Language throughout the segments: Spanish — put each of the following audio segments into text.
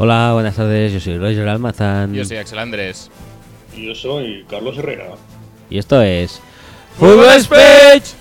Hola, buenas tardes, yo soy Roger Almazán. Yo soy Axel Andrés. Y yo soy Carlos Herrera. Y esto es. ¡Fútbol Speech!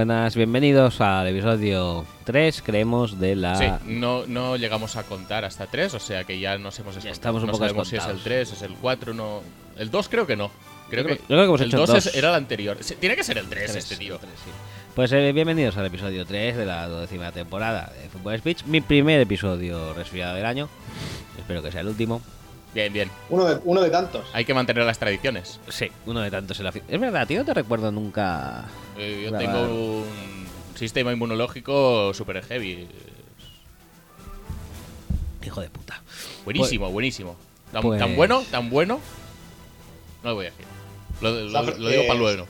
Buenas, bienvenidos al episodio 3, creemos, de la. Sí, no, no llegamos a contar hasta 3, o sea que ya nos hemos Ya estamos un no poco sabemos si es el escontados. 3, es el 4, no. El 2 creo que no. Creo creo- que, creo que hemos el hecho 2 dos. es- era el anterior. Sí, Tiene que ser el 3, Tres, este tío. tres, sí. Pues eh, bienvenidos al episodio 3 de la décima temporada de Football Speech. Mi primer episodio resfriado del año. Espero que sea el último. Bien, bien. Uno de, uno de tantos. Hay que mantener las tradiciones. Sí, uno de tantos en la Es verdad, tío, no te recuerdo nunca. Eh, yo Grabar. tengo un sistema inmunológico super heavy. Hijo de puta. Buenísimo, buenísimo. Tan, pues- tan bueno, tan bueno. No lo voy a decir. Lo, lo- Safra- lo digo eh, para luego.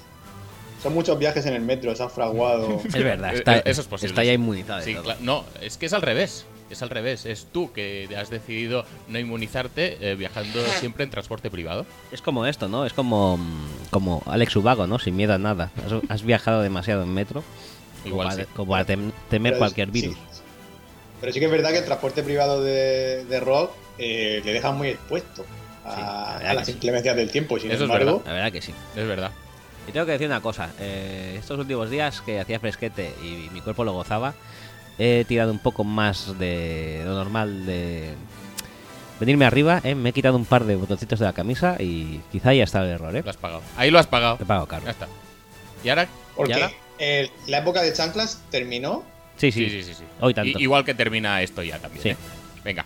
Son muchos viajes en el metro, se han fraguado. Es verdad, Eh, está, eh, eso es posible, está ya inmunizado. Sí, no, es que es al revés. Es al revés. Es tú que has decidido no inmunizarte eh, viajando siempre en transporte privado. Es como esto, ¿no? Es como, mm, como Alex Ubago, ¿no? Sin miedo a nada. Has, has viajado demasiado en metro. Igual como, sí. tem- temer Pero cualquier virus. pero sí que es verdad que el transporte privado de, de Rock eh, le deja muy expuesto a, Sí, la verdad a las inclemencias del tiempo. Y sin Eso es embargo, La verdad que sí. Es verdad. Y tengo que decir una cosa. eh, estos últimos días que hacía fresquete y mi cuerpo lo gozaba, he tirado un poco más de lo normal de venirme arriba. eh, me he quitado un par de botoncitos de la camisa y quizá ya está el error, ¿eh? Lo has pagado. Ahí lo has pagado. He pagado caro. Ya está. ¿Y ahora? porque ¿Y ahora? la época de chanclas terminó. Sí, sí. Sí, sí, sí. sí. Hoy tanto. Igual que termina esto ya también. Sí. ¿eh? Venga.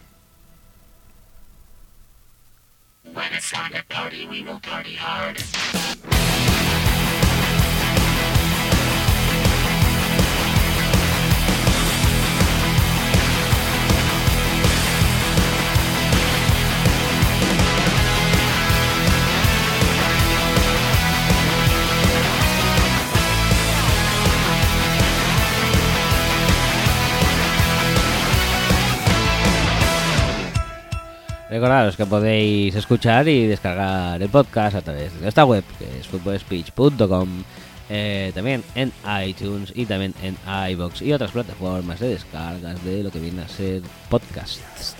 Recordaros que podéis escuchar y descargar el podcast a través de esta web, que es footballspeech.com, eh, también en iTunes y también en iBox y otras plataformas de descargas de lo que viene a ser podcasts.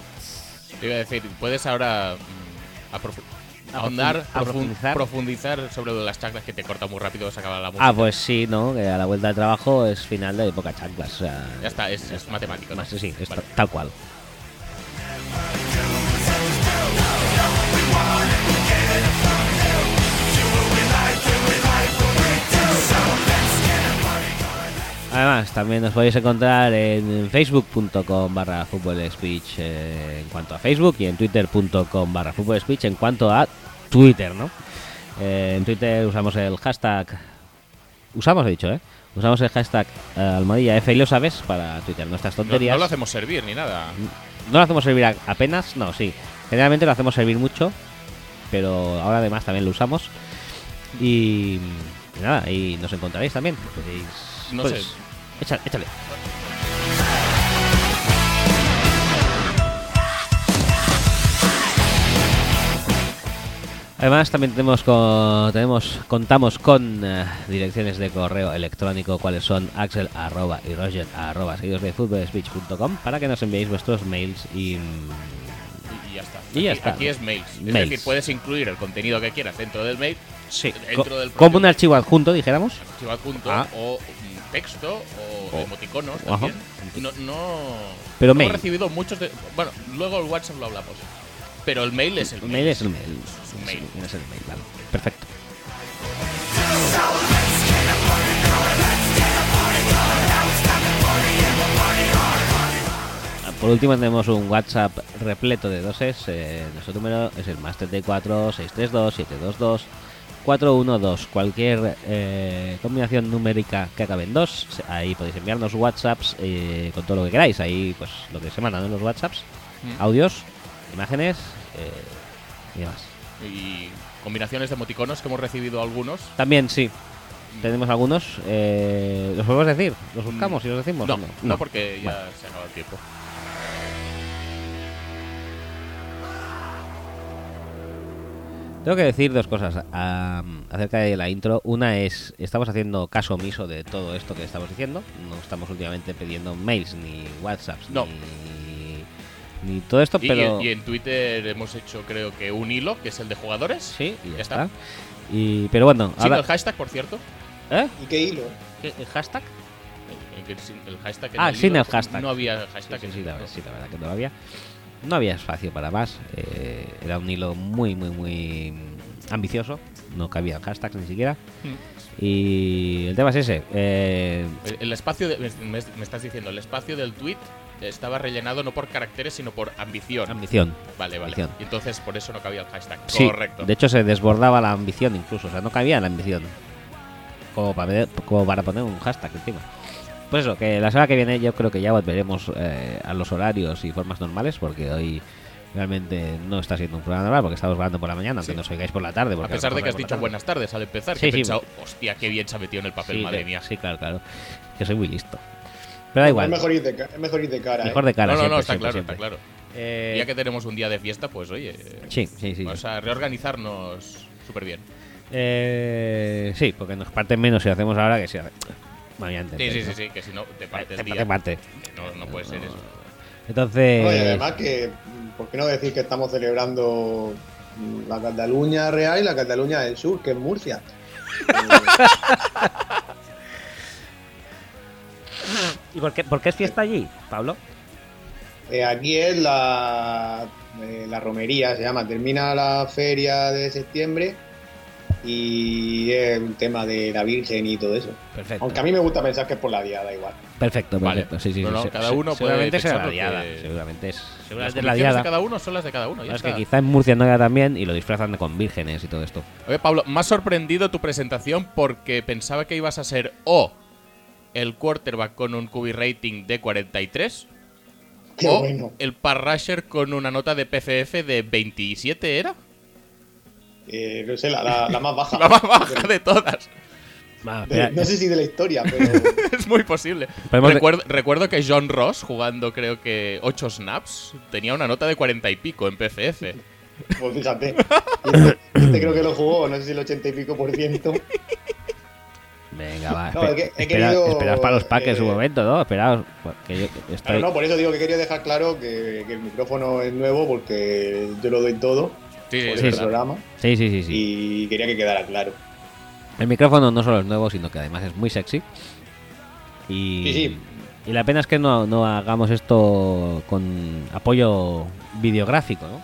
Te iba a decir, puedes ahora mm, aprofu- ahondar, profundizar. profundizar sobre las chaclas que te corta muy rápido, se acaba la música. Ah, pues sí, ¿no? Que a la vuelta de trabajo es final de época chanclas. O sea, Ya está, es, es matemático, ¿no? más- sí, es Vale. ta- tal cual. Además, también nos podéis encontrar en facebook.com barra speech en cuanto a Facebook y en twitter.com barra speech en cuanto a Twitter, ¿no? Eh, en Twitter usamos el hashtag... Usamos, he dicho, ¿eh? Usamos el hashtag eh, almohadilla F y lo sabes para Twitter nuestras tonterías. no lo hacemos servir ni nada. No lo hacemos servir a- apenas, no, sí. Generalmente lo hacemos servir mucho, pero ahora además también lo usamos. Y, y nada, y nos encontraréis también. Podéis, No pues, sé. Échale, échale. Además también tenemos con, tenemos contamos con eh, direcciones de correo electrónico cuáles son axel arroba y roger arroba seguidos de footballspeech.com para que nos enviéis vuestros mails y Y, ya está. Y ya aquí, está. aquí es mails. Es Mails. decir, puedes incluir el contenido que quieras dentro del mail, dentro co- del como un archivo adjunto dijéramos archivo adjunto Ah. o texto o O- emoticonos también. No, no, Pero no mail. hemos recibido muchos de. Bueno, luego el WhatsApp lo hablamos. Pero el mail es el el mail es el mail es el mail vale. perfecto Por último tenemos un WhatsApp repleto de doses. eh, nuestro número es el más 34 632 722 412. Cualquier eh, combinación numérica que acabe en 2, ahí podéis enviarnos WhatsApps eh, con todo lo que queráis. Ahí pues lo que se mandan en los WhatsApps, Mm. audios, imágenes eh, y demás. Y combinaciones de emoticonos que hemos recibido algunos. También sí. Tenemos algunos. Eh, ¿Los podemos decir? ¿Los buscamos y los decimos? No, no, porque ya se acaba el tiempo. Tengo que decir dos cosas am, acerca de la intro. Una es, estamos haciendo caso omiso de todo esto que estamos diciendo. No estamos últimamente pidiendo mails ni WhatsApps No. ni, ni todo esto, Y, pero... y en Twitter hemos hecho, creo que un hilo, que es el de jugadores. Sí, y ya, Ya está. está. Y, pero bueno, Sin ahora... el hashtag, por cierto. ¿Eh? ¿Y qué hilo? ¿Qué- ¿El hashtag? El, el- el hashtag Ah, el sin hilo, el hashtag. No había Sí, hashtag sí, en sí, el la, verdad- sí, la verdad que no lo había. No había espacio para más. eh, era un hilo muy, muy, muy ambicioso. No cabía hashtags ni siquiera. Mm. Y el tema es ese. eh, El, el espacio, de- me, me estás diciendo, el espacio del tweet estaba rellenado no por caracteres, sino por ambición. ambición. vale, vale. ambición. Y entonces por eso no cabía el hashtag. Sí, Correcto. de hecho se desbordaba la ambición incluso. O sea, no cabía la ambición. Como para, como para poner un hashtag encima. Pues eso, que la semana que viene yo creo que ya volveremos eh, a los horarios y formas normales, porque hoy realmente no está siendo un programa normal, porque estamos grabando por la mañana, aunque Sí. nos oigáis por la tarde. A porque pesar lo de que has dicho tarde. buenas tardes al empezar, Sí, que he sí. pensado, hostia, qué bien se ha metido en el papel, Sí, madre mía. Sí, claro, claro. Que soy muy listo. Pero da igual. Es mejor ir de, ca- es mejor ir de cara. Mejor ¿eh? de cara. no, no, siempre, no, está siempre, claro, siempre. está claro. Eh, Ya que tenemos un día de fiesta, pues oye, Sí, sí, sí. vamos a reorganizarnos súper bien. Eh, sí, porque nos parte menos si lo hacemos ahora que si hace... Bueno, ya Sí, sí, ¿no? sí, sí, que si no te parte Te el parte, día. parte. que No, no puede ser eso. Entonces... No, y además que, ¿por qué no decir que estamos celebrando la Cataluña real y la Cataluña del sur, que es Murcia? ¿Y por qué, por qué es fiesta allí, Pablo? Eh, aquí es la, eh, la romería, se llama. Termina la feria de septiembre y un tema de la Virgen y todo eso. Perfecto. Aunque a mí me gusta pensar que es por la diada, igual. Perfecto, Vale. perfecto. Sí, sí, No, sí, no, cada uno puede seguramente será pensar la diada. que- Seguramente es, Las seguramente es la diada. de cada uno son las de cada uno. ya No, es que quizá en Murcia no era también y lo disfrazan de con vírgenes y todo esto. Oye, Pablo, me ha sorprendido tu presentación porque pensaba que ibas a ser o el quarterback con un QB rating de 43 Qué o bueno. el pass rusher con una nota de PFF de 27, ¿era? Eh, no sé, la, la- la más baja. La más baja de todas. De- no sé si de la historia, pero es muy posible. Recuerdo, recuerdo que John Ross, jugando creo que 8 snaps, tenía una nota de 40 y pico en PFF. pues fíjate. Este, este creo que lo jugó, no sé si el 80 y pico por ciento. Venga, va. No, espe- es que he espera- querido, esperaos para los packs en su eh, momento, ¿no? Esperaos. Que yo Claro, estoy... no, por eso digo que quería dejar claro que, que el micrófono es nuevo porque yo lo doy todo Sí, por el sí. verdad. programa Sí, sí, sí, sí. y quería que quedara claro. El micrófono no solo es nuevo, sino que además es muy sexy. Y, Sí, sí. y la pena es que no, no hagamos esto con apoyo videográfico, ¿no?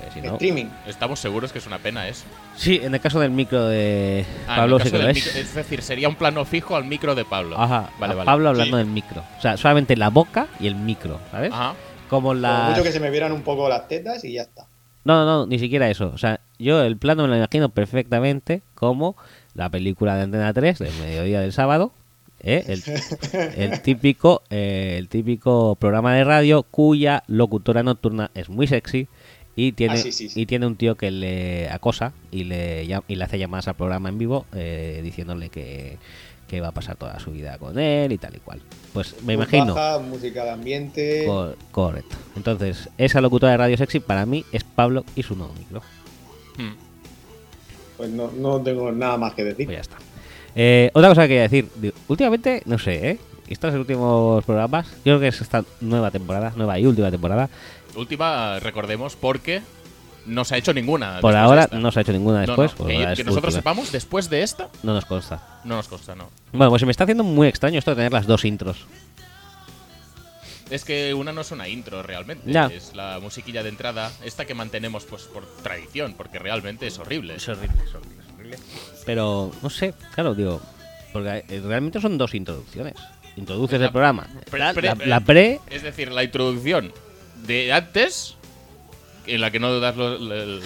Pues si no- Streaming. Estamos seguros que es una pena eso. Sí, en el caso del micro de Ah, Pablo el sí que lo es. micro- es decir, sería un plano fijo al micro de Pablo. Ajá, Vale, a vale. Pablo hablando Sí. del micro. O sea, solamente la boca y el micro, ¿sabes? Ajá. Como la... mucho que se me vieran un poco las tetas y ya está. No, no, no, ni siquiera eso. O sea, yo el plano me lo imagino perfectamente como la película de Antena 3 del mediodía del sábado. ¿eh? El, el típico eh, el típico programa de radio cuya locutora nocturna es muy sexy y tiene Ah, sí, sí, sí. y tiene un tío que le acosa y le y le hace llamadas al programa en vivo eh, diciéndole que, que va a pasar toda su vida con él y tal y cual. Pues me Luz imagino baja, música de ambiente. Co- correcto. Entonces, esa locutora de radio sexy para mí es Pablo y su nuevo micro. Hmm. Pues no, no tengo nada más que decir. Pues ya está. Eh, otra cosa que quería decir, últimamente, no sé, ¿eh? Estos últimos programas, yo creo que es esta nueva temporada, nueva y última temporada. Última, recordemos, porque no se ha hecho ninguna. Por ahora no se ha hecho ninguna después. no, que, ahora que es nosotros sepamos, después de esta, No nos consta. no nos consta, no. Bueno, pues se me está haciendo muy extraño esto de tener las dos intros. Es que una no es una intro realmente, Ya. es la musiquilla de entrada, esta que mantenemos pues por tradición, porque realmente es horrible. horrible, es horrible, es horrible. Pero, no sé, claro, digo, porque eh, realmente son dos introducciones. Introduces La- el programa. pre- La, pre- la- la pre Es decir, la introducción de antes, en la que no das los, los-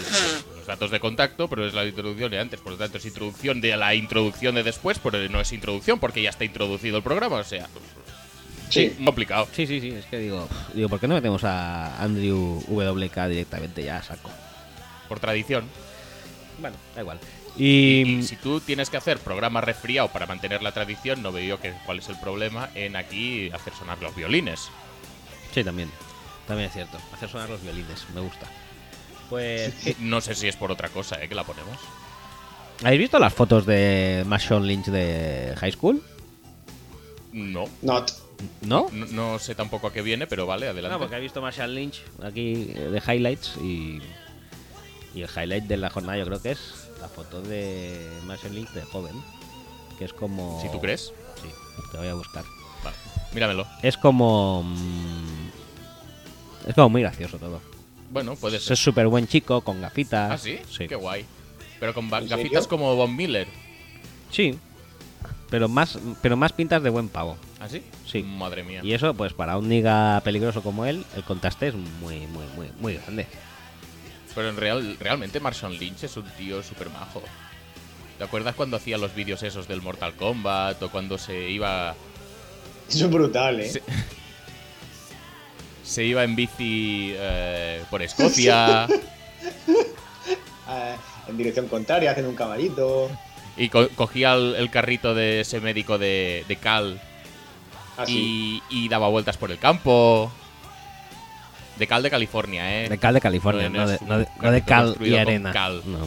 los datos de contacto, pero es la introducción de antes, por lo tanto es introducción de la introducción de después, pero no es introducción porque ya está introducido el programa, o sea, Sí. complicado. Sí, sí, sí, es que digo, digo, ¿por qué no metemos a Andrew WK directamente ya a saco? Por tradición. Bueno, da igual. Y, Y, si tú tienes que hacer programa resfriado para mantener la tradición, no veo yo que, cuál es el problema en aquí hacer sonar los violines. sí, también. También es cierto. Hacer sonar los violines, me gusta. Pues. No sé si es por otra cosa, ¿eh? Que la ponemos. ¿Habéis visto las fotos de Marshawn Lynch de High School? No. Not. ¿No? No, no sé tampoco a qué viene, pero vale, adelante. No, porque he visto Marshall Lynch aquí de highlights y, y el highlight de la jornada yo creo que es la foto de Marshall Lynch de joven, que es como... Si tú crees. Sí, te voy a buscar. Vale. Míramelo. Es como... mm, es como muy gracioso todo. Bueno, puede Es ser. súper buen chico, con gafitas. ¿Ah, sí? Sí. Qué guay. Pero con ba- ¿En gafitas serio? como Von Miller. Sí. Pero más, pero más pintas de buen pavo. ¿Ah, sí? Sí. Madre mía. Y eso, pues para un niga peligroso como él, el contraste es muy, muy, muy, muy grande. Pero en real, realmente Marshawn Lynch es un tío súper majo. ¿Te acuerdas cuando hacía los vídeos esos del Mortal Kombat? O cuando se iba. Eso es brutal, ¿eh? Se, se iba en bici eh, por Escocia. Ah, en dirección contraria, haciendo un caballito. y co- cogía el, el carrito de ese médico de, de Cal Así. y, y daba vueltas por el campo. De Cal de California, ¿eh? De cal de California, No, no, no de, no de- no carrito de cal y arena. cal. No,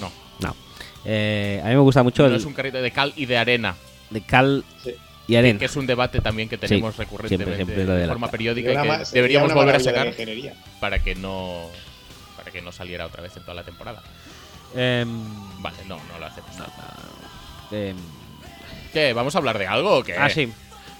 No, no. Eh, a mí me gusta mucho no el es un carrito de Cal y de arena. de cal Sí. Y arena. Que es un debate también que tenemos Sí, recurrentemente siempre, siempre lo de forma periódica y que deberíamos volver a sacar para que no para que no saliera otra vez en toda la temporada. Em, Vale, no, no lo hacemos. em, ¿Qué? ¿Vamos a hablar de algo o qué? ah, sí.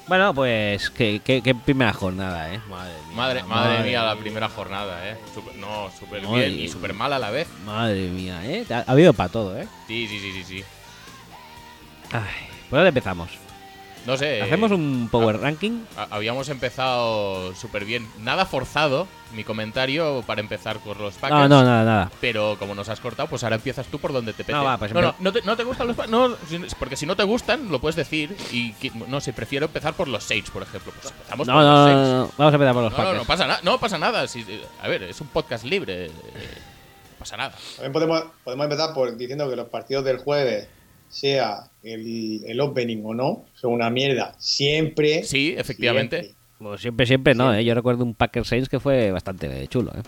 Bueno, pues qué, qué- qué primera jornada, ¿eh? Madre mía. Madre, madre mía, la primera jornada, ¿eh? Super- no, súper bien y súper mal a la vez. Madre mía, ¿eh? Ha, ha habido para todo, ¿eh? Sí, sí, sí, sí, sí. Ay, ¿por dónde empezamos? No sé. ¿Hacemos un power ranking? ha- Habíamos empezado súper bien. Nada forzado mi comentario para empezar con los Packers. No, no, nada, nada. Pero como nos has cortado, pues ahora empiezas tú por donde te pete. No, va, pues no, no, no te, no te gustan los Packers. No, porque si no te gustan, lo puedes decir. Y no sé, prefiero empezar por los Saints, por ejemplo. Pues empezamos No, por no, los no, Saints. no, no. Vamos a empezar por los No, no, Packers. no pasa nada. No pasa nada. Si- a ver, es un podcast libre. eh, no pasa nada. También podemos, podemos empezar por diciendo que los partidos del jueves, sea el, el opening o no, son una mierda. Siempre. Sí, efectivamente. siempre. Pues siempre, siempre no. ¿eh? Yo recuerdo un Packers Saints que fue bastante chulo, ¿eh?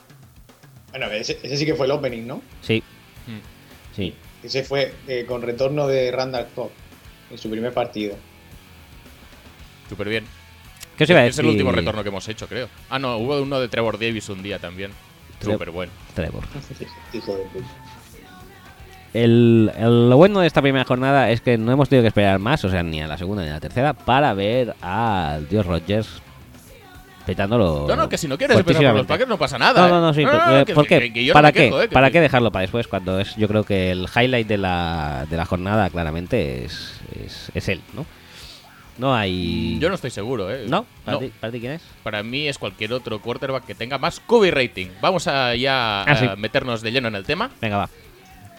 Bueno, ese, ese sí que fue el opening, ¿no? Sí, Mm. sí. Ese fue eh, con retorno de Randall Cobb en su primer partido. Súper bien. ¿Qué os iba a Es el último retorno que hemos hecho, creo. Ah, no, hubo uno de Trevor Davis un día también. Súper bueno. Trevor. Hijo de puta. El, el- lo bueno de esta primera jornada es que no hemos tenido que esperar más, o sea, ni a la segunda ni a la tercera, para ver al Dios Rogers petándolo. No, no, que si no quieres empezar por los. Packers no pasa nada. No, no, ¿eh? no, sí. pero, eh, que- ¿Por qué? que- que yo no ¿Para qué? quejo, ¿eh? ¿Para qué dejarlo para después? Cuando es, yo creo que el highlight de la, de la jornada claramente es, es, es él, ¿no? No hay. Yo no estoy seguro, ¿eh? ¿No? ¿Para, No. Ti, para ti quién es? Para mí es cualquier otro quarterback que tenga más QB rating. Vamos a ya Ah, sí. a meternos de lleno en el tema. Venga, va.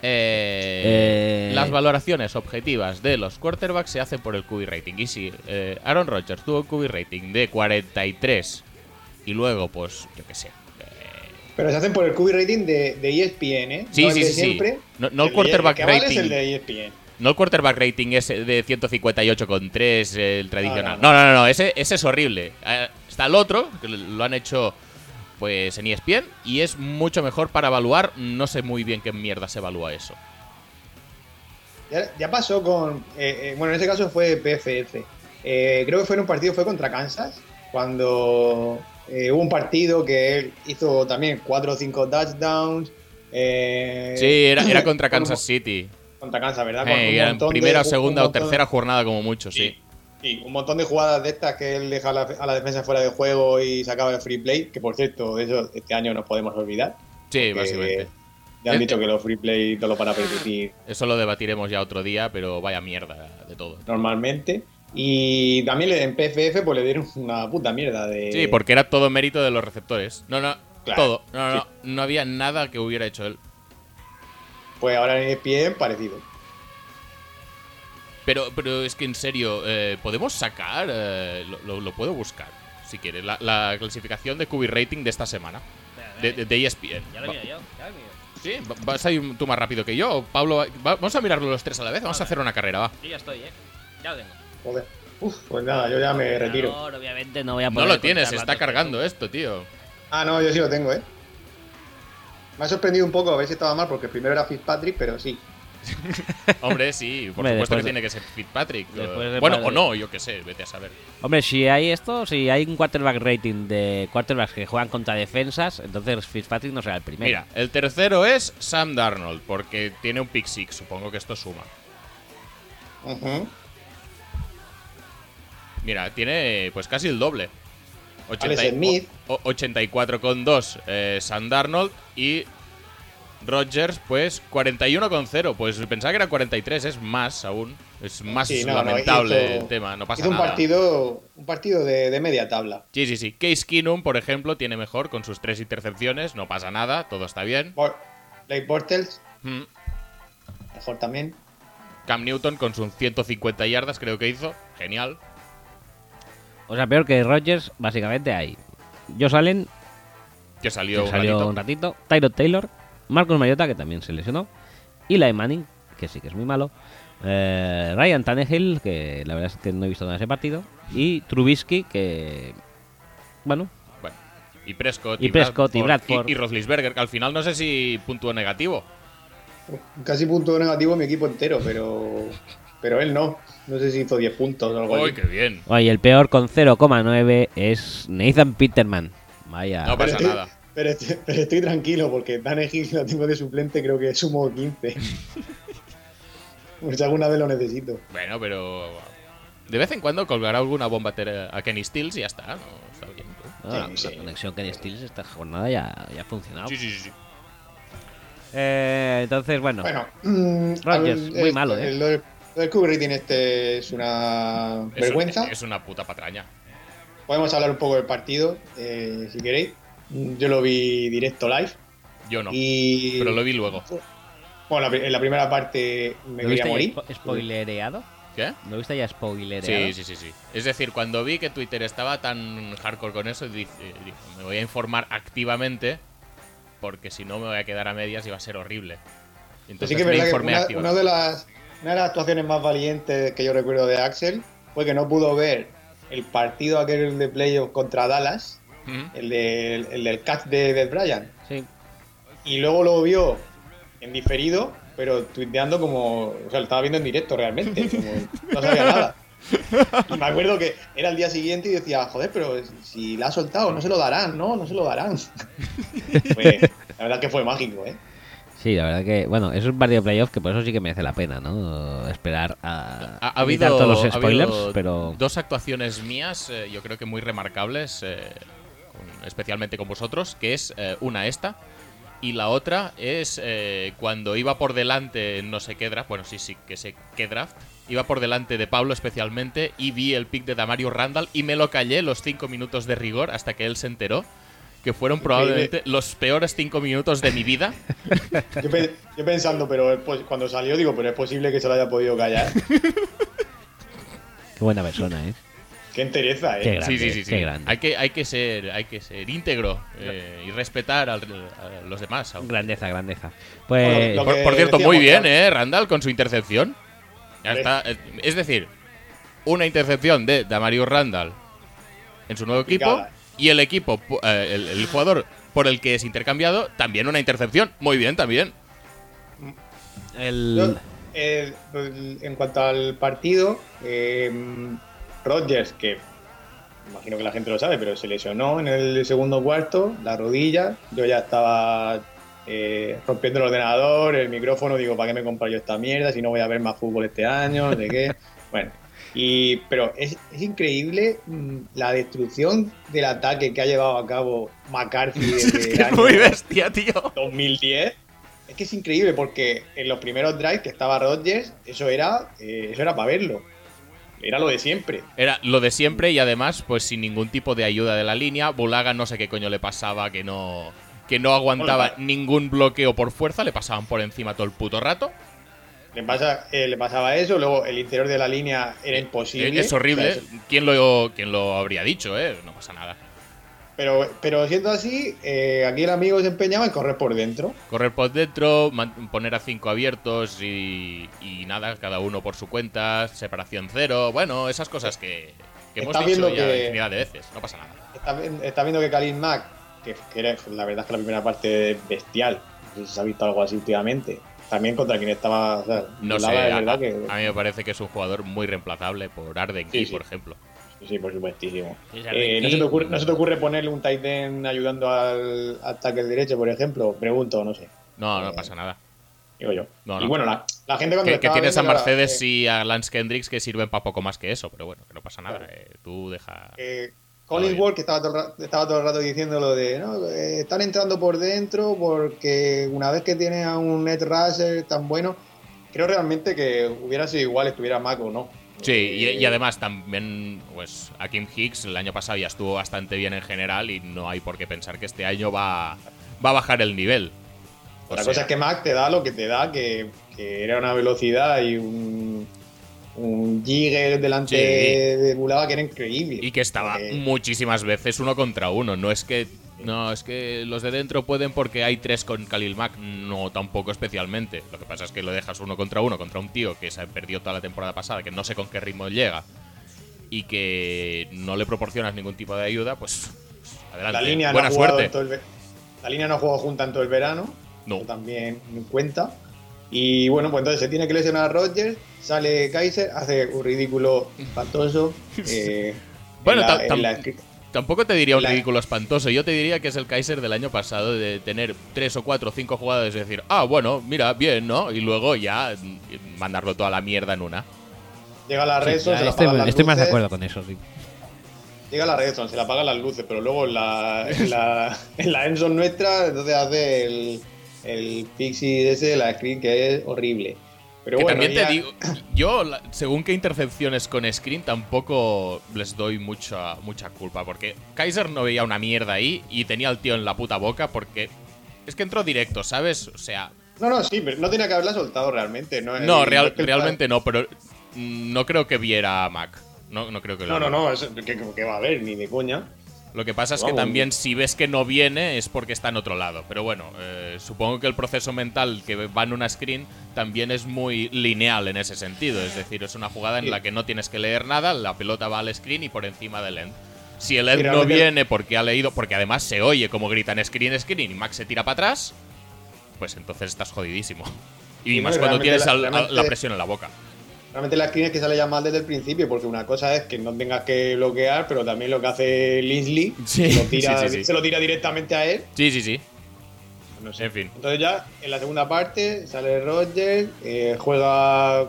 Eh, Eh. Las valoraciones objetivas de los quarterbacks se hacen por el QB rating. Y si eh, Aaron Rodgers tuvo un QB rating de 43 y luego, pues, yo qué sé. Pero se hacen por el QB rating de, de ESPN, ¿eh? Sí, no el sí, de sí, sí. siempre. No- no el de- quarterback que rating. es el de E ESPN. No el quarterback rating ese de 158,3, el tradicional. No, No, no, no, no, no, ese, ese es horrible. Eh, Está el otro, que lo han hecho pues en ESPN, y es mucho mejor para evaluar. No sé muy bien qué mierda se evalúa eso. Ya, ya pasó con. eh, eh, bueno, en ese caso fue PFF. Eh, creo que fue en un partido, fue contra Kansas, cuando hubo un partido que él hizo también 4 o 5 touchdowns. Sí, era, era contra Kansas City. Contra Kansas, ¿verdad? Con un era en de- primera, un segunda o tercera jornada como mucho, sí. Sí, un montón de jugadas de estas que él deja a la, a la defensa fuera de juego y sacaba el free play, que por cierto, de eso este año nos podemos olvidar. Sí, básicamente. Ya han Eh, dicho que los free play no lo van a permitir Eso lo debatiremos ya otro día, pero vaya mierda de todo. normalmente. Y también en PFF pues le dieron una puta mierda de... Sí, porque era todo mérito de los receptores. No, no, Claro, todo. No, no, no, no había nada que hubiera hecho él. Pues ahora en ESPN parecido. Pero, pero es que en serio, eh, ¿podemos sacar? eh, lo, lo- lo puedo buscar, si quieres, la, la clasificación de QB rating de esta semana. De, de- de ESPN. Ya lo miro yo, ya lo miro. ¿Sí? ¿Va- ¿Vas a ir tú más rápido que yo? Pablo, va- va- vamos a mirarlo los tres a la vez. Vamos a hacer una carrera, va. Yo ya estoy, ¿eh? Ya lo tengo. Joder. Uf, pues nada, yo ya me retiro. No, obviamente no voy a No poder lo tienes, contar está cargando esto, tío. Ah, no, yo sí lo tengo, ¿eh? Me ha sorprendido un poco a ver si estaba mal, porque primero era Fitzpatrick, pero sí. Hombre, sí, por Hombre, supuesto que de- tiene que ser Fitzpatrick. de bueno, o no, yo qué sé, vete a saber. Hombre, si hay esto, si hay un quarterback rating de quarterbacks que juegan contra defensas, entonces Fitzpatrick no será el primero. Mira, el tercero es Sam Darnold, porque tiene un pick six, supongo que esto suma. Mira, tiene pues casi el doble. Alex Smith. o- o- 84,2 eh, Sam Darnold y Rodgers, pues 41,0 Pues pensaba que era 43, es más aún. Es más Sí, no, no, lamentable hizo- el tema, no pasa Hizo un nada. partido, un partido de, de media tabla. Sí, sí, sí. Case Keenum, por ejemplo, tiene mejor con sus tres intercepciones, no pasa nada, todo está bien. Bor- Blake Bortles, Mm. mejor también. Cam Newton con sus 150 yardas, creo que hizo. Genial. O sea, peor que Rodgers, básicamente hay Josh Allen, Que salió, que un salió ratito. un ratito, Tyrod Taylor, Marcus Mariota, que también se lesionó, Eli Manning, que sí que es muy malo, eh, Ryan Tannehill, que la verdad es que no he visto nada de ese partido, y Trubisky, que. Bueno, Bueno, y Prescott, Y Prescott y Bradford. Y, y Roethlisberger, que al final no sé si puntuó negativo. Casi punto negativo mi equipo entero, pero pero él no. No sé si hizo 10 puntos o algo ¡Uy, así. qué bien! oye, el peor con 0,9 es Nathan Peterman. Vaya. No pasa estoy, nada. Pero estoy, pero estoy tranquilo porque Dan Hill lo tengo de suplente, creo que sumo 15. Pues alguna vez lo necesito. Bueno, pero. De vez en cuando colgará alguna bomba a Kenny Stills y ya está. ¿no? Está bien. ¿no? Ah, Sí, la sí. conexión Kenny Stills esta jornada ya, ya ha funcionado. Sí, sí, sí, sí. Eh, entonces, bueno, Bueno, mm, Rodgers, el- muy el- malo, ¿eh? el- Lo del, rating este es una Es, vergüenza. es una puta patraña. Podemos hablar un poco del partido, eh, si queréis. Yo lo vi directo live. Yo no. y Pero lo vi luego. Bueno, en la primera parte me ¿lo quería viste ya morir. spo- spoilereado? ¿Qué? ¿Lo viste ya spoilereado? Sí, sí, sí, sí. Es decir, cuando vi que Twitter estaba tan hardcore con eso, dije, dije, me voy a informar activamente porque si no me voy a quedar a medias y va a ser horrible. Entonces sí que es me verdad que informé una, activamente. una de las, una de las actuaciones más valientes que yo recuerdo de Axel fue que no pudo ver el partido aquel de playoff contra Dallas, El, de- el del catch de, de Bryan, Sí. y luego lo vio en diferido, pero tuiteando como. O sea, lo estaba viendo en directo realmente, como no sabía nada. Y me acuerdo que era el día siguiente y decía, joder, pero si la ha soltado, no se lo darán, ¿no? No se lo darán. La verdad que fue mágico, ¿eh? Sí, la verdad que, bueno, es un partido de playoff que por eso sí que merece la pena, ¿no? Esperar a, Ha, habido, todos los ha spoilers, habido pero dos actuaciones mías, eh, yo creo que muy remarcables, eh, especialmente con vosotros, que es eh, una esta y la otra es eh, cuando iba por delante no sé qué draft, bueno sí sí que sé qué draft, iba por delante de Pablo especialmente y vi el pick de Damario Randall y me lo callé los cinco minutos de rigor hasta que él se enteró que fueron probablemente los peores cinco minutos de mi vida. Yo, pe- yo pensando, pero es pos- cuando salió digo, pero es posible que se lo haya podido callar. qué buena persona, ¿eh? Qué entereza, Qué ¿eh? grande, sí, sí, sí, sí. qué grande. Hay que, hay que ser, hay que ser íntegro eh, y respetar al- a los demás. aunque- Grandeza, grandeza. Pues, Bueno, Por, cierto, muy bien. ¿eh? Randall con su intercepción. Ya Hombre. está. Es decir, una intercepción de Damario Randall en su nuevo equipo Picada. y el equipo, eh, el, el jugador por el que es intercambiado, también una intercepción. Muy bien, también. el... Yo, eh, en cuanto al partido, eh, Rodgers, que imagino que la gente lo sabe, pero se lesionó en el segundo cuarto, la rodilla. Yo ya estaba eh, rompiendo el ordenador, el micrófono, digo, ¿para qué me compro yo esta mierda si no voy a ver más fútbol este año? No sé qué. Bueno, y, pero es, es increíble mm, la destrucción del ataque que ha llevado a cabo McCarthy desde el año Muy bestia, tío. 2010. Es que es increíble porque en los primeros drives que estaba Rodgers, eso era, eh, eso era para verlo. Era lo de siempre. Era lo de siempre y además, pues sin ningún tipo de ayuda de la línea. Bulaga no sé qué coño le pasaba, que no, que no aguantaba ningún bloqueo por fuerza, le pasaban por encima todo el puto rato. Le, pasa, eh, le pasaba eso, luego el interior de la línea era imposible. Eh, Es horrible. O sea, ¿Quién, lo, ¿Quién lo habría dicho, eh? No pasa nada. Pero, pero siendo así, eh, aquí el amigo se empeñaba en correr por dentro. Correr por dentro, poner a cinco abiertos y, y nada, cada uno por su cuenta, separación cero. Bueno, esas cosas que, que hemos Está dicho ya que- infinidad de veces. No pasa nada. Está, vi- está viendo que Khalil Mack que, que era, la verdad es que la primera parte es bestial. No sé si se ha visto algo así últimamente. También contra quien estaba. o sea, No sé, a, que- a mí me parece que es un jugador muy reemplazable por Arden Sí, Key, sí. por ejemplo. Sí, por supuestísimo. Eh, ¿no, se te ocurre, ¿No se te ocurre ponerle un tight end ayudando al ataque derecho, por ejemplo? Pregunto, no sé. No, no Eh, pasa nada. Digo yo. No, y no. bueno, la, la gente cuando Que, que tienes a la- Mercedes eh, y a Lance Kendricks que sirven para poco más que eso, pero bueno, que no pasa nada. Claro. eh, tú deja. eh, Collinsworth, que estaba todo, el estaba todo el rato diciendo lo de no, eh, están entrando por dentro porque una vez que tienen a un net rusher tan bueno, creo realmente que hubiera sido igual estuviera Mac o no. Sí, y, y además también, pues, a Kim Hicks el año pasado ya estuvo bastante bien en general y no hay por qué pensar que este año va, va a bajar el nivel. O La sea, cosa es que Mac te da lo que te da, que, que era una velocidad y un, un jigger delante Sí. de Bulava que era increíble. Y que estaba Eh, muchísimas veces uno contra uno. No es que. No, es que los de dentro pueden porque hay tres con Khalil Mack. No, tampoco especialmente. Lo que pasa es que lo dejas uno contra uno contra un tío que se perdió toda la temporada pasada, que no sé con qué ritmo llega. Y que no le proporcionas ningún tipo de ayuda, pues. Adelante. la línea Buena no ha suerte. el la línea no ha jugado junta en todo el verano. No. Eso también en cuenta. Y bueno, pues entonces se tiene que lesionar a Rodgers, sale Kaiser, hace un ridículo espantoso. eh, Bueno, en la- Tampoco te diría un La- ridículo espantoso. Yo te diría que es el Kaiser del año pasado de tener tres o cuatro o cinco jugadas y decir, ah, bueno, mira, bien, ¿no? Y luego ya mandarlo toda la mierda en una. llega a la Sí, red ya, se la estoy apagan las estoy más de acuerdo con eso, sí. Llega la red se le apagan las luces, pero luego en la, en la, en la Enson nuestra, entonces hace el, el pixie ese, la screen, que es horrible. Pero que bueno, también ya- te digo, yo, según qué intercepciones con Screen, tampoco les doy mucha, mucha culpa. Porque Kaiser no veía una mierda ahí y tenía al tío en la puta boca porque es que entró directo, ¿sabes? O sea, No, no, sí, pero no tenía que haberla soltado realmente. No, no, real- es realmente no, pero no creo que viera a Mac. No, no creo que lo No, no, no, eso, que, que va a haber, ni de coña. Lo que pasa es que también si ves que no viene es porque está en otro lado. Pero bueno, eh, supongo que el proceso mental que va en una screen también es muy lineal en ese sentido. Es decir, es una jugada en la que no tienes que leer nada, la pelota va al screen y por encima del end. Si el end no viene porque ha leído, porque además se oye como gritan screen, screen y Max se tira para atrás, pues entonces estás jodidísimo. Y más cuando tienes la- la presión en la boca. Realmente la screen es que sale ya mal desde el principio, porque una cosa es que no tengas que bloquear, pero también lo que hace Linsley Sí, se, lo tira, sí, sí, sí. se lo tira directamente a él. Sí, sí, sí. No sé. En fin. Entonces ya en la segunda parte sale Roger, eh, juega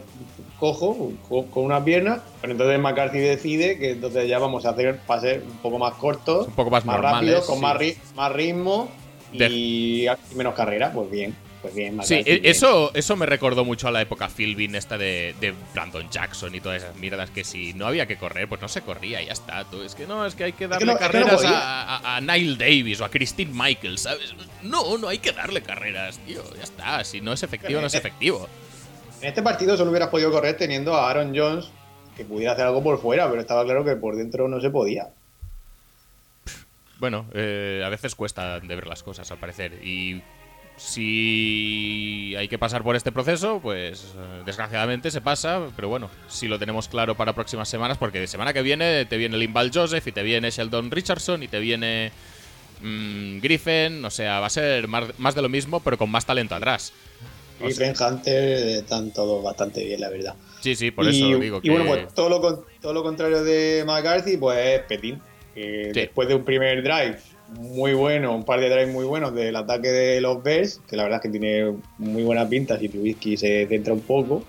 cojo, co- con una pierna, pero entonces McCarthy decide que entonces ya vamos a hacer para ser un poco más cortos, Un poco más normales, rápidos, con sí. más, ri- más ritmo y, y menos carrera, pues bien, pues bien. Sí, bien. eso, eso me recordó mucho a la época Philbin esta de, de Brandon Jackson y todas esas mierdas que si no había que correr, pues no se corría y ya está. Tú. Es que no, es que hay que darle no- es que no carreras a, a, a Nile Davis o a Christine Michaels, ¿sabes? No, no hay que darle carreras, tío. Ya está. Si no es efectivo, no es efectivo. En este partido solo hubieras podido correr teniendo a Aaron Jones que pudiera hacer algo por fuera, pero estaba claro que por dentro no se podía. Bueno, eh, a veces cuesta de ver las cosas, al parecer. Y si hay que pasar por este proceso, pues eh, desgraciadamente se pasa. Pero bueno, si lo tenemos claro para próximas semanas, porque de semana que viene te viene Limbal Joseph y te viene Sheldon Richardson y te viene mm, Griffin. O sea, va a ser más, de lo mismo, pero con más talento atrás. O Y sea, Ben Hunter eh, están todos bastante bien, la verdad. sí, sí, por y, eso digo que. y bueno, pues todo lo, todo lo contrario de McCarthy, pues es Petín. que Sí. Después de un primer drive muy bueno, un par de drives muy buenos del ataque de los Bears, que la verdad es que tiene muy buena pinta si Trubisky se centra un poco,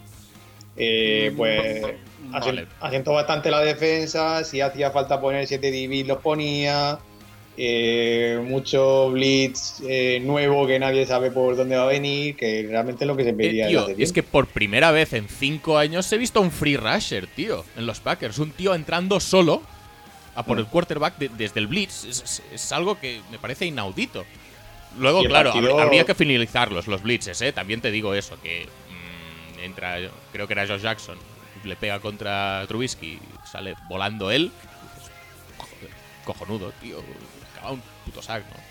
eh, pues Mm, Vale. asen- asentó bastante la defensa, si hacía falta poner 7 DB los ponía, eh, mucho blitz eh, nuevo que nadie sabe por dónde va a venir, que realmente es lo que se Eh, pedía. tío, es que por primera vez en cinco años he visto un free rusher, tío, en los Packers. Un tío entrando solo a por el quarterback de- desde el blitz. Es, algo que me parece inaudito. Luego, claro, partido- habría que finalizarlos, los blitzes, ¿eh? También te digo eso, que mm, entra, creo que era Josh Jackson, le pega contra Trubisky, sale volando él. Joder, cojonudo, tío. Acaba un puto sack, ¿no?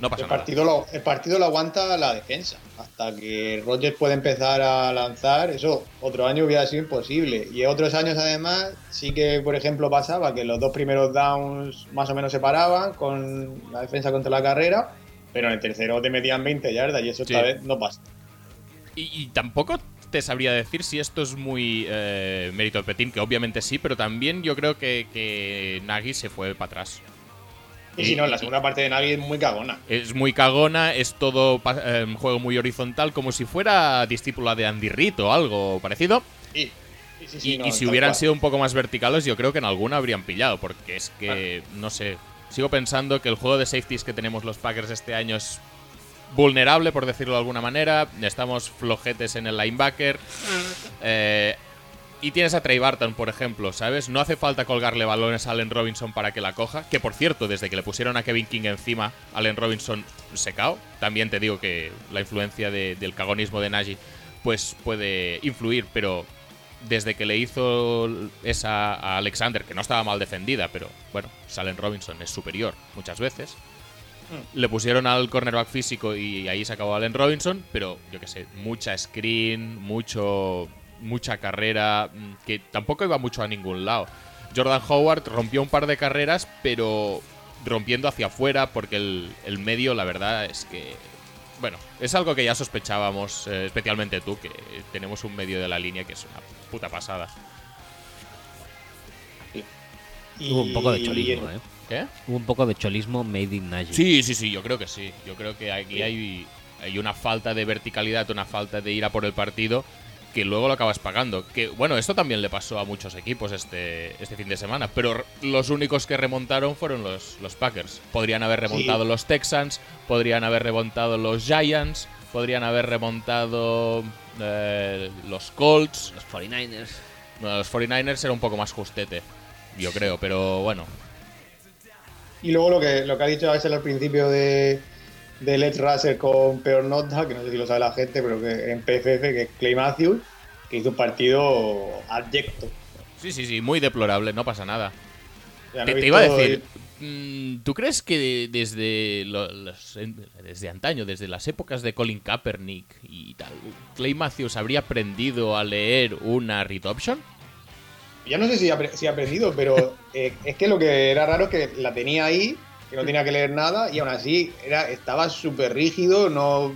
No pasa el nada. partido, lo, el partido lo aguanta la defensa. Hasta que Rogers puede empezar a lanzar, eso otro año hubiera sido imposible. Y otros años, además, sí que, por ejemplo, pasaba que los dos primeros downs más o menos se paraban con la defensa contra la carrera, pero en el tercero te metían 20 yardas y eso esta Sí. vez no pasa. Y, y tampoco te sabría decir si esto es muy eh, mérito de Petín, que obviamente sí, pero también yo creo que, que Nagy se fue para atrás. Y si no, la segunda parte de Nagy es muy cagona. Es muy cagona, es todo pa- eh, juego muy horizontal, como si fuera discípula de Andy Reid o algo parecido. Y, y sí, sí, Y, no, y si hubieran cual. sido un poco más verticales, yo creo que en alguna habrían pillado, porque es que, no sé, sigo pensando que el juego de safeties que tenemos los Packers este año es vulnerable, por decirlo de alguna manera. Estamos flojetes en el linebacker. Eh, y tienes a Trey Barton, por ejemplo, ¿sabes? No hace falta colgarle balones a Allen Robinson para que la coja. Que por cierto, desde que le pusieron a Kevin King encima, Allen Robinson se cao. También te digo que la influencia de- del cagonismo de Nagy pues puede influir, pero desde que le hizo esa a Alexander, que no estaba mal defendida, pero bueno, Allen Robinson es superior muchas veces. Le pusieron al cornerback físico y ahí se acabó Allen Robinson, pero yo que sé, mucha screen, mucho mucha carrera, mm, que tampoco iba mucho a ningún lado. Jordan Howard rompió un par de carreras, pero rompiendo hacia afuera, porque el, el medio, la verdad es que. Bueno, es algo que ya sospechábamos, eh, especialmente tú, que tenemos un medio de la línea que es una puta pasada. Y- Hubo un poco de cholismo, ¿eh? ¿Qué? Hubo un poco de cholismo made in. Sí, sí, sí, yo creo que sí. Yo creo que aquí hay, hay una falta de verticalidad, una falta de ir a por el partido que luego lo acabas pagando. Que bueno, esto también le pasó a muchos equipos este, este fin de semana, pero los únicos que remontaron fueron los, los Packers. Podrían haber remontado los Texans, podrían haber remontado los Giants, podrían haber remontado eh, los Colts. Los 49ers. Bueno, los 49ers era un poco más justete, yo creo, pero bueno. Y luego lo que, lo que ha dicho Axel al principio de, de Let's Racer con peor nota, que no sé si lo sabe la gente, pero que en PFF, que es Clay Matthews, que hizo un partido abyecto. Sí, sí, sí, muy deplorable, no pasa nada. O sea, no Te, iba a decir, mm, ¿tú crees que de- desde, los- desde antaño, desde las épocas de Colin Kaepernick y tal, Clay Matthews habría aprendido a leer una read option? Ya no sé si ha, apre- si ha aprendido, pero eh, es que lo que era raro es que la tenía ahí, que no tenía que leer nada, y aún así era, estaba súper rígido, no.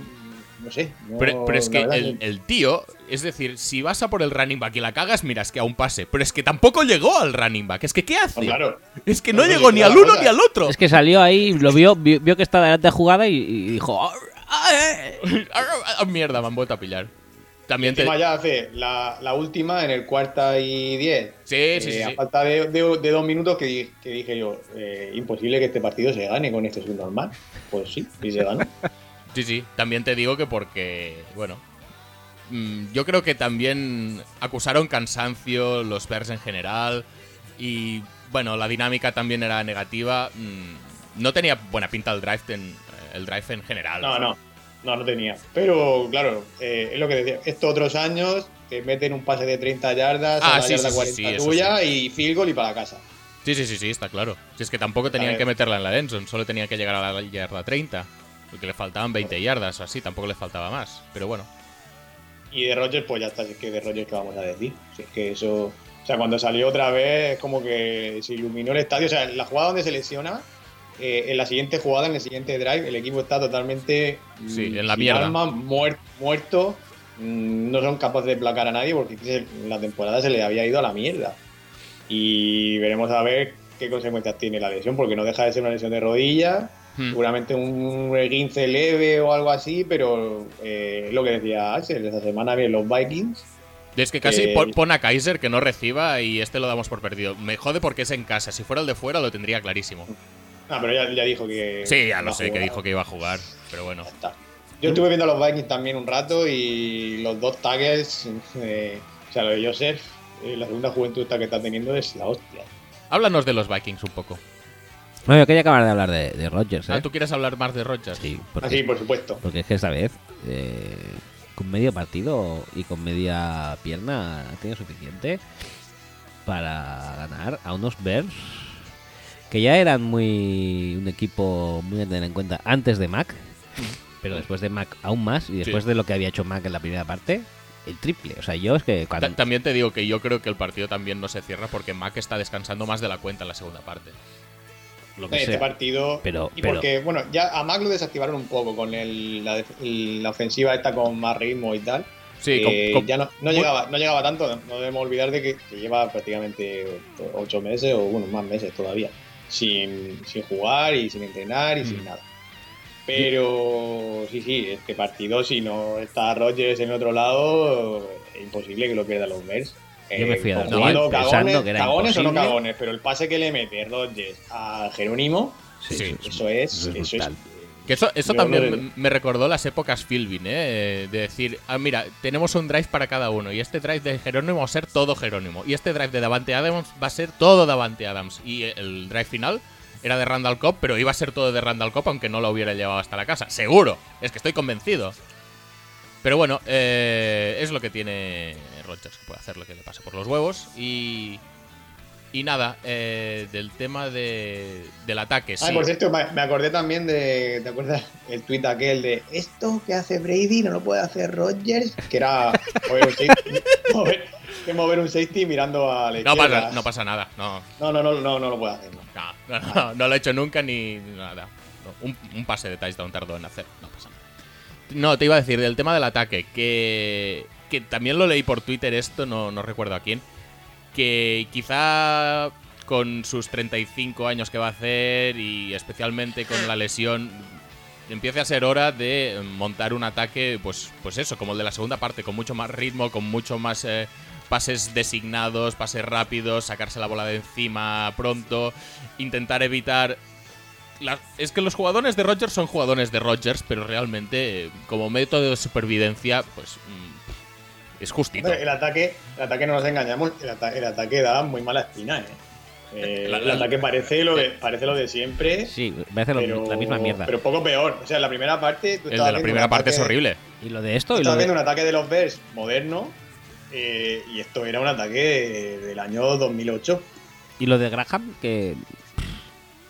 No sé. no- Pero, pero es que el, el tío, es decir, si vas a por el running back y la cagas, miras que aún pase. Pero es que tampoco llegó al running back. Es que, ¿qué hace? Claro. Es que no llegó ni al uno ni al otro. Es que salió ahí, lo vio, vio, vio que estaba delante de jugada y, y dijo. "Ah, ah, eh". Ah, mierda, me han vuelto a pillar. También te. Ya hace la, la última en el cuarta y diez. Sí, sí, sí, Eh, sí. A falta de, de- de dos minutos que, di- que dije yo, eh, imposible que este partido se gane con este subnormal. Pues sí, sí se ganó. Sí, sí, también te digo que porque, bueno, mm, yo creo que también acusaron cansancio los Bears en general y, bueno, la dinámica también era negativa. mm, no tenía buena pinta el drive en, el drive en general. No, no, no, no tenía. Pero claro, eh, es lo que decía, estos otros años te meten un pase de 30 yardas, Ah, a la sí, yarda sí, sí, 40 sí, eso tuya y field goal y para casa. Sí, sí, sí, sí, está claro. Si es que tampoco tenían que meterla en la Enson, solo tenían que llegar a la yarda 30. Porque le faltaban 20 yardas o así, tampoco le faltaba más. Pero bueno. Y de Rogers, pues ya está, si es que de Rogers, ¿qué vamos a decir? Si es que eso. O sea, cuando salió otra vez, es como que se iluminó el estadio. O sea, la jugada donde se lesiona, eh, en la siguiente jugada, en el siguiente drive, el equipo está totalmente. mm, Sí, en la sin mierda. alma, muer- muerto. mm, No son capaces de placar a nadie porque la temporada se le había ido a la mierda. Y veremos a ver qué consecuencias tiene la lesión, porque no deja de ser una lesión de rodilla. Hmm. Seguramente un esguince leve o algo así, pero eh, es lo que decía Axel, esta semana vienen los Vikings. Es que casi Eh, pon a Kaiser que no reciba y este lo damos por perdido. Me jode porque es en casa. Si fuera el de fuera lo tendría clarísimo. Ah, pero ya, ya dijo que. Sí, ya lo sé, que dijo que iba a jugar. Pero bueno. Yo estuve viendo a los Vikings también un rato y los dos taggers, eh, o sea, lo de Joseph, eh, la segunda juventud que está teniendo es la hostia. Háblanos de los Vikings un poco. No, yo quería acabar de hablar de, de Rodgers, ¿eh? Ah, ¿Tú quieres hablar más de Rodgers? Sí, porque, Así, por supuesto. porque es que esta vez, eh, con medio partido y con media pierna, ha tenido suficiente para ganar a unos Bears que ya eran muy un equipo muy a tener en cuenta antes de Mac, pero después de Mac aún más y después Sí. de lo que había hecho Mac en la primera parte, el triple. O sea, yo es que cuando También te digo que yo creo que el partido también no se cierra porque Mac está descansando más de la cuenta en la segunda parte. lo que este sea. partido. Pero- y pero- porque, bueno, ya a Mac lo desactivaron un poco con el, la, el- la ofensiva esta con más ritmo y tal. Sí, Eh, ya no, no llegaba, no llegaba tanto, no debemos olvidar de que, que lleva prácticamente ocho meses o bueno, más meses todavía, sin, sin jugar y sin entrenar y Mm. sin nada. Pero sí, sí, este partido, si no está Rodgers en otro lado, es imposible que lo pierdan los Bears. Yo me fui a dormir jugando pensando cagones, que era cagones o no cagones, pero el pase que le mete Rodgers a Jerónimo, Sí, Sí, eso es, eso es eso es. Que eso, eso también me recordó las épocas Philbin, ¿eh? De decir, ah, mira, tenemos un drive para cada uno. Y este drive de Jerónimo va a ser todo Jerónimo. Y este drive de Davante Adams va a ser todo Davante Adams. Y el drive final era de Randall Cobb, pero iba a ser todo de Randall Cobb, aunque no lo hubiera llevado hasta la casa. Seguro, es que estoy convencido. Pero bueno, eh, es lo que tiene Rodgers, que puede hacer lo que le pase por los huevos. Y, y nada, eh, del tema de, del ataque. Ah, sí. por cierto, me acordé también de. ¿Te acuerdas el tuit aquel de esto que hace Brady no lo puede hacer Rodgers? Que era mover un safety, mover, que mover un safety mirando a la no, pasa, no pasa nada, no. No, no, no, no, no lo puede hacer. no. No, no, no, no lo he hecho nunca ni nada. Un pase de touchdown tardó en hacer. No pasa nada. No, te iba a decir del tema del ataque, que, que también lo leí por Twitter esto, no, no recuerdo a quién, que quizá con sus 35 años que va a hacer y especialmente con la lesión empiece a ser hora de montar un ataque, pues, pues eso, como el de la segunda parte, con mucho más ritmo, con mucho más eh, pases designados, pases rápidos, sacarse la bola de encima pronto, intentar evitar... es que los jugadores de Rogers son jugadores de Rogers, pero realmente eh, como método de supervivencia, pues mm, es justito. Hombre, el ataque, el ataque no nos engañamos, el, ata- el ataque da muy mala espina, ¿eh? Eh, el ataque parece lo de, parece lo de siempre, Sí, pero, la misma mierda. pero poco peor. O sea, la primera parte. tú El de la primera parte es horrible. y lo de esto Tú y lo estabas de, viendo un ataque de los Bears moderno eh, y esto era un ataque del año 2008. y lo de Graham, que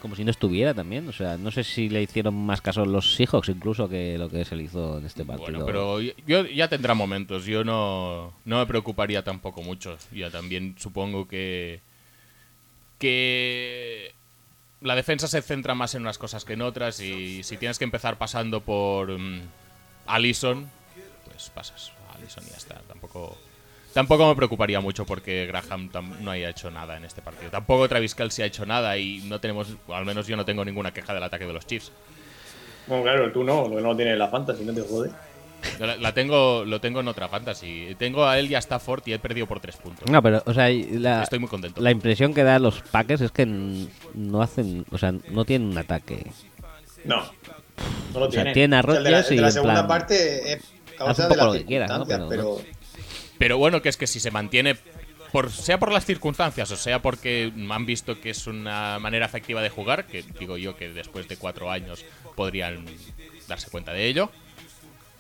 como si no estuviera también. O sea, no sé si le hicieron más caso los Seahawks incluso que lo que se le hizo en este partido. Bueno, pero yo ya tendrá momentos. Yo no, no me preocuparía tampoco mucho. Ya también supongo que que la defensa se centra más en unas cosas que en otras y si tienes que empezar pasando por mm, Allison, pues pasas a Allison y ya está. Tampoco tampoco me preocuparía mucho porque Graham no haya hecho nada en este partido. Tampoco Travis Kelce ha hecho nada y no tenemos, al menos yo no tengo ninguna queja del ataque de los Chiefs. Bueno, claro, tú no, lo que no tienes la fantasy, no te jode. La, la tengo, lo tengo en otra fantasy. Tengo a él y a Stafford y he perdido por tres puntos. No, pero, o sea, la, Estoy muy contento. la impresión que dan los Packers es que no hacen, o sea, no tienen un ataque. No, no lo O sea, tiene. tiene a O sea, de la, el de y la segunda plan, parte es causa de poco las lo que quieras, ¿no? circunstancias, Pero pero, Pero bueno, que es que si se mantiene, por, sea por las circunstancias o sea porque han visto que es una manera efectiva de jugar, que digo yo que después de cuatro años podrían darse cuenta de ello,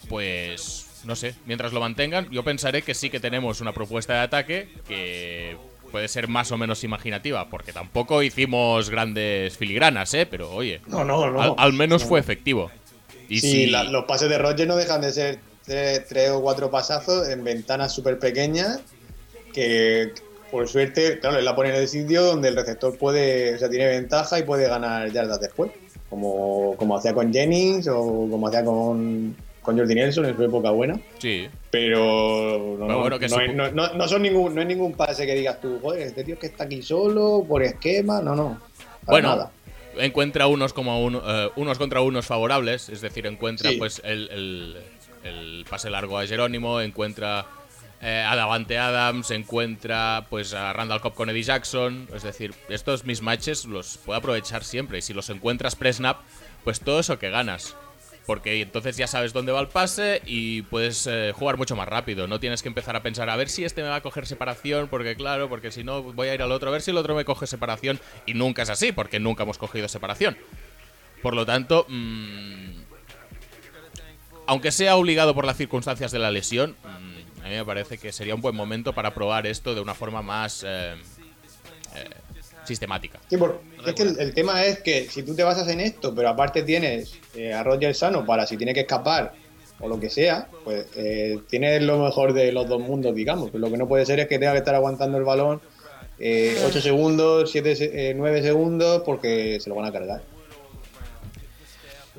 pues no sé, mientras lo mantengan, yo pensaré que sí que tenemos una propuesta de ataque que puede ser más o menos imaginativa, porque tampoco hicimos grandes filigranas, ¿eh? Pero oye, No, no, no. al, al menos No. fue efectivo. Y sí, si- la- los pases de Roger no dejan de ser tres, tres o cuatro pasazos en ventanas súper pequeñas que por suerte, claro, él la pone en el sitio donde el receptor puede, o sea, tiene ventaja y puede ganar yardas después, como, como hacía con Jennings o como hacía con, con Jordi Nelson en su época buena. Sí, Pero no, bueno, no, no- no- no son ningún, no es ningún pase que digas tú, joder, este tío es que está aquí solo, por esquema, no, no. para Bueno, nada. encuentra unos como uno- eh, unos contra unos favorables, es decir, encuentra Sí. pues el, el- el pase largo a Jerónimo, encuentra eh, a Davante Adams, encuentra pues a Randall Cobb con Eddie Jackson, es decir, estos mismatches los puede aprovechar siempre y si los encuentras pre-snap, pues todo eso que ganas. Porque entonces ya sabes dónde va el pase y puedes eh, jugar mucho más rápido. No tienes que empezar a pensar a ver si este me va a coger separación, porque claro, porque si no voy a ir al otro, a ver si el otro me coge separación. Y nunca es así, porque nunca hemos cogido separación. Por lo tanto, mm, aunque sea obligado por las circunstancias de la lesión, mm, a mí me parece que sería un buen momento para probar esto de una forma más, eh, eh, sistemática. Sí, por- es que el, el tema es que si tú te basas en esto, pero aparte tienes eh, a Roger sano para si tiene que escapar o lo que sea, pues eh, tienes lo mejor de los dos mundos, digamos. Lo que no puede ser es que tenga que estar aguantando el balón 8 segundos, 7, 9 segundos, porque se lo van a cargar.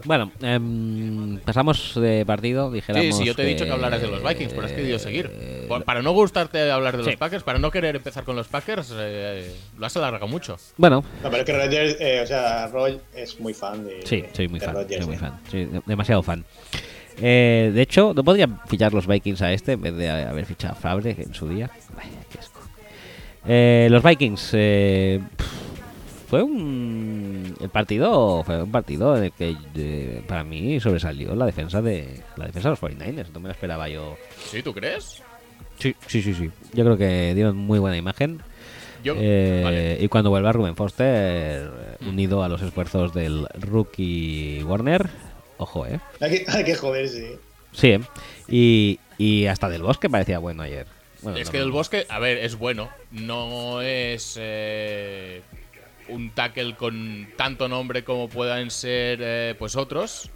Bueno, em, pasamos de partido, Sí, dijéramos. sí, yo te he dicho que hablaras de los Vikings, pero has querido seguir. Por- para no gustarte hablar de los Sí. Packers, para no querer empezar con los Packers, eh, lo has alargado mucho. Bueno, No, pero es que eh, o sea, Roy es muy fan de. sí, soy muy de fan. Soy muy eh. fan. Sí, de- demasiado fan. Eh, de hecho, ¿no podrían fichar los Vikings a este en vez de haber fichado a Fabre en su día? Ay, qué asco. Eh, los Vikings. eh, pff, fue un. El partido fue un partido en el que eh, para mí sobresalió la defensa de la defensa de los 49ers. No me lo esperaba yo. ¿Sí, tú crees? Sí, sí, sí, sí. Yo creo que dieron muy buena imagen. Yo, Eh, vale. Y cuando vuelva Ruben Foster, eh, unido a los esfuerzos del rookie Warner, ojo, ¿eh? Hay que, hay que joderse. Sí, ¿eh? Y, y hasta del bosque parecía bueno ayer. Bueno, es no, que no, el no. bosque, a ver, es bueno. No es eh, un tackle con tanto nombre como puedan ser eh, pues otros.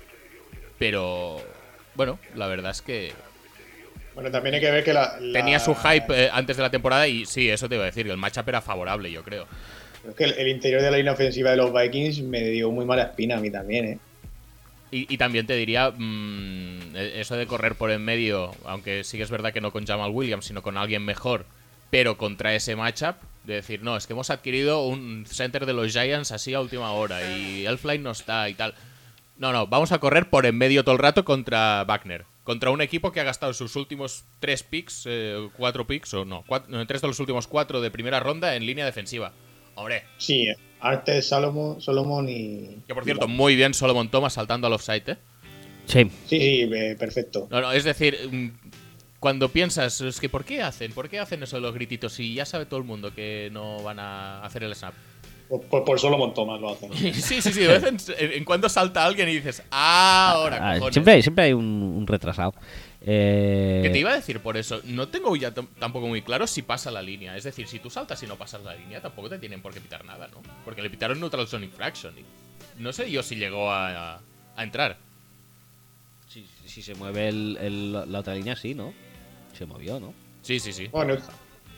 Pero bueno, la verdad es que Bueno, también hay que ver que la. la- tenía su hype eh, antes de la temporada y sí, eso te iba a decir, que el matchup era favorable, yo creo. Es que el, el interior de la línea ofensiva de los Vikings me dio muy mala espina a mí también, ¿eh? Y, y también te diría, mm, e- eso de correr por en medio, aunque sí que es verdad que no con Jamal Williams, sino con alguien mejor, pero contra ese matchup, de decir, no, es que hemos adquirido un center de los Giants así a última hora y Elfline no está y tal. No, no, vamos a correr por en medio todo el rato contra Wagner. Contra un equipo que ha gastado sus últimos tres picks, eh, cuatro picks, o no, cuat- no, tres de los últimos cuatro de primera ronda en línea defensiva. Hombre, Sí, Artes, Salomon, Solomon y. que por cierto, muy bien Solomon Thomas saltando al offside, ¿eh? Sí, Sí, sí, eh, perfecto. No, no, es decir, mm, cuando piensas, es que ¿por qué hacen? ¿Por qué hacen eso de los grititos si ya sabe todo el mundo que no van a hacer el snap? Por, por, por Solomon Thomas lo hacen. sí, sí, sí, de vez en, en cuando salta alguien y dices, "Ah, ahora, Ah, cojones". siempre, hay, siempre hay un, un retrasado. Eh, Que te iba a decir por eso, no tengo ya tam- tampoco muy claro si pasa la línea. Es decir, si tú saltas y no pasas la línea, tampoco te tienen por qué pitar nada, ¿no? Porque le pitaron neutral zone infraction. Y no sé yo si llegó a, a- a entrar. Si, si se mueve el- el- la otra línea, sí, ¿no? Se movió, ¿no? Sí, sí, sí. Bueno,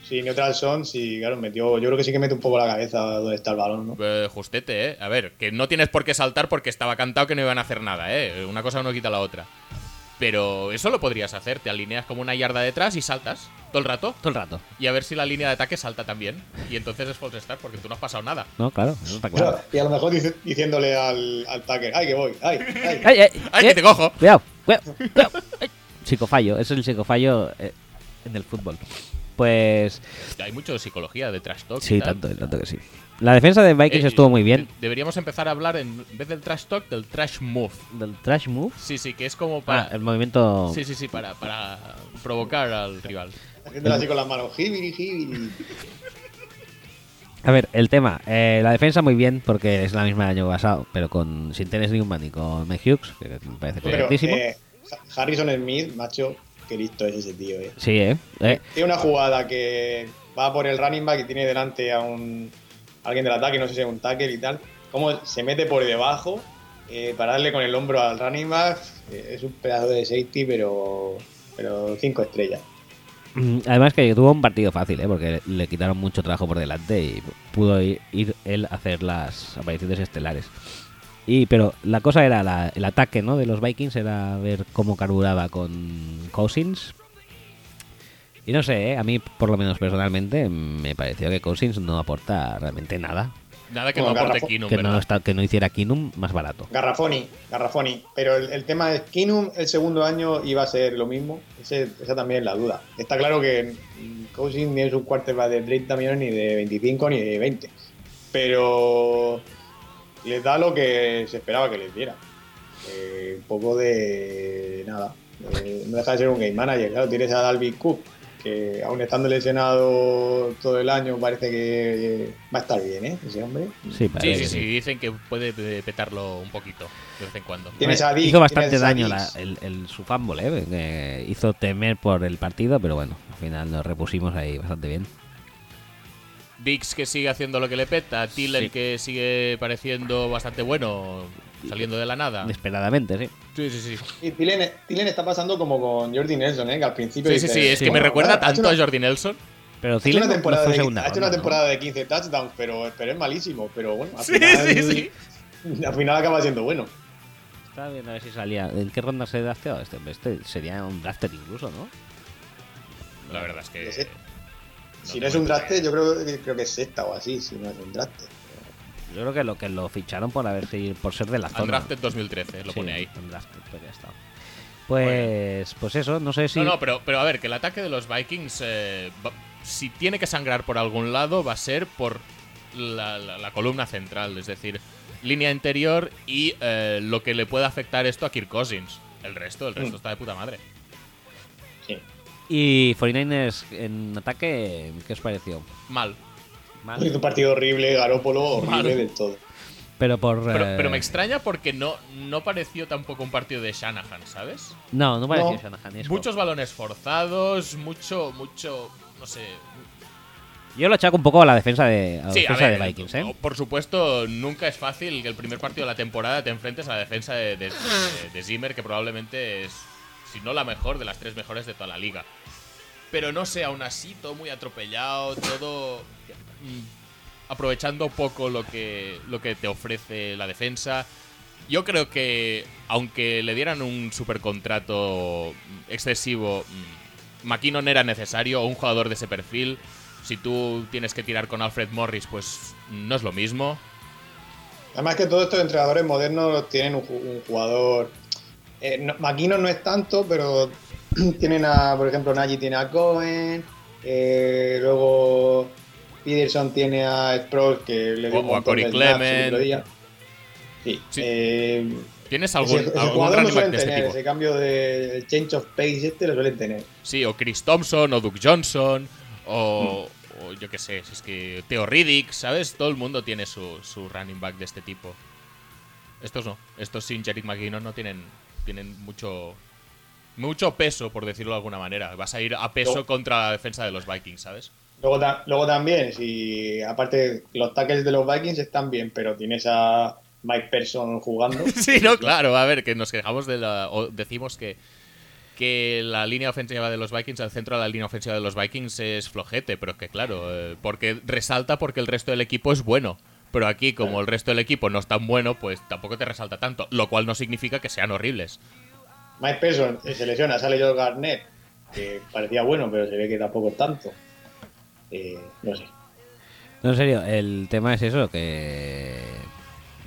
sí, Neutral Son, sí, claro, metió. Yo creo que sí que mete un poco la cabeza donde está el balón, ¿no? Eh, justete, ¿eh? A ver, que no tienes por qué saltar porque estaba cantado que no iban a hacer nada, ¿eh? Una cosa no quita la otra. Pero eso lo podrías hacer, te alineas como una yarda detrás y saltas todo el rato. Todo el rato. Y a ver si la línea de ataque salta también. Y entonces es false start porque tú no has pasado nada. No, claro, eso está claro. Y a lo mejor dice- diciéndole al, al Tucker, ¡ay, que voy! ¡ay! ¡ay! ¡Ay, ay! ¡Ay, eh, que te cojo! Cuidado, cuidado, cuidado. Psicofallo, es el psicofallo eh, en el fútbol. Pues Hay mucho de psicología, de trash talk. y sí, tal. tanto, tanto que sí. La defensa de Vikings Eh, estuvo muy bien. Deberíamos empezar a hablar, en vez del trash talk, del trash move. Del trash move. Sí, sí, que es como para. Ah, el movimiento. Sí, sí, sí, para, para provocar al rival. Haciéndolo así con las manos, jibiri, jibiri. A ver, el tema. eh, la defensa muy bien porque es la misma del año pasado, pero con sin Tennis Newman y con Mike Hughes, que me parece Pero correctísimo. eh, Harrison Smith, macho, qué listo es ese tío, eh. Sí, ¿eh? Eh, Tiene una jugada que va por el running back y tiene delante a un alguien del ataque, no sé si es un tackle y tal. Cómo se mete por debajo eh, para darle con el hombro al running back. eh, es un pedazo de safety, pero pero cinco estrellas. Mm, Además que tuvo un partido fácil, ¿eh? porque le quitaron mucho trabajo por delante y pudo ir, ir él a hacer las apariciones estelares. Y pero la cosa era la- el ataque, ¿no? De los Vikings era ver cómo carburaba con Cousins. Y no sé, ¿eh? a mí por lo menos personalmente me pareció que Cousins no aporta realmente nada. Nada que Como no aporte Keenum, que no ¿verdad? está, que no hiciera Kinum más barato. Garrafoni, Garrafoni. Pero el, el tema es, Kinum el segundo año iba a ser lo mismo. Ese- esa también es la duda. Está claro que Cousins ni es un quarterback de 30 millones, ni de 25, ni de 20. Pero les da lo que se esperaba que les diera. Eh, un poco de nada. Eh, no deja de ser un game manager. Claro, tienes a Dalvin Cook, que aún estando lesionado todo el año, parece que va a estar bien, ¿eh? Ese hombre. Sí, Sí, sí, dicen que puede eh, petarlo un poquito de vez en cuando. Tienes a Dick, hizo bastante daño la- el, el- su fumble, ¿eh? Que hizo temer por el partido, pero bueno, al final nos repusimos ahí bastante bien. Dix que sigue haciendo lo que le peta, Tillen Sí. que sigue pareciendo bastante bueno, saliendo de la nada. Inesperadamente, sí. Sí, sí, sí. Y Tilen, Tilen está pasando como con Jordi Nelson, ¿eh? que al principio. Sí, sí, dices, sí, es que sí. me recuerda tanto una- a Jordi Nelson. Pero Ha hecho Thielen una temporada, de, segunda ha hecho una ¿no? temporada de 15 touchdowns, pero, pero es malísimo. Pero bueno, al Sí, final, sí, sí. al final acaba siendo bueno. Estaba viendo a ver si salía. ¿En qué ronda se drafteó este? Este sería un drafter incluso, ¿no? La verdad es que. Si no es un idea. yo creo, que- creo que es sexta o así, si no es un draste. Yo creo que lo que lo ficharon por haber si- por ser de la zona. Undrafted 2013, lo Sí, pone ahí. undrafted, pues ya está. Pues, pues eso, no sé si. No, no, pero, pero a ver, que el ataque de los Vikings, eh, va- si tiene que sangrar por algún lado, va a ser por la, la- la columna central, es decir, línea interior y eh, lo que le puede afectar esto a Kirk Cousins. El resto, el resto Mm. está de puta madre. Y 49ers en ataque, ¿qué os pareció? Mal. Mal. Hizo un partido horrible, Garópolo, horrible del todo. Pero por. Pero, eh, pero me extraña porque no, no pareció tampoco un partido de Shanahan, ¿sabes? No, no pareció No. Shanahan. Muchos balones forzados, mucho, mucho, no sé. Yo lo achaco un poco a la defensa de, a la Sí, a defensa ver, de Vikings, ¿eh? por supuesto, nunca es fácil que el primer partido de la temporada te enfrentes a la defensa de, de, de- de Zimmer, que probablemente es, si no la mejor, de las tres mejores de toda la liga. Pero no sé, aún así, todo muy atropellado, todo mm, aprovechando poco lo que, lo que te ofrece la defensa. Yo creo que, aunque le dieran un supercontrato excesivo, mm, McKinnon era necesario, o un jugador de ese perfil. Si tú tienes que tirar con Alfred Morris, pues no es lo mismo. Además que todos estos entrenadores modernos tienen un, ju- un jugador... Eh, no, McKinnon no es tanto, pero tienen a, por ejemplo, Nagy tiene a Cohen, eh, luego Peterson tiene a Sproles que le dio O- un a Corey Clement. día. Sí, Sí. eh, ¿Tienes ese, algún, ese algún lo running back de este tener, tipo? ese cambio de change of pace este lo suelen tener. Sí, o Chris Thompson, o Duke Johnson, o, o yo qué sé, si es que Theo Riddick, ¿sabes? Todo el mundo tiene su, su running back de este tipo. Estos no, estos sin Jerick McKinnon no tienen, tienen mucho, mucho peso, por decirlo de alguna manera. Vas a ir a peso contra la defensa de los Vikings, ¿sabes? Luego, luego también, si aparte los tackles de los Vikings están bien, pero tienes a Mike Person jugando. Sí, no, claro, a ver, que nos quejamos de la. O decimos que, que la línea ofensiva de los Vikings, el centro de la línea ofensiva de los Vikings es flojete, pero es que claro, eh, porque resalta porque el resto del equipo es bueno. Pero aquí, como el resto del equipo no es tan bueno, pues tampoco te resalta tanto. Lo cual no significa que sean horribles. Mike Person eh, se lesiona, sale Joe Garnett, que parecía bueno, pero se ve que tampoco tanto. Eh, no sé. No, en serio, el tema es eso, que...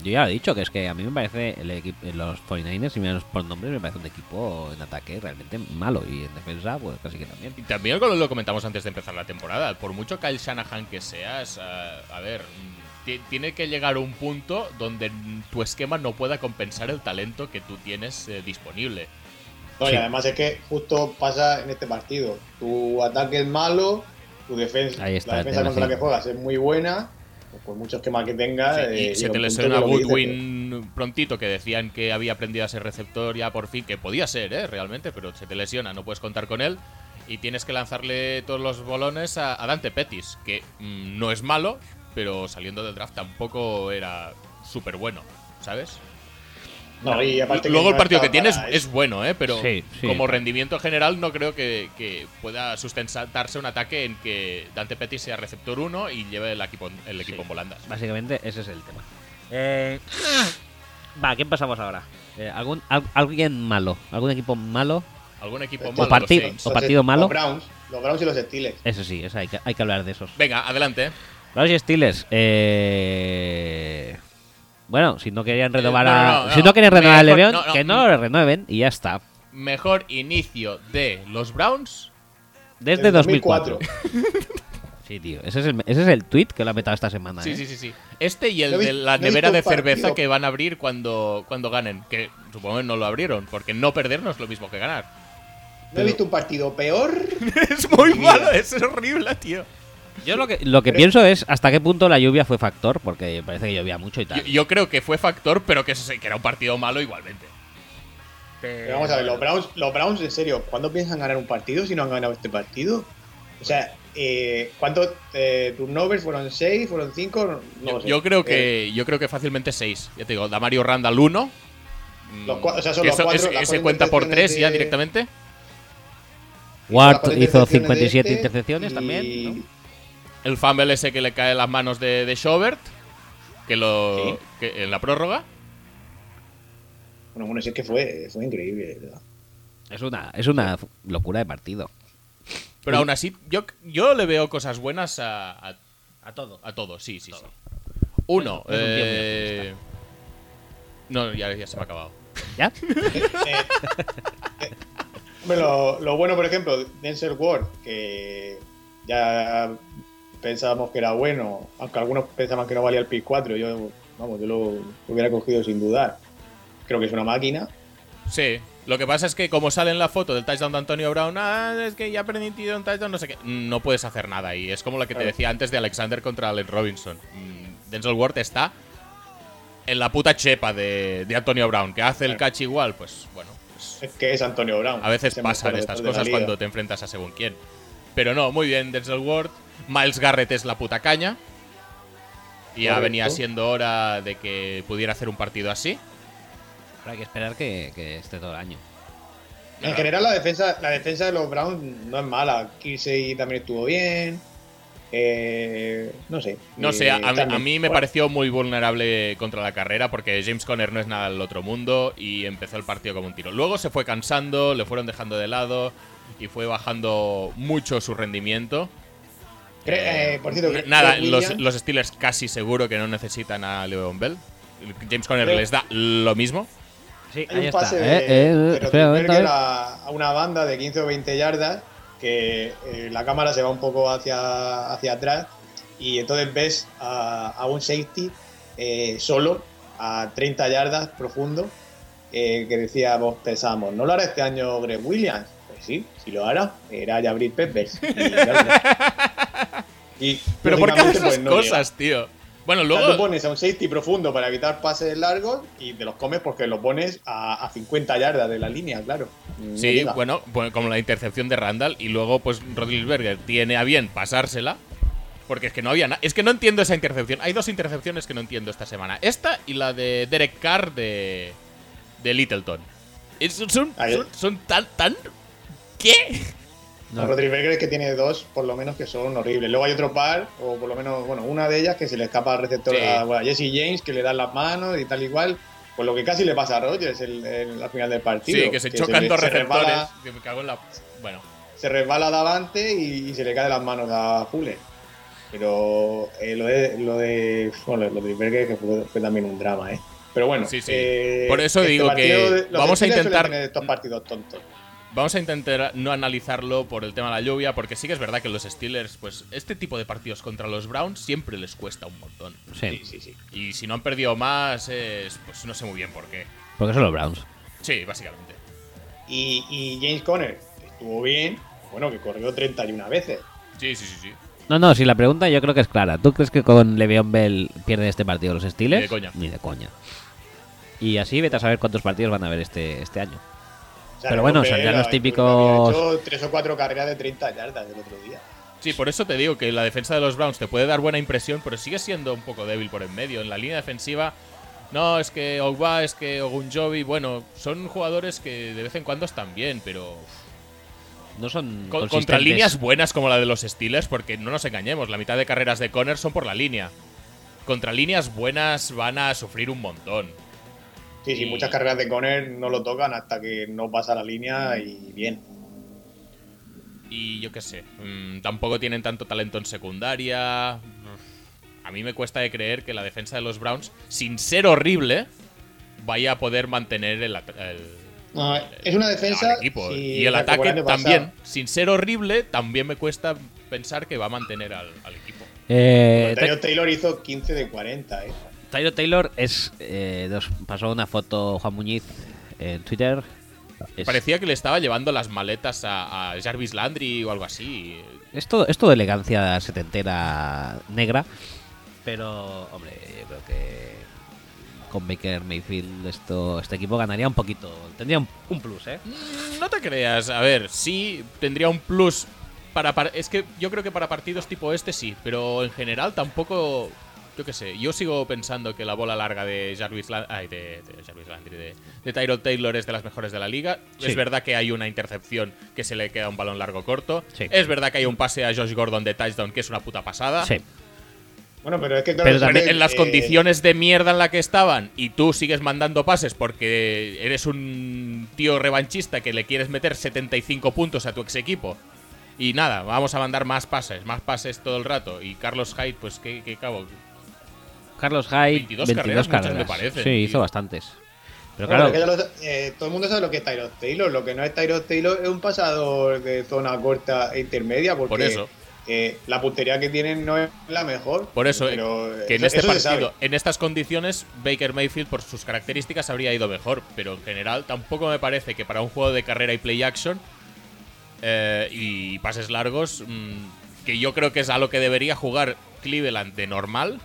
Yo ya lo he dicho, que es que a mí me parece el equipo, los 49ers, si miramos por nombres, me parece un equipo en ataque realmente malo y en defensa, pues casi que también. Y también lo lo comentamos antes de empezar la temporada. Por mucho Kyle Shanahan que seas, a, a ver, ti- tiene que llegar a un punto donde tu esquema no pueda compensar el talento que tú tienes eh, disponible. No, Sí. Y además es que justo pasa en este partido. Tu ataque es malo, tu defensa, Ahí está la defensa contra la que juegas es muy buena, pues por mucho esquema que tengas. Sí, eh, y se te lesiona que que Goodwin prontito, que decían que había aprendido a ser receptor ya por fin, que podía ser, ¿eh? Realmente, pero se te lesiona, no puedes contar con él. Y tienes que lanzarle todos los bolones a, a Dante Pettis, que mm, no es malo, pero saliendo del draft tampoco era súper bueno, ¿sabes? Que- No, y aparte Luego el partido que tienes para es bueno, ¿eh? Pero Sí, sí. como rendimiento general no creo que, que pueda sustentarse un ataque en que Dante Pettis sea receptor 1 y lleve el equipo, el equipo Sí. en volandas. Básicamente ese es el tema. Eh, va, ¿qué pasamos ahora? Eh, ¿algún, al- ¿Alguien malo? ¿Algún equipo malo? ¿Algún equipo O malo? partido. O partido malo. Los Browns, los Browns y los Steelers. Eso sí, eso hay, que, hay que hablar de esos. Venga, adelante. Los Steelers, eh... Bueno, si no querían renovar no, a... no, no, si no quieren renovar a mejor- León, no, no. que no lo renueven y ya está. Mejor inicio de los Browns. Desde Desde 2004. Sí, tío. Ese es el, ese es el tweet que lo ha metido esta semana. Sí, ¿eh? sí, sí, sí. Este y el No de la no nevera de cerveza partido. que van a abrir cuando, cuando ganen. Que supongo que no lo abrieron, porque no perder no es lo mismo que ganar. No he visto un partido peor. es muy malo, es horrible, tío. Yo lo que, lo que pienso es hasta qué punto la lluvia fue factor, porque parece que llovía mucho y tal. Yo, yo creo que fue factor, pero que, era un partido malo igualmente. Pero vamos a ver, los Browns, los Browns, en serio, ¿cuándo piensan ganar un partido si no han ganado este partido? O sea, eh, ¿cuántos eh, turnovers fueron? ¿Seis? ¿Fueron cinco? No yo, lo sé. yo creo Eh, que yo creo que fácilmente 6. Ya te digo, Damario Randall 1. Los cua- o sea, son Que los eso- cuatro- ese- las ese cuenta por 3 intercepciones ya directamente. Ward hizo intercepciones de 57 este intercepciones y- también. ¿no? El fumble ese que le cae en las manos de, de Schobert. Que lo. Sí. que en la prórroga. Bueno, bueno, sí es que fue, fue increíble. Es una, es una locura de partido. Pero aún así, yo, yo le veo cosas buenas a, a, A todo. a todo. Sí, sí, sí. Uno. Un eh, no, ya, ya se me ha acabado. ¿Ya? Eh, eh, hombre, lo, lo bueno, por ejemplo, Denzel Ward, que ya pensábamos que era bueno, aunque algunos pensaban que no valía el pick 4, yo, vamos, yo lo, lo hubiera cogido sin dudar. Creo que es una máquina. Sí. Lo que pasa es que como sale en la foto del touchdown de Antonio Brown, ah, es que ya ha permitido un touchdown, no sé qué. No puedes hacer nada y es como la que te decía antes de Alexander contra Allen Robinson. Mm, Denzel Ward está en la puta chepa de, de Antonio Brown, que hace el catch igual, pues bueno. pues, Es que es Antonio Brown. a veces pasan estas cosas cuando te enfrentas a según quién. Pero no, muy bien, Denzel Ward. Miles Garrett es la puta caña. Y ya venía siendo hora de que pudiera hacer un partido así. Ahora hay que esperar que, que esté todo el año. En general, la defensa, la defensa de los Browns no es mala. Kirsey también estuvo bien. Eh, no sé. No Eh, sé, a, a mí- también. a mí me Bueno, pareció muy vulnerable contra la carrera porque James Conner no es nada del otro mundo y empezó el partido como un tiro. Luego se fue cansando, le fueron dejando de lado y fue bajando mucho su rendimiento. Cre- eh, por cierto, nada, los, los Steelers casi seguro que no necesitan a Le'Veon Bell. James Conner les da lo mismo. Sí, Hay ahí un está. pase Eh, de, eh, espera a, a una banda de 15 o 20 yardas que eh, la cámara se va un poco hacia, hacia atrás y entonces ves a, a un safety eh, solo a 30 yardas profundo eh, que decíamos, pensábamos, ¿no lo hará este año Greg Williams? Pues sí, si lo hará, era Jabril Peppers. Y, y, Pero ¿por qué haces esas pues, no llega. cosas, tío? Bueno, O sea, tú luego... pones a un safety profundo para evitar pases largos y te los comes porque lo pones a, a 50 yardas de la línea, claro. Sí, llega. bueno, como la intercepción de Randall y luego pues Rodlisberger tiene a bien pasársela porque es que no había nada. Es que no entiendo esa intercepción. Hay dos intercepciones que no entiendo esta semana. Esta y la de Derek Carr de, de Littleton. Es- son, son, son tan, tan... ¿Qué? No. Es que tiene dos, por lo menos, que son horribles. Luego hay otro par, o por lo menos, bueno, una de ellas que se le escapa al receptor Sí. a, bueno, Jesse James, que le dan las manos y tal igual. Pues lo que casi le pasa a Rodgers el, el- al final del partido. Sí, que se chocan le- dos se receptores. resbala- que me cago en la... Bueno, se resbala Davante y, y se le cae de las manos a Fuller. Pero eh, lo de, lo de, bueno, lo de Berger que fue, fue también un drama, ¿eh? Pero bueno, Sí, sí. eh, Por eso digo partido que de- vamos a intentar- estos partidos tontos. Vamos a intentar no analizarlo por el tema de la lluvia, porque sí que es verdad que los Steelers, pues este tipo de partidos contra los Browns siempre les cuesta un montón. Sí, Sí, sí, sí. Y si no han perdido más, es, pues no sé muy bien por qué. porque son los Browns. Sí, básicamente. Y, y James Conner estuvo bien, bueno, que corrió 31 veces. Sí, sí, sí, sí. No, no, si la pregunta yo creo que es clara. ¿Tú crees que con Le'Veon Bell pierden este partido los Steelers? Ni de coña. Ni de coña. Y así vete a saber cuántos partidos van a haber este, este año. Sea, Pero bueno, Bell los típicos- había hecho tres o cuatro carreras de 30 yardas el otro día. Sí, por eso te digo que la defensa de los Browns te puede dar buena impresión, pero sigue siendo un poco débil por en medio. En la línea defensiva, no, es que Ogba, es que Ogunjobi, bueno, son jugadores que de vez en cuando están bien, pero No son con- contra líneas buenas como la de los Steelers, porque no nos engañemos, la mitad de carreras de Conner son por la línea. Contra líneas buenas van a sufrir un montón. Sí, sí, muchas carreras de Conner no lo tocan hasta que no pasa la línea y bien. Y yo qué sé, mm, tampoco tienen tanto talento en secundaria. A mí me cuesta de creer que la defensa de los Browns, sin ser horrible, vaya a poder mantener el, el- No, es una defensa. equipo. y el ataque también, sin ser horrible, también me cuesta pensar que va a mantener al, al equipo. Eh, Taylor hizo 15 de 40, ¿eh? Tyler Taylor es. eh, nos pasó una foto Juan Muñiz en Twitter. Es, Parecía que le estaba llevando las maletas a, a Jarvis Landry o algo así. es todo, es todo elegancia setentera negra. Pero, hombre, yo creo que con Baker Mayfield esto, este equipo ganaría un poquito. Tendría un, un plus, ¿eh? No te creas, a ver, sí tendría un plus para, para- es que yo creo que para partidos tipo este sí, pero en general tampoco. Yo qué sé, yo sigo pensando que la bola larga de Jarvis, ay, de, de Jarvis Landry, de, de Tyrod Taylor es de las mejores de la liga. Sí. Es verdad que hay una intercepción que se le queda un balón largo corto. Sí. Es verdad que hay un pase a Josh Gordon de touchdown que es una puta pasada. Sí. Bueno, pero es que claro, Pero En- también, en las eh, condiciones de mierda en la que estaban y tú sigues mandando pases porque eres un tío revanchista que le quieres meter 75 puntos a tu ex equipo. Y nada, vamos a mandar más pases, más pases todo el rato. Y Carlos Hyde, pues qué, qué cabo. Carlos Hyde, 22 22, carreras, carreras. muchas me parecen, sí, tío. hizo bastantes. Pero claro, eh, todo el mundo sabe lo que es Tyrod Taylor. Lo que no es Tyrod Taylor es un pasador de zona corta e intermedia. Porque Por eso. eh, la puntería que tienen no es la mejor. Por eso, pero, que en eso- este eso partido, en estas condiciones, Baker Mayfield, por sus características, habría ido mejor. Pero en general, tampoco me parece que para un juego de carrera y play action eh, y pases largos, mm, que yo creo que es a lo que debería jugar Cleveland de normal.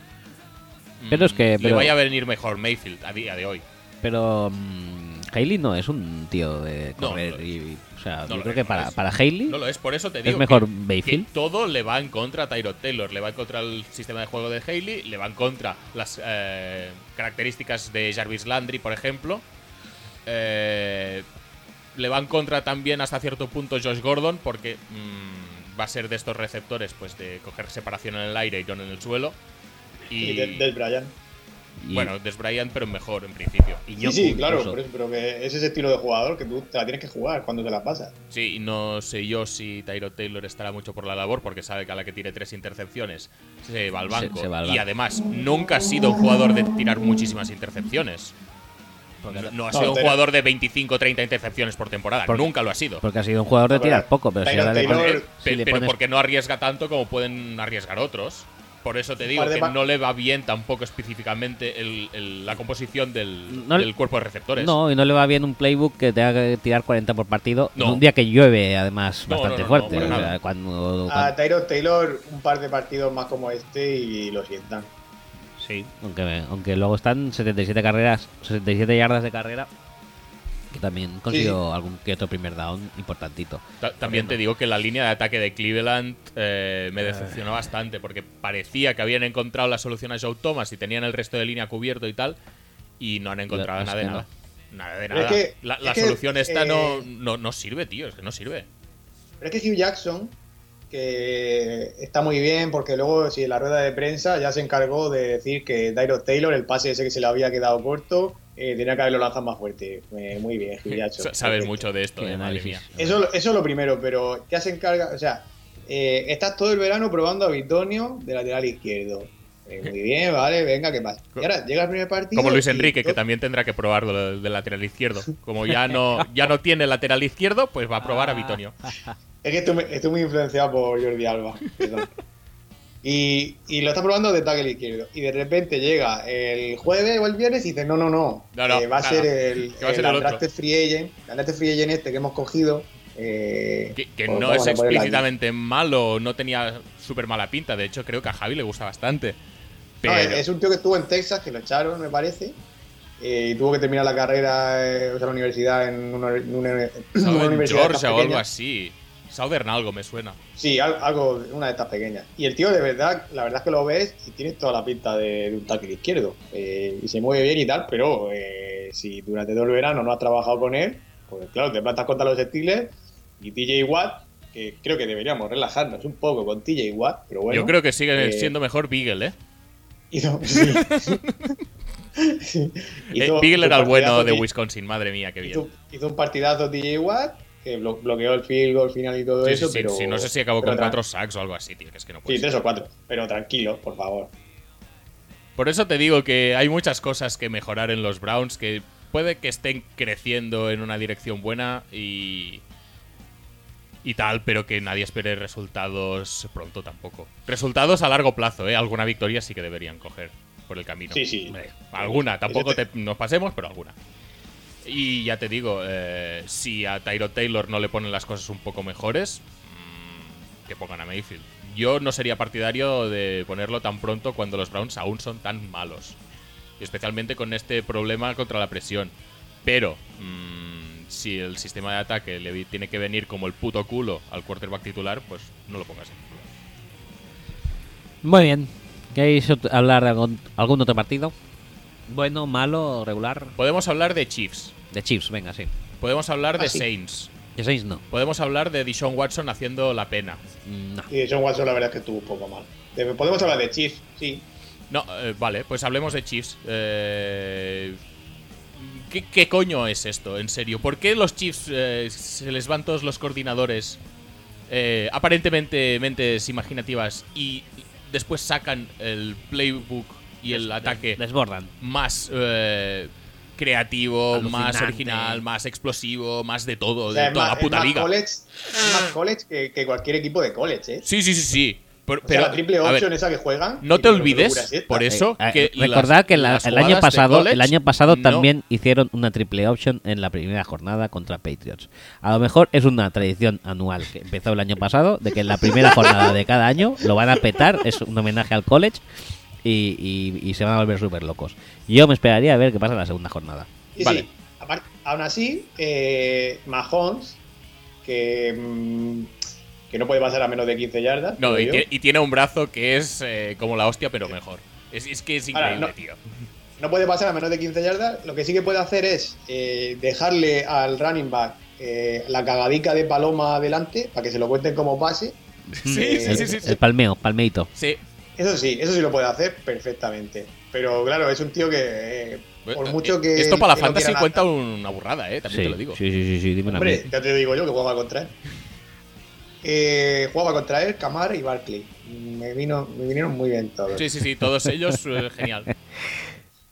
Pero es que- le pero- vaya a venir mejor Mayfield a día de hoy. pero mm, Haley no es un tío de No, correr. no es. y, o sea, No yo creo es, que no para, es. para Haley No lo es, por eso te digo. mejor que- Mayfield. que todo le va en contra a Tyrod Taylor, le va en contra el sistema de juego de Haley, le va en contra las eh, características de Jarvis Landry, por ejemplo. Eh, le va en contra también hasta cierto punto Josh Gordon, porque mm, va a ser de estos receptores, pues de coger separación en el aire y no en el suelo. Y, Y de- del Brian. y- bueno, Des Bryant, pero mejor en principio. y Sí, sí, claro, incluso. por eso, pero que es ese estilo de jugador que tú te la tienes que jugar cuando te la pasas. Sí, y no sé yo si Tyrod Taylor estará mucho por la labor, porque sabe que a la que tire tres intercepciones se va al banco. se va al Y además, nunca ha sido un jugador de tirar muchísimas intercepciones. Porque- No, no ha No, sido un Taylor- jugador de 25 o 30 intercepciones por temporada. Porque- nunca lo ha sido. Porque ha sido un jugador de tirar poco, pero si Tyrod ahora le Taylor- pones- si le pero porque no arriesga tanto como pueden arriesgar otros. Por eso te digo que no le va bien tampoco específicamente el- el- la composición del, No le- del cuerpo de receptores. No, y no le va bien un playbook que tenga que tirar 40 por partido. en. Un día que llueve, además, No, bastante no, no, fuerte. no, para o sea, nada. cuando, A Tyrod Taylor, un par de partidos más como este y lo sientan. Sí, aunque, aunque luego están 77 carreras, 77 yardas de carrera, que también consiguió algún que otro primer down importantito. Ta- También te digo que la línea de ataque de Cleveland eh, me decepcionó bastante porque parecía que habían encontrado la solución a Joe Thomas y tenían el resto de línea cubierto y tal, y no han encontrado nada de nada. Nada de es nada. que- la es la que, solución esta no, eh, no, no sirve, tío, es que no sirve. Pero es que Hugh Jackson, que está muy bien, porque luego, si en la rueda de prensa ya se encargó de decir que Tyrod Taylor, el pase ese que se le había quedado corto, eh, tenía que haberlo lanzado más fuerte. Eh, muy bien. Sa- Sabes Perfecto. mucho de esto, Qué eh, madre mía. Eso, eso es lo primero, pero ya se encarga, o sea, eh, estás todo el verano probando a Bitonio de lateral izquierdo. Eh, muy bien, vale, venga, ¿qué pasa? Y ahora llega el primer partido. Como Luis y Enrique, que también tendrá que probarlo del lateral izquierdo. Como ya no, ya no tiene lateral izquierdo, pues va a probar a Bitonio. Es que estoy, muy- estoy muy influenciado por Jordi Alba. perdón. Y, y lo está probando de tackle izquierdo. Y de repente llega el jueves o el viernes y dice: No, no, no. No, no, eh, va a el, Que va a ser el el free agent. El free agent este que hemos cogido. eh, Que, que pues no es explícitamente malo, no tenía súper mala pinta. De hecho, creo que a Javi le gusta bastante. Pero No, es, un tío que estuvo en Texas, que lo echaron, me parece. eh, y tuvo que terminar la carrera, eh, o sea, la universidad en una, en una- en una Southern universidad Georgia o algo así. Southern algo me suena. Sí, al- algo, una de estas pequeñas. Y el tío, de verdad, la verdad es que lo ves y tiene toda la pinta de, de un tackle izquierdo. Eh, y se mueve bien y tal, pero eh, si durante todo el verano no has trabajado con él, pues claro, te plantas contra los Steelers y TJ Watt, que creo que deberíamos relajarnos un poco con TJ Watt, pero bueno. Yo creo que sigue siendo mejor Beagle, ¿eh? Hizo- sí. Sí. Eh, Hizo- Beagle hizo era el bueno de Wisconsin, madre mía, qué bien. Hizo, hizo un partidazo TJ Watt, que blo- bloqueó el field goal final y todo Sí, eso, sí, pero... sí, no sé si acabó con cuatro sacks o algo así, tío, que es que no puede Sí, ser. tres o cuatro, pero tranquilo, por favor. Por eso te digo que hay muchas cosas que mejorar en los Browns que puede que estén creciendo en una dirección buena y. y tal, pero que nadie espere resultados pronto tampoco. Resultados a largo plazo, ¿eh? Alguna victoria sí que deberían coger por el camino. Sí, sí. Alguna, tampoco te- nos pasemos, pero alguna. Y ya te digo, eh, si a Tyrod Taylor no le ponen las cosas un poco mejores, mm, que pongan a Mayfield. Yo no sería partidario de ponerlo tan pronto cuando los Browns aún son tan malos. Especialmente con este problema contra la presión. Pero, mm, si el sistema de ataque le tiene que venir como el puto culo al quarterback titular, pues no lo pongas. Muy bien. ¿Queréis hablar de algún, algún otro partido? Bueno, malo, regular. Podemos hablar de Chiefs, De Chiefs, venga, sí. podemos hablar Ah, de sí. Saints, De Saints no. podemos hablar de Dishon Watson haciendo la pena. No. Y John Watson la verdad es que estuvo un poco mal. Podemos hablar de Chiefs, sí. No, eh, vale, pues hablemos de Chiefs. Eh, ¿qué, qué coño es esto, en serio? ¿Por qué los Chiefs eh, se les van todos los coordinadores eh, aparentemente mentes imaginativas y después sacan el playbook y el ataque Desbordan. más eh, creativo, más original, más explosivo, más de todo, O sea, de toda más, la puta es más liga? college, es más college que, que cualquier equipo de college, ¿eh? Sí, sí, sí, sí. Pero, O sea, pero, la triple ver, option esa que juegan. no te olvides, es por eso, Eh, que eh, recordad las- que la- las el año pasado, college el año pasado no- también hicieron una triple option en la primera jornada contra Patriots. A lo mejor es una tradición anual que empezó el año pasado de que en la primera jornada de cada año lo van a petar, es un homenaje al college y, y- y se van a volver súper locos. Yo me esperaría a ver qué pasa en la segunda jornada. Y Vale. sí, aún así, eh, Mahomes, que, mm, que no puede pasar a menos de 15 yardas. No, y, tiene un brazo que es eh, como la hostia, pero mejor. Es, es que es Ahora, increíble, no- tío. no puede pasar a menos de 15 yardas. Lo que sí que puede hacer es eh, dejarle al running back eh, la cagadica de paloma adelante para que se lo cuenten como pase. Sí, sí, Eh, sí, sí, sí. El palmeo, palmeito. Sí. Eso sí, eso sí lo puede hacer perfectamente. Pero claro, es un tío que, eh, por mucho que. Esto para la fantasy cuenta una burrada, eh, también Sí, te lo digo. sí, sí, sí, sí, dímelo. Hombre, ya te digo yo que jugaba contra él. Eh, jugaba contra él, Camar y Barkley. Me, vino, me vinieron muy bien todos. Sí, sí, sí, todos ellos, eh, genial.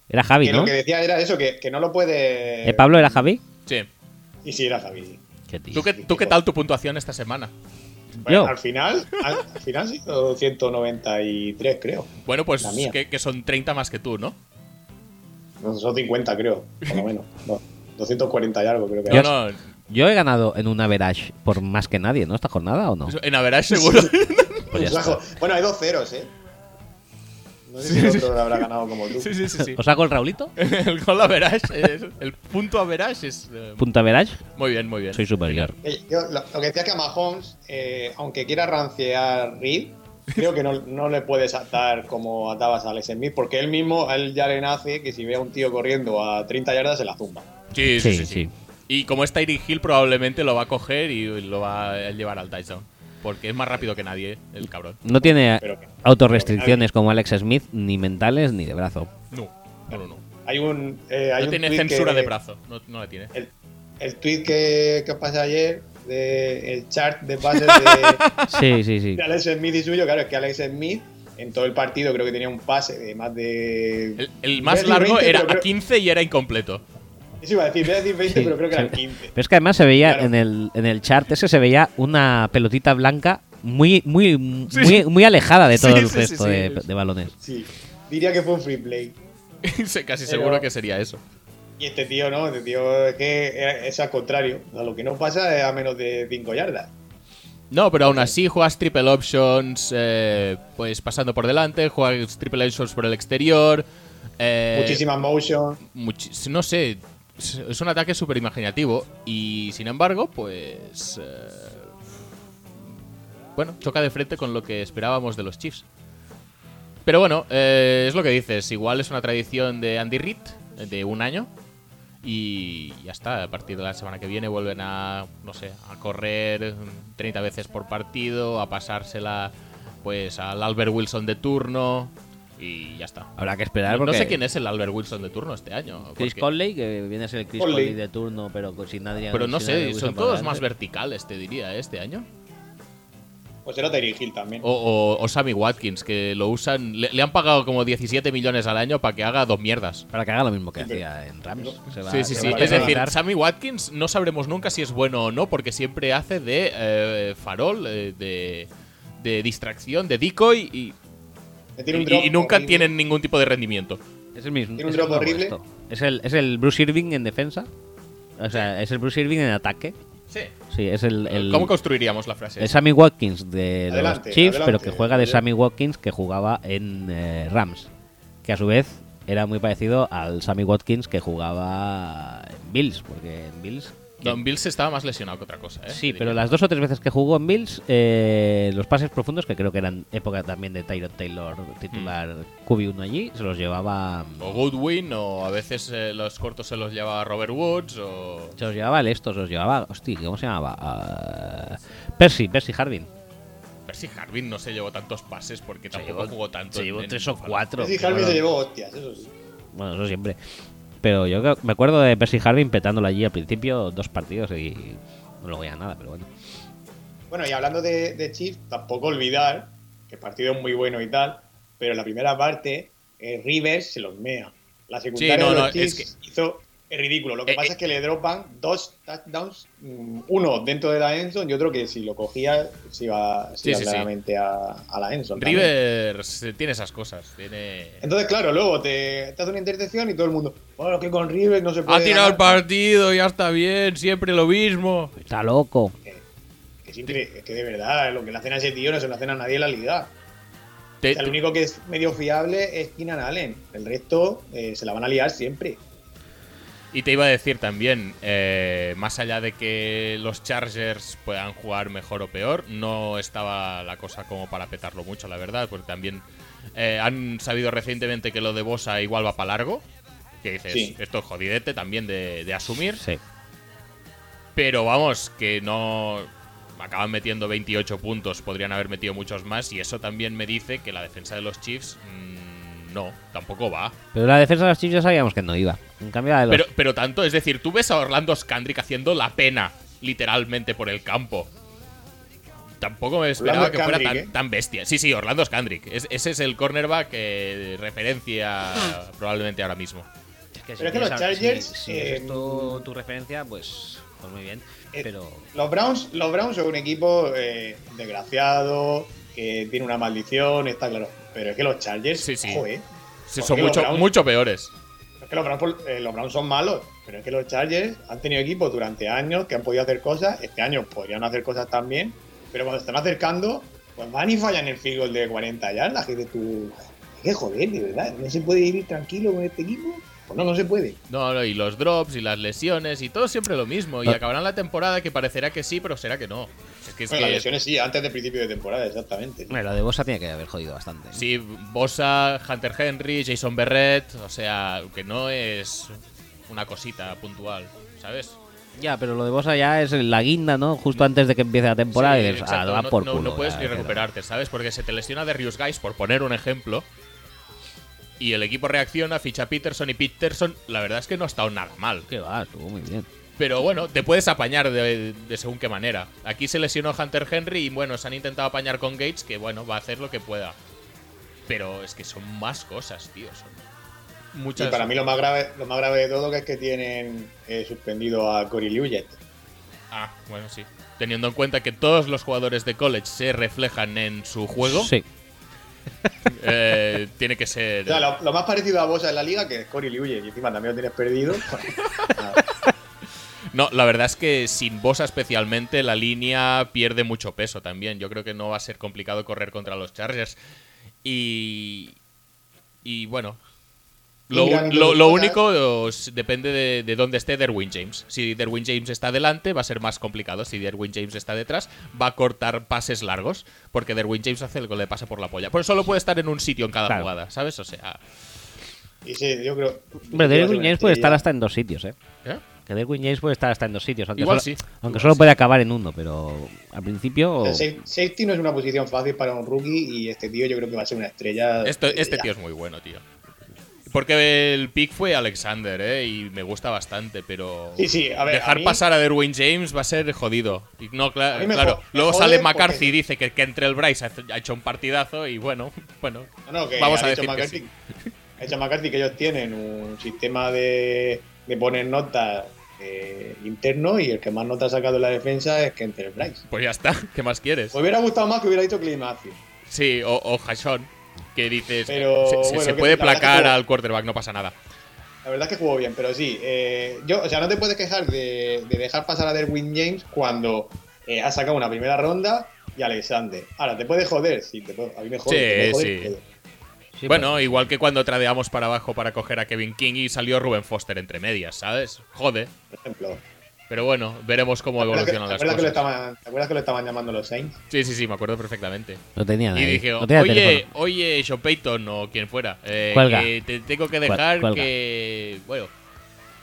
Era Javi, que ¿no? lo que decía era eso, que, que no lo puede. ¿Eh, Pablo era Javi? Sí. Y sí, era Javi. Qué. ¿Tú qué, ¿Tú qué tal tu puntuación esta semana? Bueno, Yo. al final, al, al final sí, 193, creo. Bueno, pues que, que son 30 más que tú, ¿no? No, son 50, creo, por lo menos. No, 240 y algo, creo que No, era. no. Yo he ganado en un average por más que nadie, ¿no? ¿Esta jornada o no? En average seguro. Pues ya Ojo, Bueno, hay dos ceros, ¿eh? No sé si el otro lo habrá ganado como tú. sí, sí, sí, sí. ¿Os hago el Raulito? El gol average, es- el punto average es... eh, Punto average, muy bien, muy bien. soy superior. Eh, Yo, lo, lo que decía que a Mahomes, eh, aunque quiera ranciar Reed, creo que no, no le puedes atar como atabas a Alex Smith, porque él mismo, a él ya le nace que si ve a un tío corriendo a 30 yardas se la zumba. Sí, sí, Sí, sí, sí. sí. Y como es Tyreek Hill, probablemente lo va a coger y lo va a llevar al touchdown. Porque es más rápido que nadie, el cabrón. No tiene autorrestricciones como Alex Smith, ni mentales ni de brazo. No, no, no. no. Hay un. eh, hay No un tiene censura que- de brazo, no, no la tiene. El, el tweet que, que os pasé ayer, de, el chart de pases de, Sí, sí, sí. de Alex Smith y suyo, claro, es que Alex Smith en todo el partido creo que tenía un pase de más de. El, el más largo 20, era a creo- 15 y era incompleto. Eso iba a decir, voy a decir 20, Sí, pero creo que eran sí. 15. Pero es que además se veía Claro. en, el, en el chart ese se veía una pelotita blanca muy, muy, Sí. muy, muy alejada de todo Sí, el sí, sí, resto sí. de, de balones. Sí, diría que fue un free play. Casi Pero- seguro que sería eso. Y este tío no, este tío es que es al contrario. O sea, lo que no pasa es a menos de 5 yardas. No, pero aún así juegas triple options, eh, pues pasando por delante, juegas triple options por el exterior. eh, Muchísimas motion. no sé, es un ataque súper imaginativo y sin embargo, pues... eh, bueno, choca de frente con lo que esperábamos de los Chiefs. Pero bueno, eh, es lo que dices, igual es una tradición de Andy Reid, de un año, y ya está, a partir de la semana que viene vuelven a, no sé, a correr 30 veces por partido, a pasársela pues al Albert Wilson de turno y ya está. Habrá que esperar No, sé quién es el Albert Wilson de turno este año. Chris porque- Conley, que viene a ser el Chris Conley. Conley de turno, pero sin nadie. Pero no sé, son todos más verticales, te diría, ¿eh? este año. Pues era Terry Hill también. O, o- o Sammy Watkins, que lo usan. Le, le han pagado como 17 millones al año para que haga dos mierdas. Para que haga lo mismo que Sí, hacía en Rams. Se va- Sí, sí, se sí. va Es decir. Sammy Watkins no sabremos nunca si es bueno o no, porque siempre hace de eh, farol, eh, de, de distracción, de decoy y, tiene un y- drop y nunca horrible. tienen ningún tipo de rendimiento. Es el mismo. Tiene un es drop horrible. esto. Es el, es el Bruce Irving en defensa. O sea, es el Bruce Irving en ataque. Sí. Sí, es el. el ¿Cómo construiríamos la frase? el Sammy Watkins de Adelante, los Chiefs, adelante, pero que juega de. Sammy Watkins que jugaba en eh, Rams. Que a su vez era muy parecido al Sammy Watkins que jugaba en Bills. Porque en Bills No, en Bills estaba más lesionado que otra cosa, ¿eh? Sí, pero las dos o tres veces que jugó en Bills, eh, los pases profundos, que creo que eran época también de Tyrod Taylor, titular Mm. QB1 allí, se los llevaba. O Goodwin, o a veces eh, los cortos se los llevaba Robert Woods, o. Se los llevaba el esto, se los llevaba. Hostia, ¿cómo se llamaba? Ah, Percy, Percy Hardin. Percy Harvin no se llevó tantos pases porque Se tampoco llevó- jugó tanto. se llevó tres o cuatro. Sí, Harvey se llevó hostias, eso sí. Bueno, eso siempre. Pero yo me acuerdo de Percy Harvin petándolo allí al principio, dos partidos y no lo veía nada, pero bueno. Bueno, y hablando de, de Chiefs, tampoco olvidar que el partido es muy bueno y tal, pero en la primera parte, eh, Rivers se los mea. La secundaria no, de no, los Chiefs es hizo es ridículo. Lo que Eh, pasa eh. es que le dropan dos touchdowns, mm, uno dentro de la endzone y otro que si lo cogía se iba, se Sí, iba sí, sí. claramente a, a la también. Rivers eh, tiene esas cosas. Tiene. Entonces, claro, luego te, te hace una intercepción y todo el mundo, bueno, que con Rivers no se puede Ha tirado el ganar". partido, ya está bien, siempre lo mismo. Está loco. Que es, que de verdad, lo que le hacen a ese tío no se lo hacen a nadie en la liga. Te- O sea, el único que es medio fiable es Keenan Allen. El resto eh, se la van a liar siempre. Y te iba a decir también, eh, más allá de que los Chargers puedan jugar mejor o peor, no estaba la cosa como para petarlo mucho, la verdad, porque también eh, han sabido recientemente que lo de Bosa igual va para largo, que dices, Sí. esto es jodidete también de, de asumir, Sí. pero vamos, que no acaban metiendo 28 puntos, podrían haber metido muchos más, y eso también me dice que la defensa de los Chiefs mm, no, tampoco va. Pero la defensa de los Chiefs ya sabíamos que no iba. En cambio, la de los Pero, pero tanto, es decir, tú ves a Orlando Scandrick haciendo la pena, literalmente, por el campo. Tampoco me esperaba Orlando que fuera tan, ¿eh? tan bestia. Sí, sí, Orlando Scandrick. Es- ese es el cornerback eh, referencia probablemente ahora mismo. Es que, Pero es que los Chargers, Si, si eh, es esto tu referencia, pues, pues muy bien. Eh, Pero. Los Browns, los Browns son un equipo eh, desgraciado, que tiene una maldición, está claro. Pero es que los Chargers, Sí, sí. joder, Sí, Porque son mucho, Browns- mucho peores. es que los Browns, eh, los Browns son malos. Pero es que los Chargers han tenido equipos durante años que han podido hacer cosas. Este año podrían hacer cosas también. Pero cuando están acercando, pues van y fallan el field goal de 40 yardas. Que de tu. Que joder, de verdad. ¿No se puede vivir tranquilo con este equipo? Pues no, no se puede. No, no, y los drops y las lesiones y todo siempre lo mismo. Y Ah. acabarán la temporada que parecerá que sí, pero será que no. Es que es Bueno, las que lesiones sí, antes del principio de temporada, exactamente. Bueno, la de Bosa tiene que haber jodido bastante. ¿eh? Sí, Bosa, Hunter Henry, Jason Berrett, o sea, que no es una cosita puntual, ¿sabes? Ya, pero lo de Bosa ya es la guinda, ¿no? Justo antes de que empiece la temporada Sí, y dices, ah, exacto, no, por no- culo. no puedes ya, ni recuperarte, ¿sabes? Porque se te lesiona de Rius Guys, por poner un ejemplo, y el equipo reacciona, ficha a Peterson y Peterson, la verdad es que no ha estado nada mal. Que va, estuvo muy bien. Pero bueno, te puedes apañar de, de según qué manera. Aquí se lesionó Hunter Henry y bueno, se han intentado apañar con Gates, que bueno, va a hacer lo que pueda. Pero es que son más cosas, tío. Son Y muchas. para mí lo más grave, lo más grave de todo que es que tienen eh, suspendido a Cory Liujet. Ah, bueno, sí. Teniendo en cuenta que todos los jugadores de college se reflejan en su juego, Sí. eh, tiene que ser. O sea, lo, lo más parecido a Bosa en la liga que es Cory Liujet. Y encima también lo tienes perdido. No, la verdad es que sin Bosa especialmente la línea pierde mucho peso también. Yo creo que no va a ser complicado correr contra los Chargers. Y. Y bueno. Lo, lo- único os- depende de, de dónde esté Derwin James. Si Derwin James está delante, va a ser más complicado. Si Derwin James está detrás, va a cortar pases largos. Porque Derwin James hace lo que le pasa por la polla. Pero solo puede estar en un sitio en cada Claro. jugada, ¿sabes? O sea. Y sí, yo creo. Hombre, Derwin James James puede estar hasta en dos sitios, ¿eh? ¿eh? Que Derwin James puede estar hasta en dos sitios. Aunque Igual solo, sí, Aunque igual solo sí. puede acabar en uno, pero al principio. Sa- safety no es una posición fácil para un rookie y este tío yo creo que va a ser una estrella. Esto- este ya. tío es muy bueno, tío. Porque el pick fue Alexander, ¿eh? Y me gusta bastante, pero. Sí, sí, a ver, Dejar a mí- pasar a Derwin James va a ser jodido. Y no, me claro. me Luego sale porque- McCarthy y dice que, que entre el Bryce ha hecho un partidazo y bueno, bueno. No, no, que vamos ha a decir que McCarthy, sí. ha dicho McCarthy que ellos tienen un sistema de, de poner notas eh, interno y el que más notas ha sacado en la defensa es Kenter Bryce. Pues ya está. ¿Qué más quieres? Me hubiera gustado más que hubiera dicho Matthews. Sí, o, o Hashon, que dices. Pero, se, bueno, puede placar al quarterback, no pasa nada. La verdad es que jugó bien, pero sí. eh, yo, o sea, no te puedes quejar de, de dejar pasar a Derwin James cuando eh, ha sacado una primera ronda y Alexander. Ahora, ¿te puede joder? Sí, te puede, a mí me jode. Sí, joder, sí. Sí, bueno, igual que cuando tradeamos para abajo para coger a Kevin King y salió Ruben Foster entre medias, ¿sabes? Jode. por ejemplo. Pero bueno, veremos cómo ¿Te acuerdas que- evolucionan las acuerdas que lo cosas. estaban- ¿Te acuerdas que lo estaban llamando los Saints? Sí, sí, sí, me acuerdo perfectamente. Lo tenían Y ahí. dije, Lo tenía oye, teléfono. oye, Sean Payton o quien fuera, eh, Cuelga. que te tengo que dejar cuelga. que... Bueno,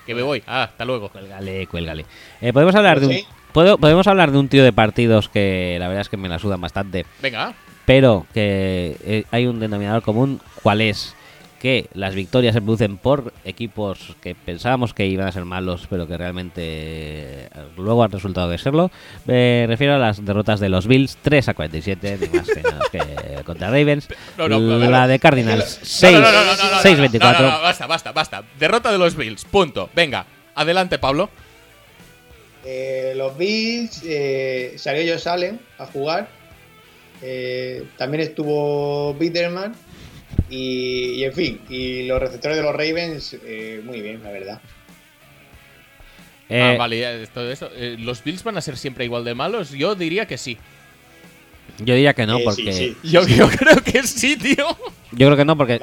que me voy. Ah, hasta luego. Cuélgale, cuélgale. Eh, podemos hablar de un. Sí. puedo- podemos hablar de un tío de partidos que la verdad es que me la sudan bastante. Venga, pero que eh, hay un denominador común, ¿cuál es? Que las victorias se producen por equipos que pensábamos que iban a ser malos, pero que realmente eh, luego han resultado de serlo. Me refiero a las derrotas de los Bills, 3 a 47, ni más menos que contra Ravens. No, la de Cardinals, No, 6, no, no, no, no, no, no, 6 no, 24. no, no, no, basta, basta, basta. Derrota de los Bills, punto. Venga, adelante, Pablo. Eh, los Bills, eh, salió Josh Allen a jugar. Eh, también estuvo Peterman. Y, y en fin, y los receptores de los Ravens, eh, muy bien, la verdad. Eh, ah, vale, ya es todo eso. Eh, ¿Los Bills van a ser siempre igual de malos? Yo diría que sí. Yo diría que no, Eh, sí, porque. sí. Yo, yo creo que sí, tío. Yo creo que no, porque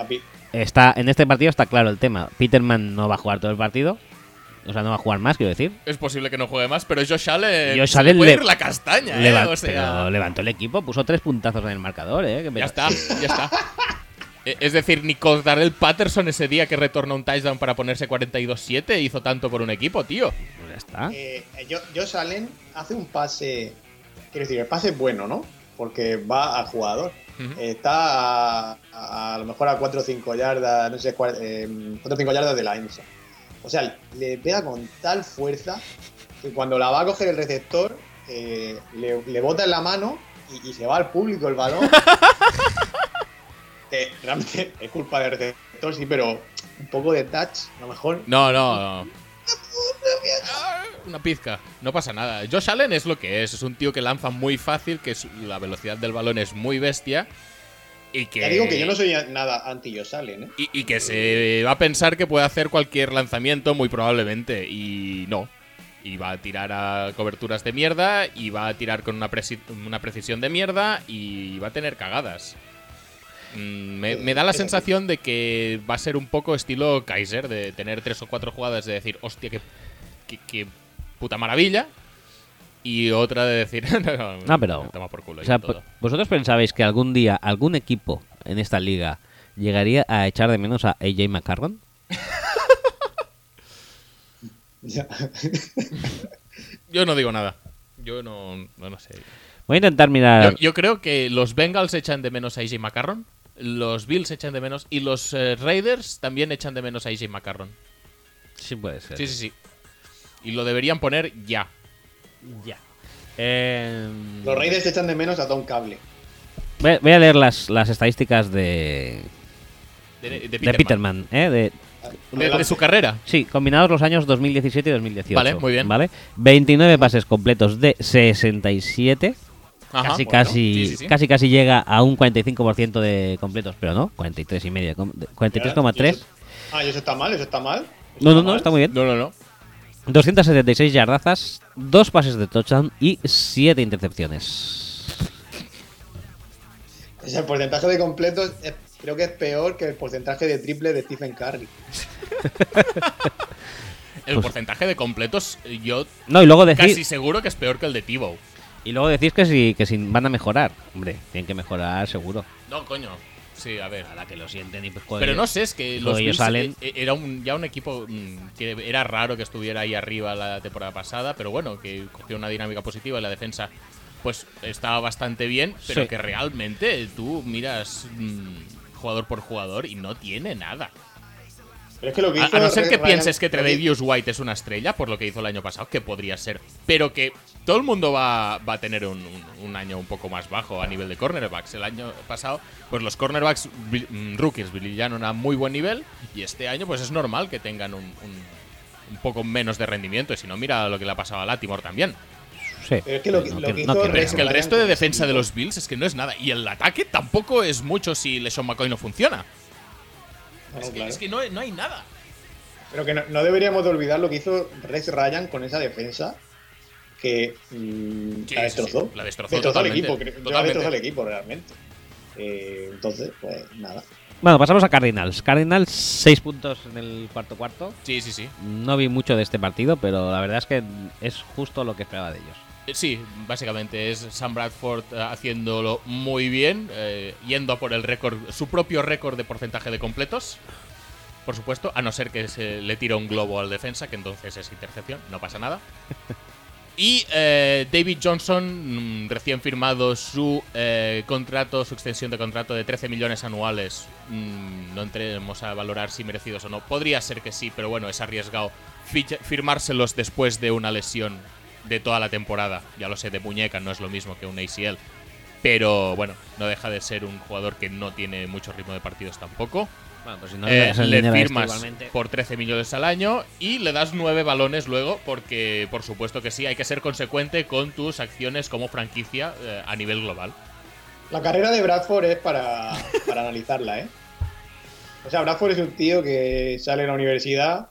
está en este partido está claro el tema. Peterman no va a jugar todo el partido. O sea, no va a jugar más, quiero decir. Es posible que no juegue más, pero Josh Allen. Josh se le Allen puede le- ir la castaña, eh. Leva- O sea, pero levantó el equipo, puso tres puntazos en el marcador, ¿eh? Que me- ya está, ya está. Eh, Es decir, ni Darrell Patterson ese día que retornó un touchdown para ponerse 42-7 hizo tanto por un equipo, tío. Pues ya está. eh, Jo- Josh Allen hace un pase, quiero decir, el pase es bueno, ¿no? Porque va al jugador. Ujú. Está a, a, a lo mejor a 4 o 5 yardas, no sé, 4 o 5 yardas de la ensa. O sea, le pega con tal fuerza que cuando la va a coger el receptor, eh, le, le bota en la mano y, y se va al público el balón. Que realmente es culpa del receptor, sí, pero un poco de touch, a lo mejor. No, no, no. Una pizca, no pasa nada. Josh Allen es lo que es, es un tío que lanza muy fácil, que su- la velocidad del balón es muy bestia y que Ya digo que yo no soy nada anti Josh Allen, ¿eh? y, y que se va a pensar que puede hacer cualquier lanzamiento muy probablemente y no. Y va a tirar a coberturas de mierda y va a tirar con una, una precisión de mierda y va a tener cagadas. Mm, Me, me da la sensación de que va a ser un poco estilo Kaiser, de tener tres o cuatro jugadas de decir, hostia, qué, qué- qué puta maravilla. Y otra de decir, no, No, pero- toma por culo O sea, todo. ¿vosotros pensabais que algún día algún equipo en esta liga llegaría a echar de menos a AJ McCarron? Yo no digo nada. Yo no, no, no sé. Voy a intentar mirar. Yo, yo creo que los Bengals echan de menos a AJ McCarron, los Bills echan de menos y los eh, Raiders también echan de menos a AJ McCarron. Sí, puede ser. Sí, sí, sí. Y lo deberían poner ya. Ya. Eh, Los Raiders echan de menos a Tom Cable. voy, a- voy a leer las, las estadísticas de, De, de de Peterman. ¿eh? De, De- de su carrera. sí, combinados los años 2017 y 2018. Vale, muy bien. ¿vale? 29 pases completos de 67. Ajá, casi, bueno, casi, sí, sí, sí. casi, casi llega a un 45% de completos, pero no, 43 y medio, com- 43,3. Ah, ¿y eso está mal? ¿Eso está mal? ¿Eso No, no, no, mal? está muy bien. No, no, no. 276 yardazas, 2 pases de touchdown y 7 intercepciones. O sea, el porcentaje de completos es- creo que es peor que el porcentaje de triple de Stephen Curry. El Pues- porcentaje de completos, yo No, y luego decís, casi seguro que es peor que el de Tivo. y luego decís que si, que si van a mejorar. Hombre, tienen que mejorar seguro. No, coño. Sí, a ver. Para que lo sienten y pues joder, Pero no sé, es que los ellos salen. eh, era un, ya un equipo mm, que era raro que estuviera ahí arriba la temporada pasada, pero bueno, que cogió una dinámica positiva y la defensa pues estaba bastante bien, pero Sí. que realmente tú miras mm, jugador por jugador y no tiene nada. Pero es que lo que A, a no ser que Ryan- pienses que- Tredavious White es una estrella, por lo que hizo el año pasado, que podría ser, pero que todo el mundo va, va a tener un, un- un año un poco más bajo a nivel de cornerbacks. El año pasado, pues los cornerbacks mm, rookies brillaron a muy buen nivel y este año pues es normal que tengan un, un- un poco menos de rendimiento. Y si no, mira lo que le ha pasado a Latimore también. Sí. Pero es que lo que- No lo quiero- que no hizo es que el resto de defensa de los Bills es que no es nada. Y el ataque tampoco es mucho si LeSean McCoy no funciona. No, Es que, claro. es que no, no hay nada. Pero que no, no deberíamos de olvidar lo que hizo Rex Ryan con esa defensa que mm, Sí, la sí, sí, destrozó. la destrozó el totalmente, equipo, la destrozó el equipo realmente. Eh, entonces, pues nada. Bueno, pasamos a Cardinals. Cardinals, 6 puntos en el cuarto cuarto. Sí, sí, sí. No vi mucho de este partido, pero la verdad es que es justo lo que esperaba de ellos. Eh, Sí, básicamente es Sam Bradford eh, haciéndolo muy bien, eh, yendo a por el récord, su propio récord de porcentaje de completos. Por supuesto, a no ser que se le tire un globo al defensa, que entonces es intercepción, no pasa nada. Y eh, David Johnson, mm, recién firmado su eh, contrato, su extensión de contrato de 13 millones anuales. Mm, no entremos a valorar si merecidos o no. Podría ser que sí, pero bueno, es arriesgado firmárselos después de una lesión de toda la temporada. Ya lo sé, de muñeca no es lo mismo que un ACL. Pero bueno, no deja de ser un jugador que no tiene mucho ritmo de partidos tampoco. Bueno, pues si no Eh, le este firmas por 13 millones al año y le das 9 balones luego porque por supuesto que sí, hay que ser consecuente con tus acciones como franquicia eh, a nivel global. La carrera de Bradford es para, para analizarla, ¿eh? O sea, Bradford es un tío que sale de la universidad,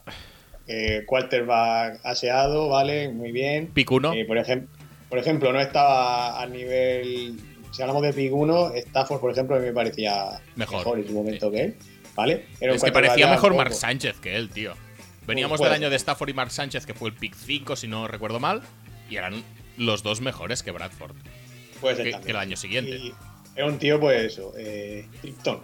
eh, quarterback aseado, ¿vale? Muy bien. Pick uno. Eh, por, ejem- por ejemplo, no estaba a nivel. Si hablamos de 1, Stafford, por ejemplo, a mí me parecía Mejor. en su momento que él, ¿vale? Era un es que parecía mejor poco- Sánchez que él, tío. Veníamos Puede del año de Stafford y Mark Sánchez, que fue el pick 5, si no recuerdo mal, y eran los dos mejores que Bradford. Que- que el año siguiente. Y era un tío, pues eso, eh, Krypton.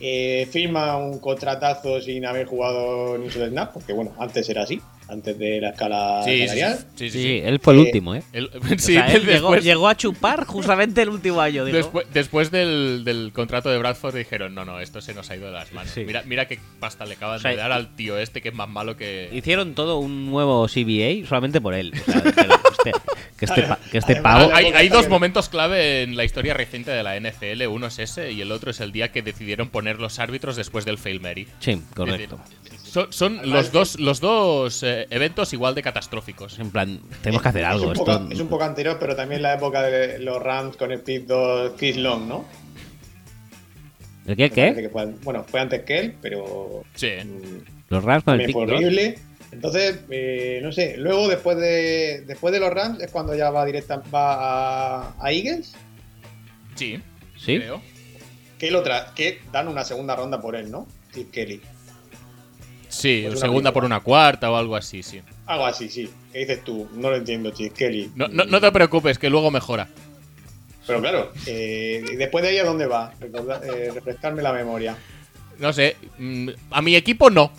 Eh, firma un contratazo sin haber jugado ni solo snap, porque bueno, antes era así, antes de la escala Sí, sí, salarial. sí, sí, Sí, sí. él fue el Eh, último, ¿eh? El- O sí, sea, él llegó, después, llegó a chupar justamente el último año. después, después del, del contrato de Bradford dijeron, no, no, esto se nos ha ido de las manos. Sí. Mira, mira qué pasta le acaban O sea, de dar al tío este que es más malo que... Hicieron todo un nuevo CBA solamente por él. O sea, pero este- que este, que este pavo. Hay, hay dos momentos clave en la historia reciente de la NFL. Uno es ese y el otro es el día que decidieron poner los árbitros después del Fail Mary. Sí, correcto. Son, son los dos, los dos eh, eventos igual de catastróficos. En plan, tenemos que hacer algo. Es un, poco, Esto, es un poco anterior, pero también la época de los Rams con el pick 2 Chris Long, ¿no? ¿El qué? ¿Qué? que fue- bueno, fue antes que él, pero Sí. mm, Los Rams con el también pick fue horrible. Entonces, eh, no sé, luego después de después de los Rams es cuando ya va directa va a, a Eagles, Sí, Sí. creo. que, lo tra- que dan una segunda ronda por él, ¿no? Steve Kelly. Sí, Pues una segunda por una cuarta o algo así, sí. Algo así, sí. ¿Qué dices tú? No lo entiendo, Steve Kelly. No, no, no te preocupes, que luego mejora. Pero claro, eh, ¿y después de ahí a dónde va? Recorda- eh, refrescarme la memoria. No sé, mm, a mi equipo no.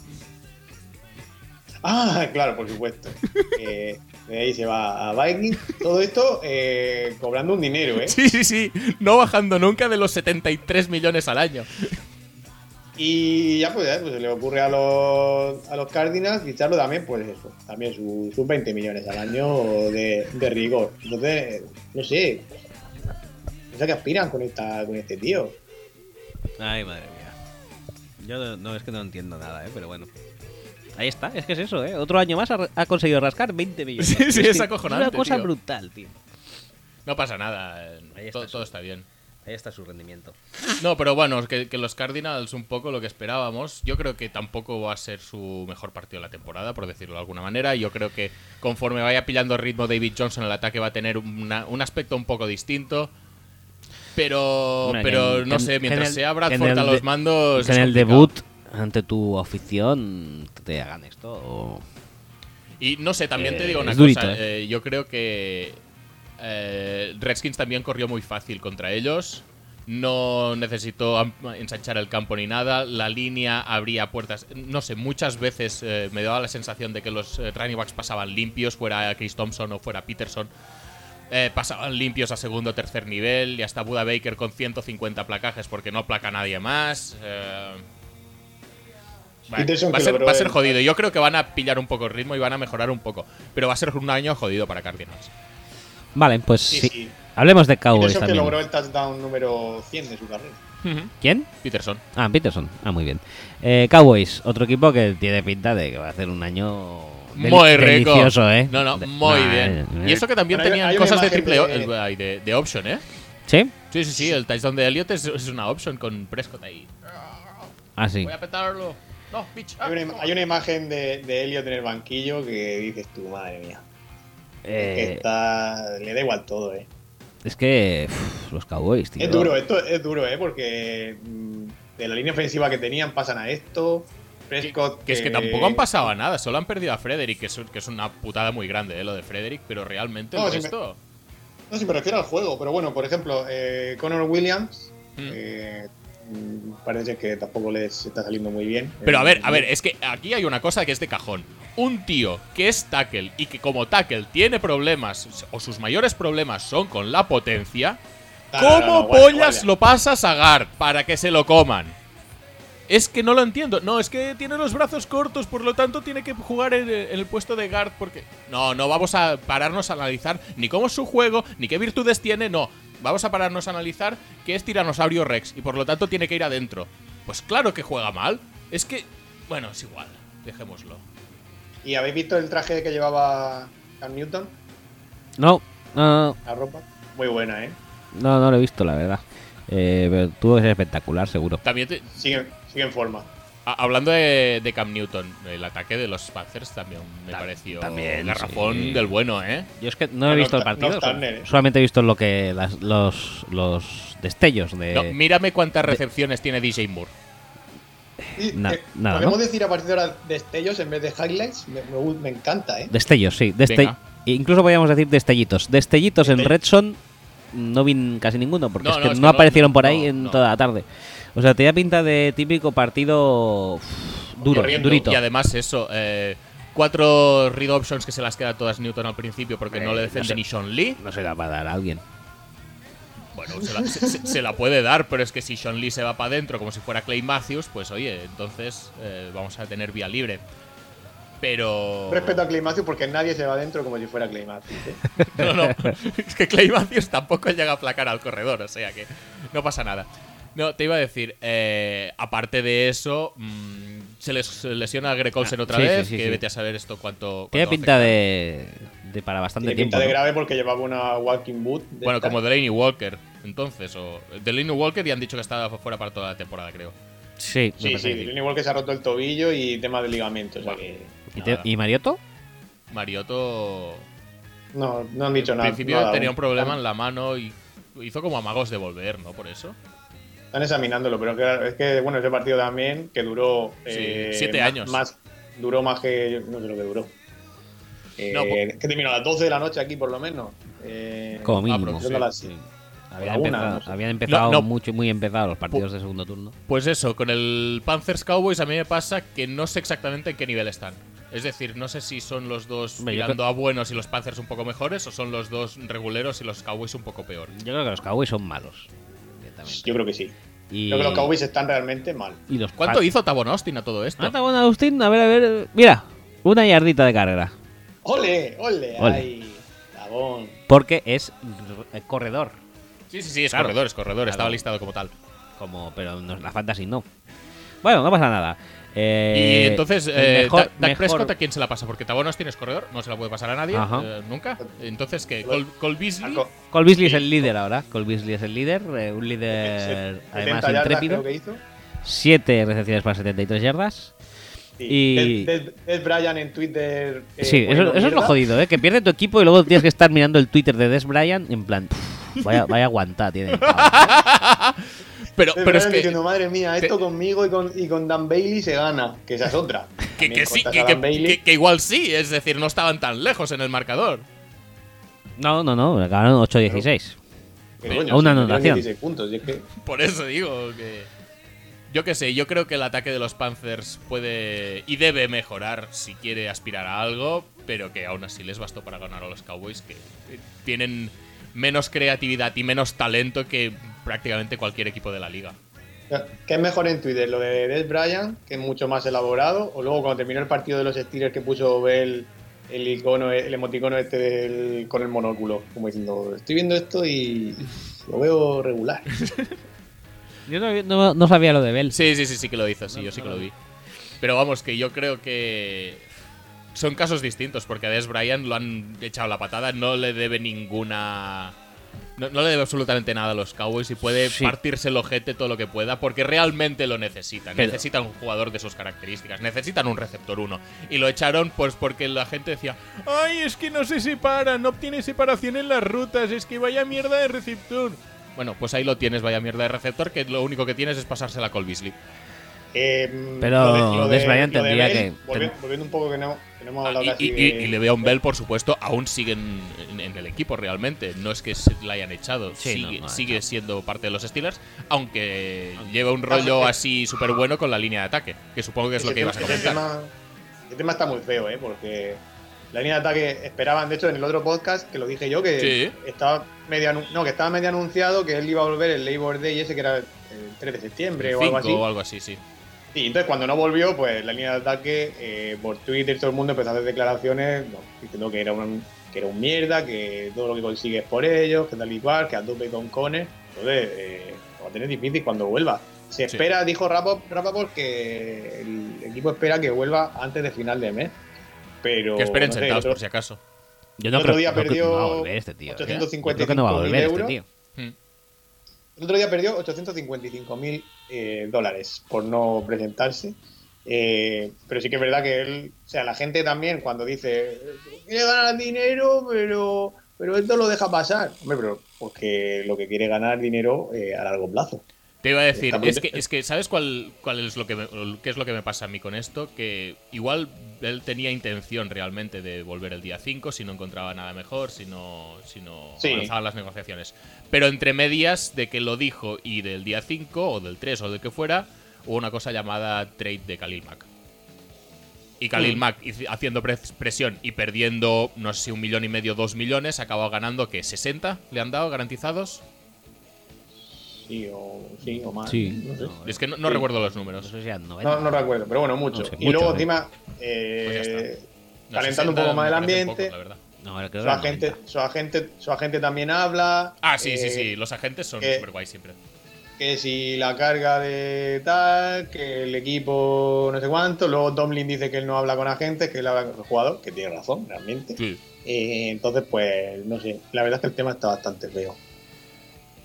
Ah, claro, por supuesto. Eh, de ahí se va a Vikings. Todo esto eh, cobrando un dinero, ¿eh? Sí, sí, sí. No bajando nunca de los 73 millones al año. Y ya pues, ya, pues se le ocurre a los, a los Cardinals ficharlo también, pues eso, también sus sus 20 millones al año de, de rigor. Entonces, no sé, no sé a qué aspiran con, esta, con este tío. Ay, madre mía. Yo no, no, es que no entiendo nada, ¿eh? Pero bueno. Ahí está, es que es eso, ¿eh? Otro año más ha, ha conseguido rascar 20 millones. Sí, sí, es acojonante, Una cosa tío. brutal, tío. No pasa nada. eh, Ahí está Todo, todo está bien. Ahí está su rendimiento. No, pero bueno, que, que los Cardinals un poco lo que esperábamos. Yo creo que tampoco va a ser su mejor partido de la temporada, por decirlo de alguna manera. Yo creo que conforme vaya pillando ritmo David Johnson, el ataque va a tener una- un aspecto un poco distinto. Pero, pero en- no sé, en- mientras el- sea Bradford el a de- los mandos. Que en el debut, ante tu afición, te hagan esto. o- Y no sé, también te Eh, digo una cosa. eh, yo creo que eh, Redskins también corrió muy fácil contra ellos. No necesitó ensanchar el campo ni nada. La línea abría puertas. No sé, muchas veces eh, me daba la sensación de que los eh, running backs pasaban limpios, fuera Chris Thompson o fuera Peterson. Pasaban limpios a segundo o tercer nivel y hasta Buda Baker con 150 placajes porque no placa nadie más. Vale, va, a ser, va a ser jodido. Yo creo que van a pillar un poco el ritmo y van a mejorar un poco. Pero va a ser un año jodido para Cardinals. Vale, pues Sí, sí. sí. Hablemos de Cowboys Peterson que logró el touchdown número 100 de su carrera. ¿Quién? Peterson. Ah, Peterson. Ah, muy bien. Eh, Cowboys, otro equipo que tiene pinta de que va a hacer un año del- Muy rico. delicioso, ¿eh? No, no, muy Nah, bien. eh, Y eso que también Bueno, hay- tenían hay cosas de triple o- de- el- ay, de, de option, ¿eh? ¿Sí? Sí, sí, sí. El touchdown de Elliott es, es una option con Prescott ahí. Ah, sí. Voy a petarlo. No, bitch. Hay una, hay una imagen de, de Elliot en el banquillo que dices tú, madre mía. Eh, está, le da igual todo, eh. es que uf, los Cowboys, tío. Es duro, esto es duro, eh, porque mm, de la línea ofensiva que tenían pasan a esto. Prescott. Que es que tampoco han pasado a nada, solo han perdido a Frederick, que es, que es una putada muy grande, eh, lo de Frederick, pero realmente No, el si me-. No, si me refiero al juego, pero bueno, por ejemplo, eh, Connor Williams. Mm. eh, parece que tampoco les está saliendo muy bien. Pero a ver, Eh, a ver, es que aquí hay una cosa que es de cajón. Un tío que es tackle y que como tackle tiene problemas, o sus mayores problemas son con la potencia, no, no, ¿cómo no, pollas guardia. lo pasas a guard para que se lo coman? Es que no lo entiendo. No, es que tiene los brazos cortos, por lo tanto tiene que jugar en, en el puesto de guard porque... No, no vamos a pararnos a analizar ni cómo es su juego, ni qué virtudes tiene, no. Vamos a pararnos a analizar que es tiranosaurio Rex y por lo tanto tiene que ir adentro. Pues claro que juega mal. Es que... Bueno, es igual. Dejémoslo. ¿Y habéis visto el traje que llevaba Cam Newton? No, no, no, La ropa. Muy buena, ¿eh? no, no lo he visto, la verdad. Eh, pero tuvo que ser espectacular, seguro. También te- Sigue, sigue en forma. A- hablando de, de Cam Newton, el ataque de los Panthers también me Ta- pareció también, garrafón sí. del bueno, ¿eh? Yo es que no he visto el partido, solamente he visto lo que las- los, los destellos de... No, mírame cuántas recepciones tiene DJ Moore. Y, Na- eh, nada, Podemos ¿no? decir a partir de ahora destellos en vez de highlights. Me, me- me encanta, ¿eh? Destellos, sí. deste- Venga. Incluso podríamos decir destellitos. Destellitos en Destell- Redson no vi casi ninguno, porque No, es no, que es no que no- aparecieron por ahí no, en no. toda la tarde. O sea, tenía pinta de típico partido uf, duro, Corriendo. durito. Y además eso, eh, cuatro read options que se las queda todas Newton al principio porque Eh, no le no defiende ni Sean Lee. No se la va a dar a alguien. Bueno, se la, se- se- se la puede dar, pero es que si Sean Lee se va para adentro como si fuera Clay Matthews, pues oye, entonces eh, vamos a tener vía libre. Pero... Respeto a Clay Matthews porque nadie se va adentro como si fuera Clay Matthews. ¿eh? No, no. Es que Clay Matthews tampoco llega a aplacar al corredor, o sea que no pasa nada. No, te iba a decir, eh, aparte de eso, mm, se les lesiona a Greg Olsen Ah, otra sí, vez, sí, sí, que sí. vete a saber esto cuánto... Tiene cuánto pinta afecta. de, de para bastante Tiene tiempo. pinta de ¿no? grave porque llevaba una walking boot. de Bueno, como Delaney Walker, entonces, o Delaney Walker y han dicho que estaba fuera para toda la temporada, creo. Sí, Sí, sí, igual que se ha roto el tobillo y tema de ligamento. O sea que. ¿Y, te-. ¿Y Mariotto? Mariotto No, no han dicho al nada. principio nada tenía aún. un problema en la mano y hizo como amagos de volver, ¿no? Por eso. Están examinándolo, pero claro, es que, bueno, ese partido también que duró. Sí, eh, siete más- años. Más, duró más que. No sé lo que duró. Eh, No, po- que terminó a las 12 de la noche aquí, por lo menos. Eh, Como mínimo. las- Sí. Habían una, empezado, no sé. habían empezado No, no. mucho, muy empezados los partidos de segundo turno. Pues eso, con el Panthers Cowboys a mí me pasa que no sé exactamente en qué nivel están. Es decir, no sé si son los dos Hombre, mirando a buenos y los Panthers un poco mejores o son los dos reguleros y los Cowboys un poco peor. Yo creo que los Cowboys son malos. Yo creo que sí. Y, Creo que los Cowboys están realmente mal. y los ¿Cuánto Pats- hizo Tavon Austin a todo esto? Ah, está bueno, Agustín. A ver, a ver. Mira, una yardita de carrera. ¡Ole! ¡Ole! Ole. ¡Ay! Tabón. Porque es corredor. Sí, sí, sí, es Claro. corredor, es corredor, Claro. estaba listado como tal. Como, pero no, la fantasy no. Bueno, no pasa nada. Eh, y entonces, el eh, mejor- Dak- mejor- Prescott, ¿a quién se la pasa? Porque Tavon Austin es corredor, no se la puede pasar a nadie, eh, nunca. Entonces, ¿qué? Cole, Cole Beasley. Marco, Cole Beasley es el líder ahora. Cole Beasley es el líder. eh, un líder 70 además intrépido. que hizo. Siete recepciones para 73 yardas. Sí. Y- Des, Bryant en Twitter. eh, sí, eso, es lo jodido, ¿eh? Que pierde tu equipo y luego tienes que estar mirando el Twitter de Des Bryant en plan. "Pff, Vaya, vaya aguantada tiene. el pavo". Pero, pero es que, diciendo, madre mía, esto que- conmigo y con, y con Dan Bailey se gana. Que esa es otra. que, También que sí, cortas que, a que- Dan Bailey. que- que igual sí, es decir, no estaban tan lejos en el marcador. No, no, no. Acabaron 8-16. Que a coño, una anotación. 16 puntos. y es que- Por eso digo que. Yo qué sé, yo creo que el ataque de los Panthers puede y debe mejorar si quiere aspirar a algo, pero que aún así les bastó para ganar a los Cowboys, que tienen menos creatividad y menos talento que prácticamente cualquier equipo de la liga. ¿Qué es mejor en Twitter? ¿Lo de Des Bryant, que es mucho más elaborado? ¿O luego cuando terminó el partido de los Steelers que puso Bell el icono, el emoticono este del- con el monóculo? Como diciendo, estoy viendo esto y lo veo regular. Yo no, no- no sabía lo de Bell. Sí, sí, sí, sí que lo hizo, sí, yo sí que lo vi. Pero vamos, que yo creo que son casos distintos, porque a Des Bryant lo han echado la patada, no le debe ninguna... No, no le debe absolutamente nada a los Cowboys y puede Sí. partirse el ojete todo lo que pueda, porque realmente lo necesitan. Pero- Necesitan un jugador de sus características, necesitan un receptor uno. Y lo echaron pues porque la gente decía, ay, es que no se separa, no obtiene separación en las rutas, es que vaya mierda de receptor. Bueno, pues ahí lo tienes, vaya mierda de receptor, que lo único que tienes es pasársela a Beasley. Eh, Pero lo de- lo de- Des Bryant lo de tendría Bell, que- Volviendo, volviendo un poco que no, que no hemos Ah, hablado y, casi y- de- y- y Le'Veon Bell, por supuesto, aún sigue en, en- en el equipo realmente. No es que se la hayan echado, Sí, sigue, no, no ha sigue echado. siendo parte de los Steelers, aunque lleva un rollo así súper bueno con la línea de ataque, que supongo que es lo que ibas a comentar. tema, tema está muy feo, ¿eh? Porque la línea de ataque esperaban, de hecho, en el otro podcast, que lo dije yo, que Sí. estaba medio no, que estaba medio anunciado que él iba a volver el Labor Day ese que era el 3 de septiembre o algo así. O algo así, sí. Y entonces cuando no volvió, pues la línea de ataque, eh, por Twitter todo el mundo empezó a hacer declaraciones no, diciendo que era un que era un mierda, que todo lo que consigue es por ellos, que tal y cual, que a tope con Conner. Entonces, eh, lo va a tener difícil cuando vuelva. Se Sí. espera, dijo Rapop- Rapoport, que el equipo espera que vuelva antes de final de mes. Pero. Que esperen no sé, sentados otro- por si acaso. Yo no otro creo, día no creo que no va a volver este tío. ¿eh? 855.000 Yo creo que no va a volver este tío. El otro día perdió 855 mil dólares por no presentarse. Eh, pero sí que es verdad que él, o sea, la gente también cuando dice quiere ganar dinero, pero, pero esto lo deja pasar. Hombre, pero porque lo que quiere ganar dinero eh, a largo plazo. Te iba a decir, es que, es que ¿sabes cuál, cuál es lo que me, qué es lo que me pasa a mí con esto? Que igual él tenía intención realmente de volver el día 5 si no encontraba nada mejor, si no, si no Sí. avanzaban las negociaciones. Pero entre medias de que lo dijo y del día 5 o del 3 o del que fuera, hubo una cosa llamada trade de Khalil Mack. Y Khalil Mm. Mack hici- haciendo pres- presión y perdiendo, no sé si un millón y medio, dos millones, acabó ganando que 60 le han dado garantizados. Sí, o, sí, o más. Sí. No, sé. No, Es que no, no Sí. recuerdo los No números. sé si eran 90. no, no recuerdo, pero bueno, mucho. No sé, y mucho, luego ¿eh? encima, eh, Pues. No, calentando un 60 poco más el ambiente. pocos, la verdad. No, creo que su, agente, 90. su, agente, su agente también habla. Ah, sí, sí, eh, sí. Los agentes son que- súper guays siempre. que si la carga de tal, que el equipo no sé cuánto, luego Tomlin dice que él no habla con agentes, que él habla con el jugador, que tiene razón, realmente. Sí. Eh, entonces, pues, no sé, la verdad es que el tema está bastante feo.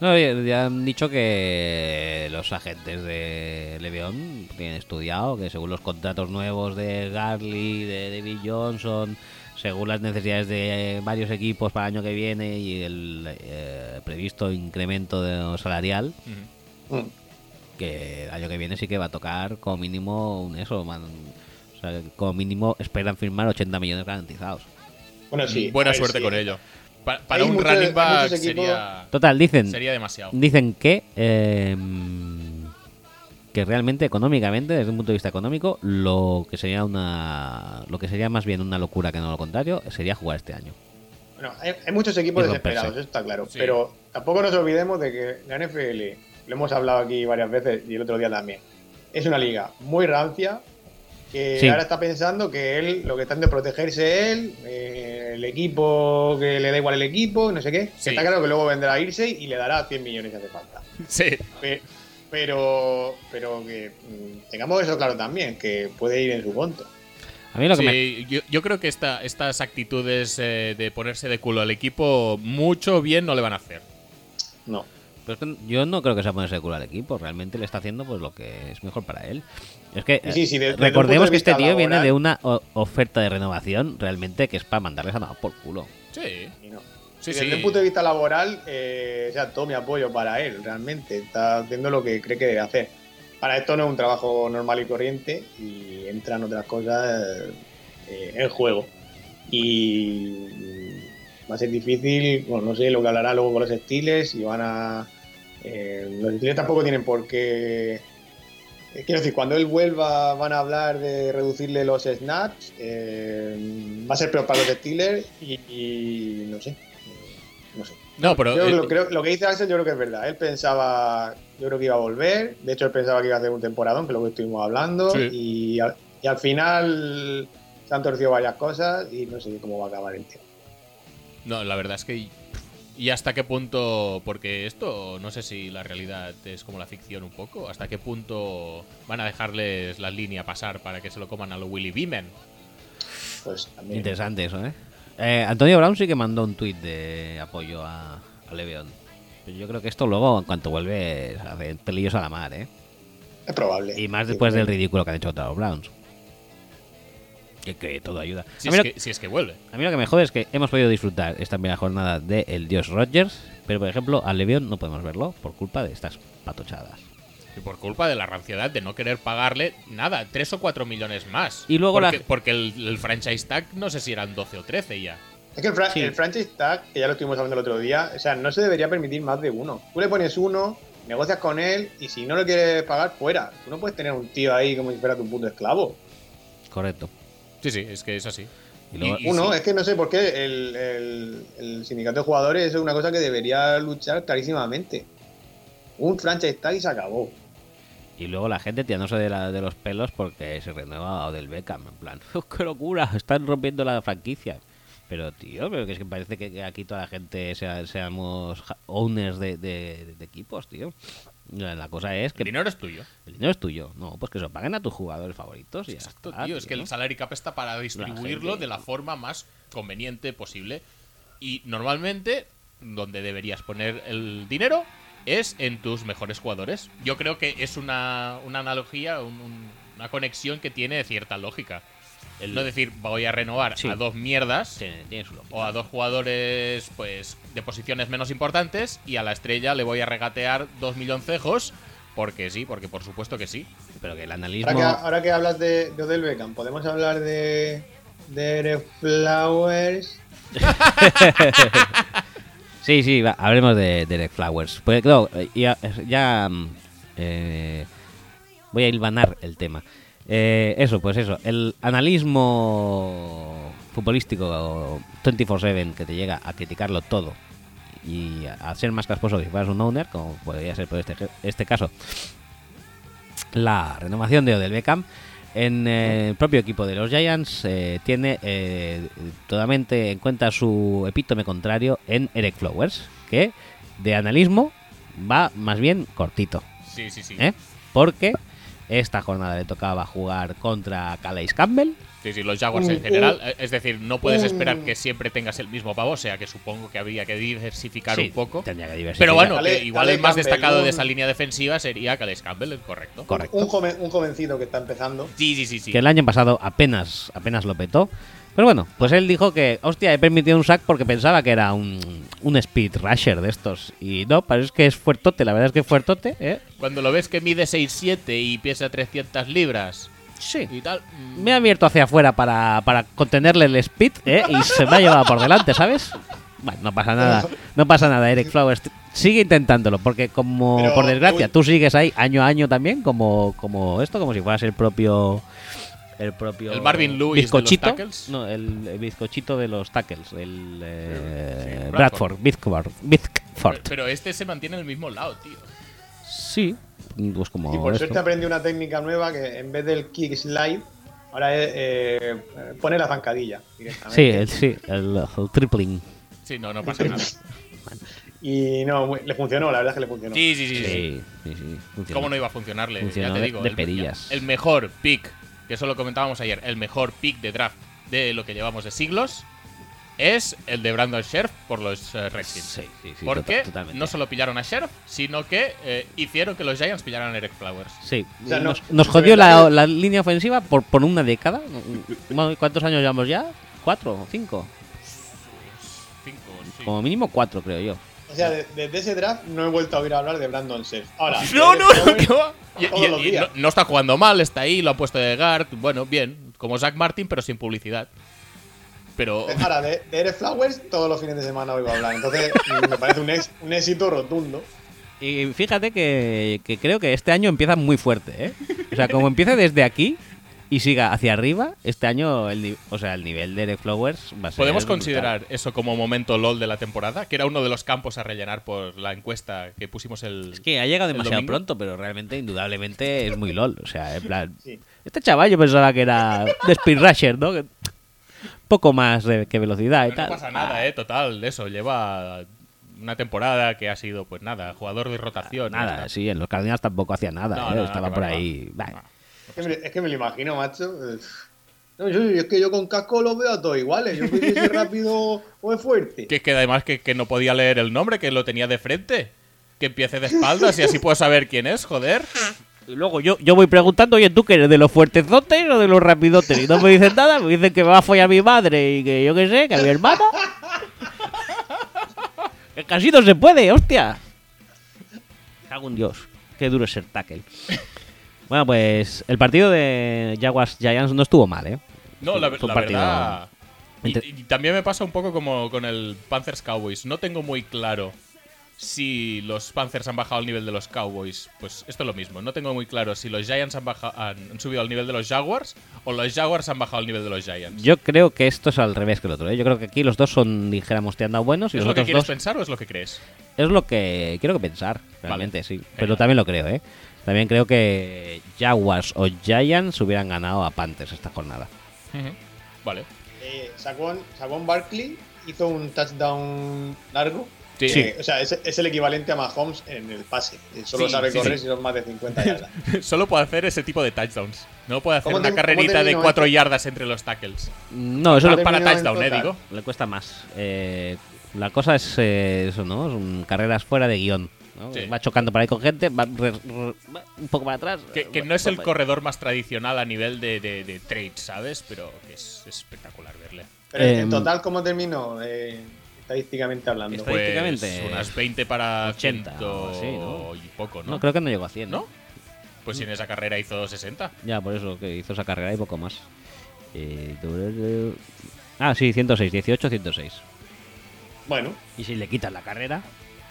No, ya ya han dicho que los agentes de Leveón tienen estudiado que según los contratos nuevos de Garley, de David Johnson, según las necesidades de varios equipos para el año que viene y el eh, previsto incremento de- salarial. Mm. que el año que viene sí que va a tocar como mínimo un eso, man. O sea, como mínimo esperan firmar 80 millones garantizados. Bueno, sí. Buena suerte sí. con ello. Pa- para un muchos- running back sería, Total, dicen, sería demasiado. Dicen que eh, que realmente económicamente, desde un punto de vista económico, lo que sería una lo que sería más bien una locura que no lo contrario, sería jugar este año. Bueno, hay, hay muchos equipos desesperados, eso está claro. Sí. Pero tampoco nos olvidemos de que la NFL, lo hemos hablado aquí varias veces y el otro día también, es una liga muy rancia que Sí. ahora está pensando que él, lo que está de protegerse él, eh, el equipo, que le da igual el equipo, no sé qué. que Sí. Está claro que luego vendrá a irse y le dará 100 millones si hace falta. Sí. Pe- Pero, pero que mm, tengamos eso claro también, que puede ir en su contra. A mí lo que me yo, yo creo que esta, estas actitudes eh, de ponerse de culo al equipo mucho bien no le van a hacer. No. pero es que yo no creo que sea ponerse de culo al equipo, realmente le está haciendo pues lo que es mejor para él. Es que Sí, sí, desde- recordemos que este tío viene de una oferta de renovación realmente que es para mandarles a tomar por culo. Sí. Y no. Sí, desde sí. un punto de vista laboral, eh, o sea, todo mi apoyo para él, realmente. Está haciendo lo que cree que debe hacer. Para esto no es un trabajo normal y corriente y entran otras cosas eh, en juego. Y va a ser difícil, bueno, no sé lo que hablará luego con los Steelers y van a... eh, los Steelers tampoco tienen por qué... Quiero decir, cuando él vuelva van a hablar de reducirle los snaps. eh, va a ser peor para los Steelers y, y no sé. No sé. No, pero Yo eh, lo, creo- lo que dice Axel yo creo que es verdad. Él pensaba, yo creo que iba a volver. De hecho, él pensaba que iba a hacer un temporadón, que es lo que estuvimos hablando. Sí. Y, al, y al final se han torcido varias cosas y no sé cómo va a acabar el tema. no, la verdad es que y hasta qué punto, porque esto no sé si la realidad es como la ficción un poco, hasta qué punto van a dejarles la línea pasar para que se lo coman a lo Willy Beeman. Pues también. Interesante eso, ¿eh? Eh, Antonio Brown sí que mandó un tuit de apoyo a, a Leveon. Pero Yo creo que esto luego, en cuanto vuelve, hace pelillos a la mar, ¿eh? Es probable. Y más después sí. del ridículo que han hecho otros Browns. Que, que todo ayuda. Si es, lo, que, si es que vuelve. a mí lo que me jode es que hemos podido disfrutar esta primera jornada de El Dios Rogers, pero por ejemplo, al Levión no podemos verlo por culpa de estas patochadas. Y por culpa de la ranciedad de no querer pagarle nada, 3 o 4 millones más. Y luego la- porque, porque el, el franchise tag no sé si eran 12 o 13 ya. Es que el, fra- Sí. el franchise tag, que ya lo estuvimos hablando el otro día, o sea, no se debería permitir más de uno. Tú le pones uno, negocias con él y si no lo quieres pagar, fuera. Tú no puedes tener un tío ahí como si fuera tu puto esclavo. Correcto. Sí, sí, es que es así. Y luego- Y- Uno, sí. es que no sé por qué el, el- el sindicato de jugadores es una cosa que debería luchar clarísimamente. Un franchise tag y se acabó. Y luego la gente tirándose de, la, de los pelos porque se renueva del Beckham. En plan, "Oh, ¡qué locura! Están rompiendo la franquicia. Pero, tío, pero que es que parece que, aquí toda la gente sea- seamos owners de, de- de equipos, tío. La cosa es que El dinero es tuyo. el dinero es tuyo. No, pues que se lo paguen a tus jugadores favoritos. Y Exacto, está, tío. Es que el salary cap está para distribuirlo de la forma más conveniente posible. Y normalmente, donde deberías poner el dinero es en tus mejores jugadores. Yo creo que es una, una analogía, un- un- una conexión que tiene cierta lógica. El no decir voy a renovar Sí. a dos mierdas Tiene, tiene su lógica. o a dos jugadores pues de posiciones menos importantes y a la estrella le voy a regatear dos milloncejos porque sí, porque por supuesto que sí. Pero que el analismo. Ahora que, ahora que hablas de, de Odell Beckham, podemos hablar de, de Eric Flowers. Sí, sí, va, hablemos de Derek Flowers. Pues claro, eh, ya, ya, mm, eh, voy a hilvanar el tema. Eh, eso, pues eso, el analismo futbolístico 24/7 que te llega a criticarlo todo y a, ser más casposo que si fueras un owner, como podría ser por este, este caso, la renovación de Odell Beckham en eh, el propio equipo de los Giants eh, tiene eh, totalmente en cuenta su epítome contrario en Eric Flowers, que de analismo va más bien cortito, Sí, sí, sí. porque esta jornada le tocaba jugar contra Calais Campbell. Sí, sí, los Jaguars en general. eh, Es decir, no puedes esperar que siempre tengas el mismo pavo, o sea que supongo que habría que diversificar Sí, un poco. tendría que diversificar. Pero bueno, Calais- que igual Calais el más Campbell, destacado de esa línea defensiva sería Calais Campbell, correcto. Correcto. Un, joven, un jovencito que está empezando. Sí, sí, sí, sí. que el año pasado apenas, apenas lo petó. Pero bueno, pues él dijo que, hostia, he permitido un sack porque pensaba que era un, un speed rusher de estos. Y no, parece que es fuertote, la verdad es que es fuertote, ¿eh? Cuando lo ves que mide 6'7 y pesa 300 libras Sí. y tal. mm, Me ha abierto hacia afuera para, para contenerle el speed, ¿eh? Y se me ha llevado por delante, ¿sabes? Bueno, no pasa nada. No pasa nada, Eric Flowers. Sigue intentándolo, porque como, Pero, por desgracia, uy. tú sigues ahí año a año también, como, como esto, como si fueras el propio... El propio... El Marvin Lewis de los bizcochito. tackles. No, el, el bizcochito de los tackles. El eh, Sí, Bradford. Bradford. Bizkford. pero, pero este se mantiene en el mismo lado, tío. Sí, pues como Y por esto. suerte aprendí una técnica nueva que en vez del kick slide, ahora es eh, pone la zancadilla directamente. Sí, el, sí, el, el tripling. Sí, no, no pasa nada. Y no, muy- le funcionó, la verdad es que le funcionó. Sí, sí, sí. sí. Sí, sí, sí. funciona. ¿Cómo no iba a funcionarle? Funcionó ya te de- digo. de el, perillas. el mejor pick, que eso lo comentábamos ayer, el mejor pick de draft de lo que llevamos de siglos es el de Brandon Scherf por los eh, Redskins. Sí, sí, sí. Porque tota- totalmente. no solo pillaron a Scherf, sino que eh, hicieron que los Giants pillaran a Eric Flowers. Sí, O sea, no- nos, nos jodió la, la línea ofensiva por, por una década. ¿Cuántos años llevamos ya? ¿Cuatro o cinco? Cinco, sí. Como mínimo cuatro, creo yo. O sea, de- desde ese draft no he vuelto a oír hablar de Brandon Scherf. Ahora, No, no, no, ¿qué va? Y, todos y- los y días. no, no está jugando mal, está ahí, lo ha puesto de guard. Bueno, bien, como Zach Martin, pero sin publicidad. Pero Ahora, de, de Eric Flowers todos los fines de semana oigo hablar. Entonces, me parece un, ex- un éxito rotundo. Y fíjate que, que creo que este año empieza muy fuerte, ¿eh? O sea, como empiece desde aquí y siga hacia arriba, este año, el, o sea, el nivel de Eric Flowers va a ser. ¿Podemos brutal. considerar eso como momento LOL de la temporada? Que era uno de los campos a rellenar por la encuesta que pusimos el. Es que ha llegado demasiado pronto, pero realmente, indudablemente, es muy LOL. O sea, en plan. Sí. Este chaval yo pensaba que era de Speed Rusher, ¿no? Que- poco más de, que velocidad y No tal. pasa nada, eh, total, de eso. Lleva una temporada que ha sido, pues nada, jugador de rotación. Nada, sí, en los Cardinals tampoco hacía nada, No, ¿eh? no, no, estaba por ahí. va. Que, me, es que me lo imagino, macho. No, yo- es que yo con casco los veo a todos iguales. Yo que soy rápido o es fuerte. Que es que además que, que no podía leer el nombre, que lo tenía de frente. Que empiece de espaldas y así puedo saber quién es, joder. Y luego yo, yo voy preguntando, oye, ¿tú qué eres? ¿De los fuertezotes o de los rapidotes? Y no me dicen nada, me dicen que me va a follar mi madre y que yo qué sé, que a mi hermana. que casi no se puede, hostia. Cago en Dios, qué duro es ser tackle. Bueno, pues el partido de Jaguars Giants no estuvo mal, ¿eh? No, la, verdad. Y, y también me pasa un poco como con el Panthers Cowboys. No tengo muy claro si los Panthers han bajado al nivel de los Cowboys. Pues esto es lo mismo. No tengo muy claro si los Giants han, baja- han, han subido al nivel de los Jaguars o los Jaguars han bajado al nivel de los Giants. Yo creo que esto es al revés que el otro. ¿eh? Yo creo que aquí los dos son, dijéramos, tirando a buenos y ¿Es los lo que quieres dos pensar o es lo que crees? es lo que quiero que pensar, realmente, sí. Pero también lo creo, ¿eh? También creo que Jaguars o Giants hubieran ganado a Panthers esta jornada. Vale. Eh, Saquon, Saquon Barkley hizo un touchdown largo. Sí. Eh, o sea, es, es el equivalente a Mahomes en el pase. Eh, Solo Sí, sabe sí, correr sí. si son más de 50 yardas. Solo puede hacer ese tipo de touchdowns. No puede hacer ¿Cómo una te- carrerita de terminó cuatro esto? yardas entre los tackles. No, eso Vale. le, Para touchdown, eh, digo. le cuesta más. Eh, la cosa es eh, eso, ¿no? Son carreras fuera de guion. ¿No? Sí. Va chocando por ahí con gente, va, re- re- va un poco para atrás. Que, que va- no es el corredor más tradicional a nivel de, de, de trades, ¿sabes? Pero que es, es espectacular verle. Pero Em, en total, ¿cómo terminó? Eh, estadísticamente hablando. Pues Estadísticamente, unas 20 para 80 80 o así, ¿no? y poco, ¿no? No, creo que no llegó a 100. ¿No? Pues si en esa carrera hizo 60. Ya, por eso que hizo esa carrera y poco más. Eh, ah, sí, 106, 18, 106. Bueno, Y si le quitas la carrera,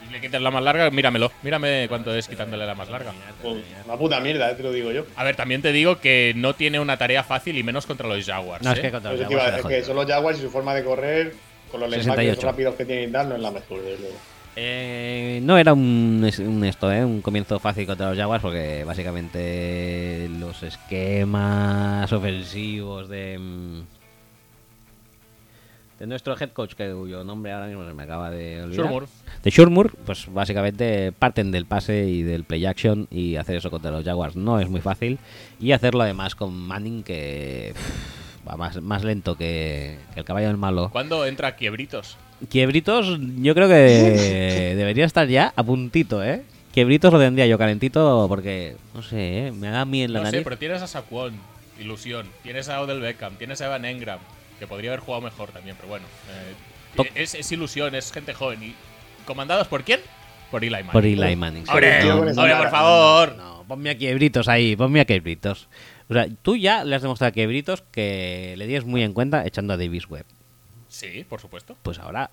Si le quitas la más larga, míramelo. Mírame cuánto es quitándole la más larga. pues, una puta mierda, eh, te lo digo yo. A ver, también te digo que no tiene una tarea fácil y menos contra los Jaguars. No, es ¿eh? que contra los Jaguars es que son los Jaguars y su forma de correr, con los 68. rápidos que tienen y tal, no es la mejor, desde luego. Eh, no era un esto, ¿eh? un comienzo fácil contra los Jaguars porque básicamente los esquemas ofensivos de mm, de nuestro head coach que cuyo nombre ahora mismo se me acaba de olvidar Shurmur. de Shurmur pues básicamente parten del pase y del play action y hacer eso contra los Jaguars no es muy fácil y hacerlo además con Manning que pff, va más, más lento que, que el caballo del malo ¿Cuándo entra Quiebritos? Quiebritos, yo creo que debería estar ya a puntito, ¿eh? Quiebritos lo tendría yo calentito porque, no sé, ¿eh? me da miedo la No sé, nariz. pero tienes a Saquon, ilusión. Tienes a Odell Beckham, tienes a Evan Engram, que podría haber jugado mejor también, pero bueno. eh, es, es ilusión, es gente joven. ¿Y comandados por quién? Por Eli Manning. Por Eli Manning. sí. ¡Hombre, No, hombre, por favor! no, ponme a Quiebritos ahí, ponme a Quiebritos. O sea, tú ya le has demostrado a Quiebritos que le tienes muy en cuenta echando a Davis Webb. Sí, por supuesto. Pues ahora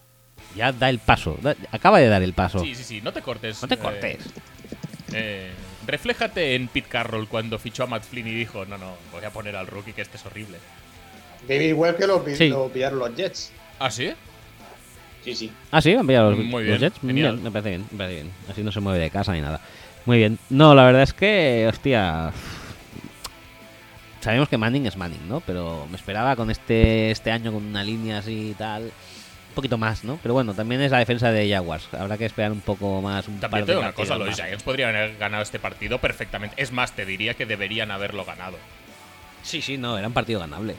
ya da el paso, da- acaba de dar el paso. Sí, sí, sí, no te cortes. No te eh, cortes. eh, refléjate en Pete Carroll cuando fichó a Matt Flynn y dijo: No, no, voy a poner al rookie que este es horrible. David que lo, Sí. lo pillaron los Jets. ¿Ah, sí? Sí, sí. Ah, sí, han pillado los, Muy los bien, Jets. genial. Bien, me parece bien, me parece bien. Así no se mueve de casa ni nada. Muy bien. No, la verdad es que, hostia. Sabemos que Manning es Manning, ¿no? Pero me esperaba con este, este año con una línea así y tal. Un poquito más, ¿no? Pero bueno, también es la defensa de Jaguars. Habrá que esperar un poco más. Un También par te de digo una partidos cosa: los. Giants podrían haber ganado este partido perfectamente. Es más, te diría que deberían haberlo ganado. Sí, sí, no, era un partido ganable.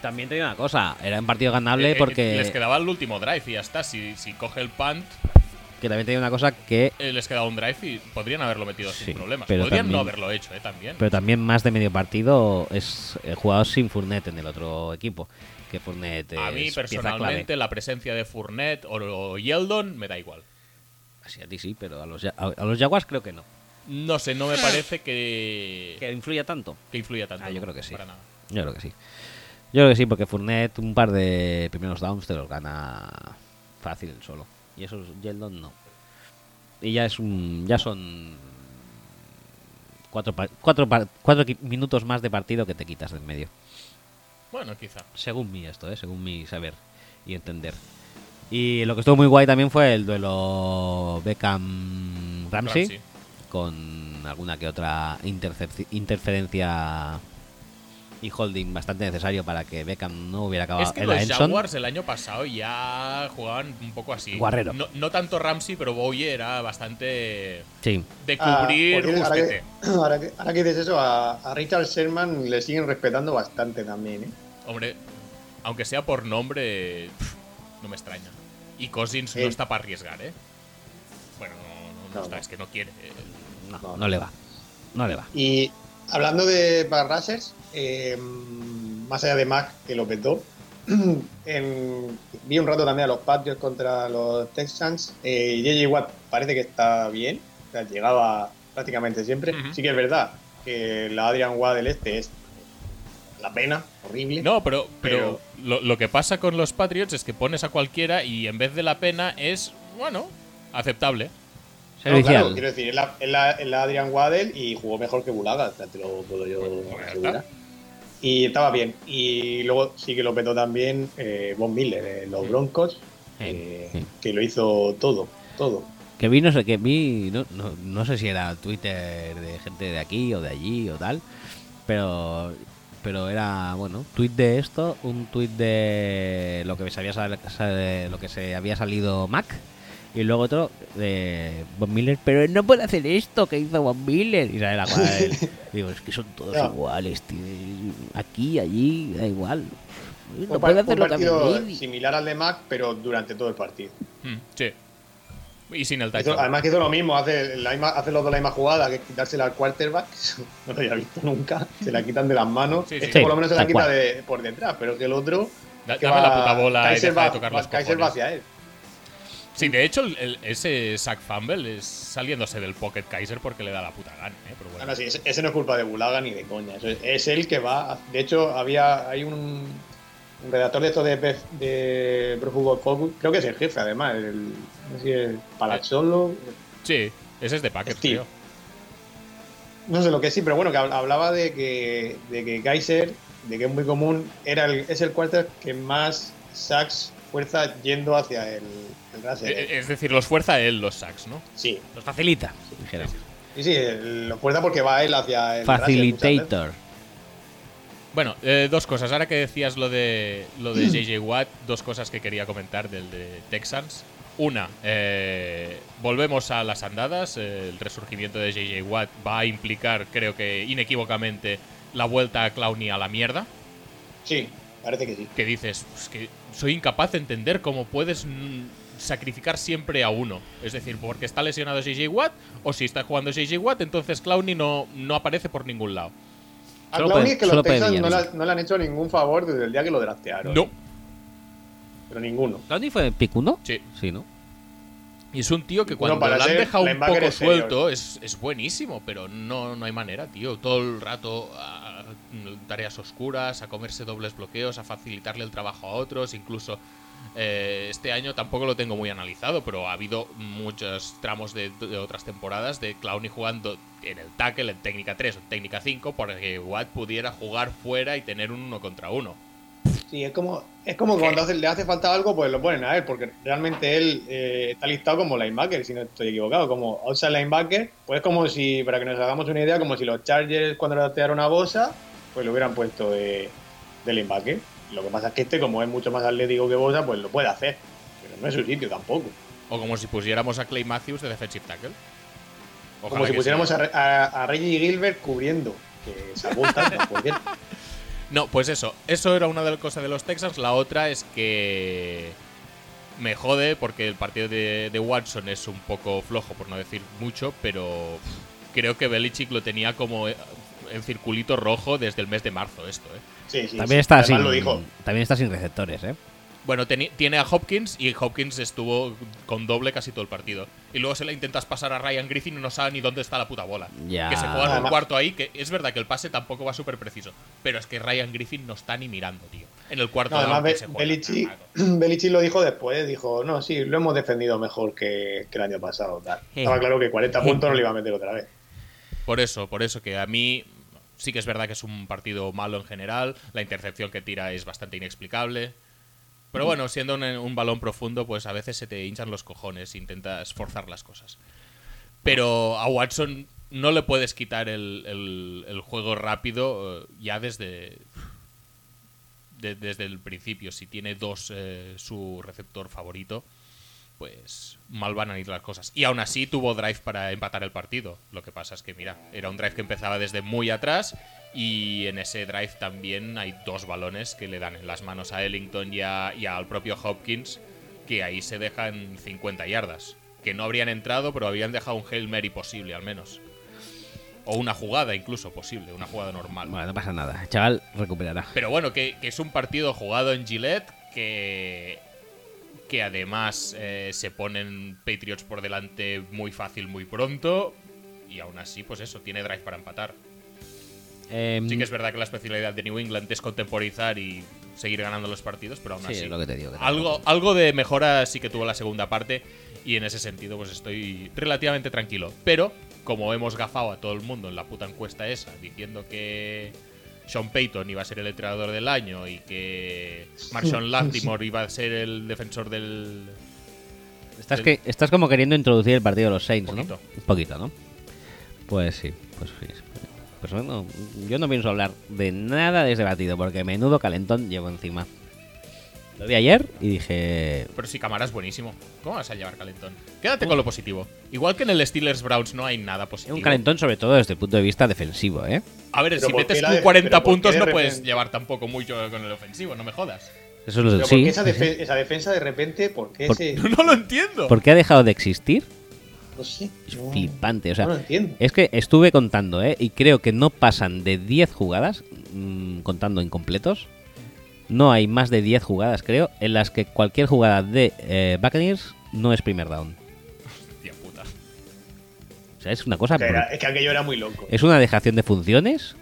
También te digo una cosa, era un partido ganable Eh, eh, porque. Les quedaba el último drive y ya está. Si, si coge el punt, Que también te digo una cosa que. eh, les quedaba un drive y podrían haberlo metido Sí, sin problemas. pero Podrían también- no haberlo hecho, ¿eh? También. Pero también más de medio partido es jugador sin Fournette en el otro equipo. Que Fournette a mí, es personalmente, clave. la presencia de Fournette o, o Yeldon me da igual. Así a ti sí, pero a los, a, a los Jaguars creo que no. No sé, no me parece que, Que influya tanto. que influya tanto. Ah, yo creo que sí. Para nada. Yo creo que sí. Yo creo que sí, porque Fournette un par de primeros downs te los gana fácil solo. Y esos Yeldon no. Y ya es un. Ya son. Cuatro, cuatro, cuatro minutos más de partido que te quitas de en medio. Bueno, quizá. Según mí esto, ¿eh? según mi saber y entender. Y lo que estuvo muy guay también fue el duelo Beckham-Ramsey, Ramsey. con alguna que otra interferencia y holding bastante necesario para que Beckham no hubiera acabado Es que en la los Enson. Jaguars el año pasado ya jugaban un poco así. Guarrero. No, no tanto Ramsey, pero Bowie era bastante Sí, de Ah, cubrir porque ahora, que, ahora, que, ahora que dices eso, a, a Richard Sherman le siguen respetando bastante también, ¿eh? Hombre, aunque sea por nombre, no me extraña. Y Cousins Sí. no está para arriesgar, ¿eh. Bueno, no, no, no No, está, no. es que no quiere. eh. no, No, no le va. no le va. Y hablando de Pass Rushers, eh, más allá de Mac, que lo petó, en- vi un rato también a los Patriots contra los Texans. Eh, JJ Watt parece que está bien, o sea, llegaba prácticamente siempre. Ujú. Sí que es verdad que la Adrian Watt del este es la pena, horrible. No, pero, pero, Lo, lo que pasa con los Patriots es que pones a cualquiera y en vez de la pena es, bueno, aceptable. No, Servicial. claro, quiero decir, es la, es la- es la Adrian Waddell y jugó mejor que Bulaga, te lo puedo yo Pues asegurar. está. Y estaba bien. Y luego sí que lo petó también eh, Von Miller, eh, los Broncos, eh, sí. que lo hizo todo, todo. Que vi, no sé, que vi, no, no, no sé si era Twitter de gente de aquí o de allí o tal, pero pero era, bueno, tweet de esto, un tweet de lo que se había, lo que se había salido Mac y luego otro de Von Miller, pero no puede hacer esto que hizo Von Miller y sale la cual digo, es que son todos No. iguales, tío, aquí, allí, da igual. No Fue puede un hacer lo que hace partido similar al de Mac, pero durante todo el partido. Mm, sí. Y sin el además que hizo lo mismo, hace, la misma- hace los dos la misma jugada, que es quitársela al quarterback, no lo había visto nunca, se la quitan de las manos, Sí, sí. Este Sí, por lo menos se la quita de, por detrás, pero que el otro... Da- que dame va- la puta bola y deja de va- tocar va- los Kaiser va hacia él. Sí, de hecho, el- el- ese sack fumble es saliéndose del pocket Kaiser porque le da la puta gana, ¿eh? Pero bueno. Sí, ese, ese no es culpa de Bulaga ni de coña. es, es él que va. a- de hecho, había hay un, un redactor de esto de, Pro Football Focus. Creo que es el jefe, además. El, no sé si es Palazzolo. Sí, ese es de Packers, Steve. tío. No sé lo que sí, pero bueno, que hab- hablaba de que, de que Kaiser, de que es muy común, era el, es el quarter que más sacks fuerza yendo hacia el, el raser. Eh, Es decir, los fuerza él los sacks, ¿no? sí, Los facilita, dijéramos. sí, sí, el- lo fuerza porque va él hacia el. Facilitator. Bueno, eh, dos cosas. Ahora que decías lo de lo de JJ Watt, dos cosas que quería comentar del de Texans. Una, eh, volvemos a las andadas. eh, el resurgimiento de JJ Watt va a implicar, creo que inequívocamente, la vuelta a Clowney a la mierda. Sí, parece que sí. Que dices, "Es que soy incapaz de entender cómo puedes sacrificar siempre a uno. Es decir, porque está lesionado JJ Watt, o si está jugando JJ Watt, entonces Clowney no, no aparece por ningún lado. A Solo Clowney es que los Texans no, no le- han hecho ningún favor desde el día que lo draftearon. No. Pero ninguno. ¿Clowney fue pick 1? Sí. Sí, ¿no? Y es un tío que cuando lo han dejado un poco suelto es, es buenísimo, pero no, no hay manera, tío. Todo el rato a tareas oscuras, a comerse dobles bloqueos, a facilitarle el trabajo a otros. Incluso eh, este año tampoco lo tengo muy analizado, pero ha habido muchos tramos de, de otras temporadas de Clowney jugando en el tackle, en técnica 3 o en técnica 5, para que Watt pudiera jugar fuera y tener un uno contra uno. Sí, es como, es como que cuando hace- le hace falta algo, pues lo ponen a él, porque realmente él eh, está listado como linebacker, si no estoy equivocado, como outside linebacker. Pues como si, para que nos hagamos una idea, como si los Chargers cuando draftearon a Bosa, pues lo hubieran puesto de, de linebacker. Lo que pasa es que este, como es mucho más atlético que Bosa, pues lo puede hacer. Pero no es su sitio tampoco. O como si pusiéramos a Clay Matthews de defensive tackle. Ojalá como si pusiéramos a, a, a Reggie Gilbert cubriendo, que se apunta, por cierto. No, pues eso. Eso era una de las cosas de los Texans. La otra es que me jode porque el partido de, de Watson es un poco flojo, por no decir mucho, pero creo que Belichick lo tenía como eh, en circulito rojo desde el mes de marzo esto, ¿eh? Sí, sí, También sí. está sin, lo dijo. también está sin receptores, ¿eh? Bueno, tiene a Hopkins y Hopkins estuvo con doble casi todo el partido. Y luego se la intentas pasar a Ryan Griffin y no sabe ni dónde está la puta bola. Ya. Que se juega en un cuarto ahí, que es verdad que el pase tampoco va súper preciso. Pero es que Ryan Griffin no está ni mirando, tío. En el cuarto No, además, que Be- se juega. Belichick, Claro. Belichick lo dijo después, dijo, no, sí, lo hemos defendido mejor que, que el año pasado. Tal. Sí. Estaba claro que 40 puntos no le iba a meter otra vez. Por eso, por eso que a mí sí que es verdad que es un partido malo en general. La intercepción que tira es bastante inexplicable. Pero bueno, siendo un, un balón profundo, pues a veces se te hinchan los cojones intentas forzar las cosas. Pero a Watson no le puedes quitar el, el- juego rápido eh, ya desde, de- desde el principio. Si tiene dos eh, su receptor favorito, pues mal van a ir las cosas. Y aún así tuvo drive para empatar el partido. Lo que pasa es que, mira, era un drive que empezaba desde muy atrás y en ese drive también hay dos balones que le dan en las manos a Ellington y, a- y al propio Hopkins, que ahí se dejan 50 yardas. Que no habrían entrado, pero habían dejado un Hail Mary posible al menos. O una jugada incluso posible, una jugada normal. Bueno, no pasa nada. El chaval recuperará. Pero bueno, que, que es un partido jugado en Gillette que, que además eh, se ponen Patriots por delante muy fácil, muy pronto. Y aún así, pues eso, tiene drive para empatar. Em, Sí que es verdad que la especialidad de New England es contemporizar y seguir ganando los partidos, pero aún Sí, así. es lo que te digo, que algo, algo de mejora sí que tuvo la segunda parte. Y en ese sentido, pues estoy relativamente tranquilo. Pero, como hemos gafado a todo el mundo en la puta encuesta esa, diciendo que Sean Payton iba a ser el entrenador del año y que Marshawn Latimore iba a ser el defensor del. Estás, que, estás como queriendo introducir el partido de los Saints, Poquito. ¿no? Un poquito, ¿no? Pues sí, pues sí. Pues bueno, yo no pienso hablar de nada de ese batido, porque menudo calentón llevo encima. Lo vi ayer y dije... Pero si Camara es buenísimo. ¿Cómo vas a llevar calentón? Quédate con lo positivo. Igual que en el Steelers Browns no hay nada Es positivo. un calentón sobre todo desde el punto de vista defensivo, ¿eh? A ver, Pero si ¿por metes tú de- 40 pero por qué puntos no repente- puedes llevar tampoco mucho con el ofensivo, no me jodas. Eso es lo Pero sí. ¿por qué esa, defe- esa defensa de repente? ¿Por qué Por- ese.? No lo entiendo. ¿Por qué ha dejado de existir? No sé. Es no- flipante, o sea... no lo entiendo. Es que estuve contando, ¿eh? Y creo que no pasan de 10 jugadas, mm, contando incompletos. No hay más de 10 jugadas, creo, en las que cualquier jugada de eh, Buccaneers no es primer down. Hostia puta. O sea, es una cosa... Que era- brut- es que aquello era muy loco. Es una dejación de funciones.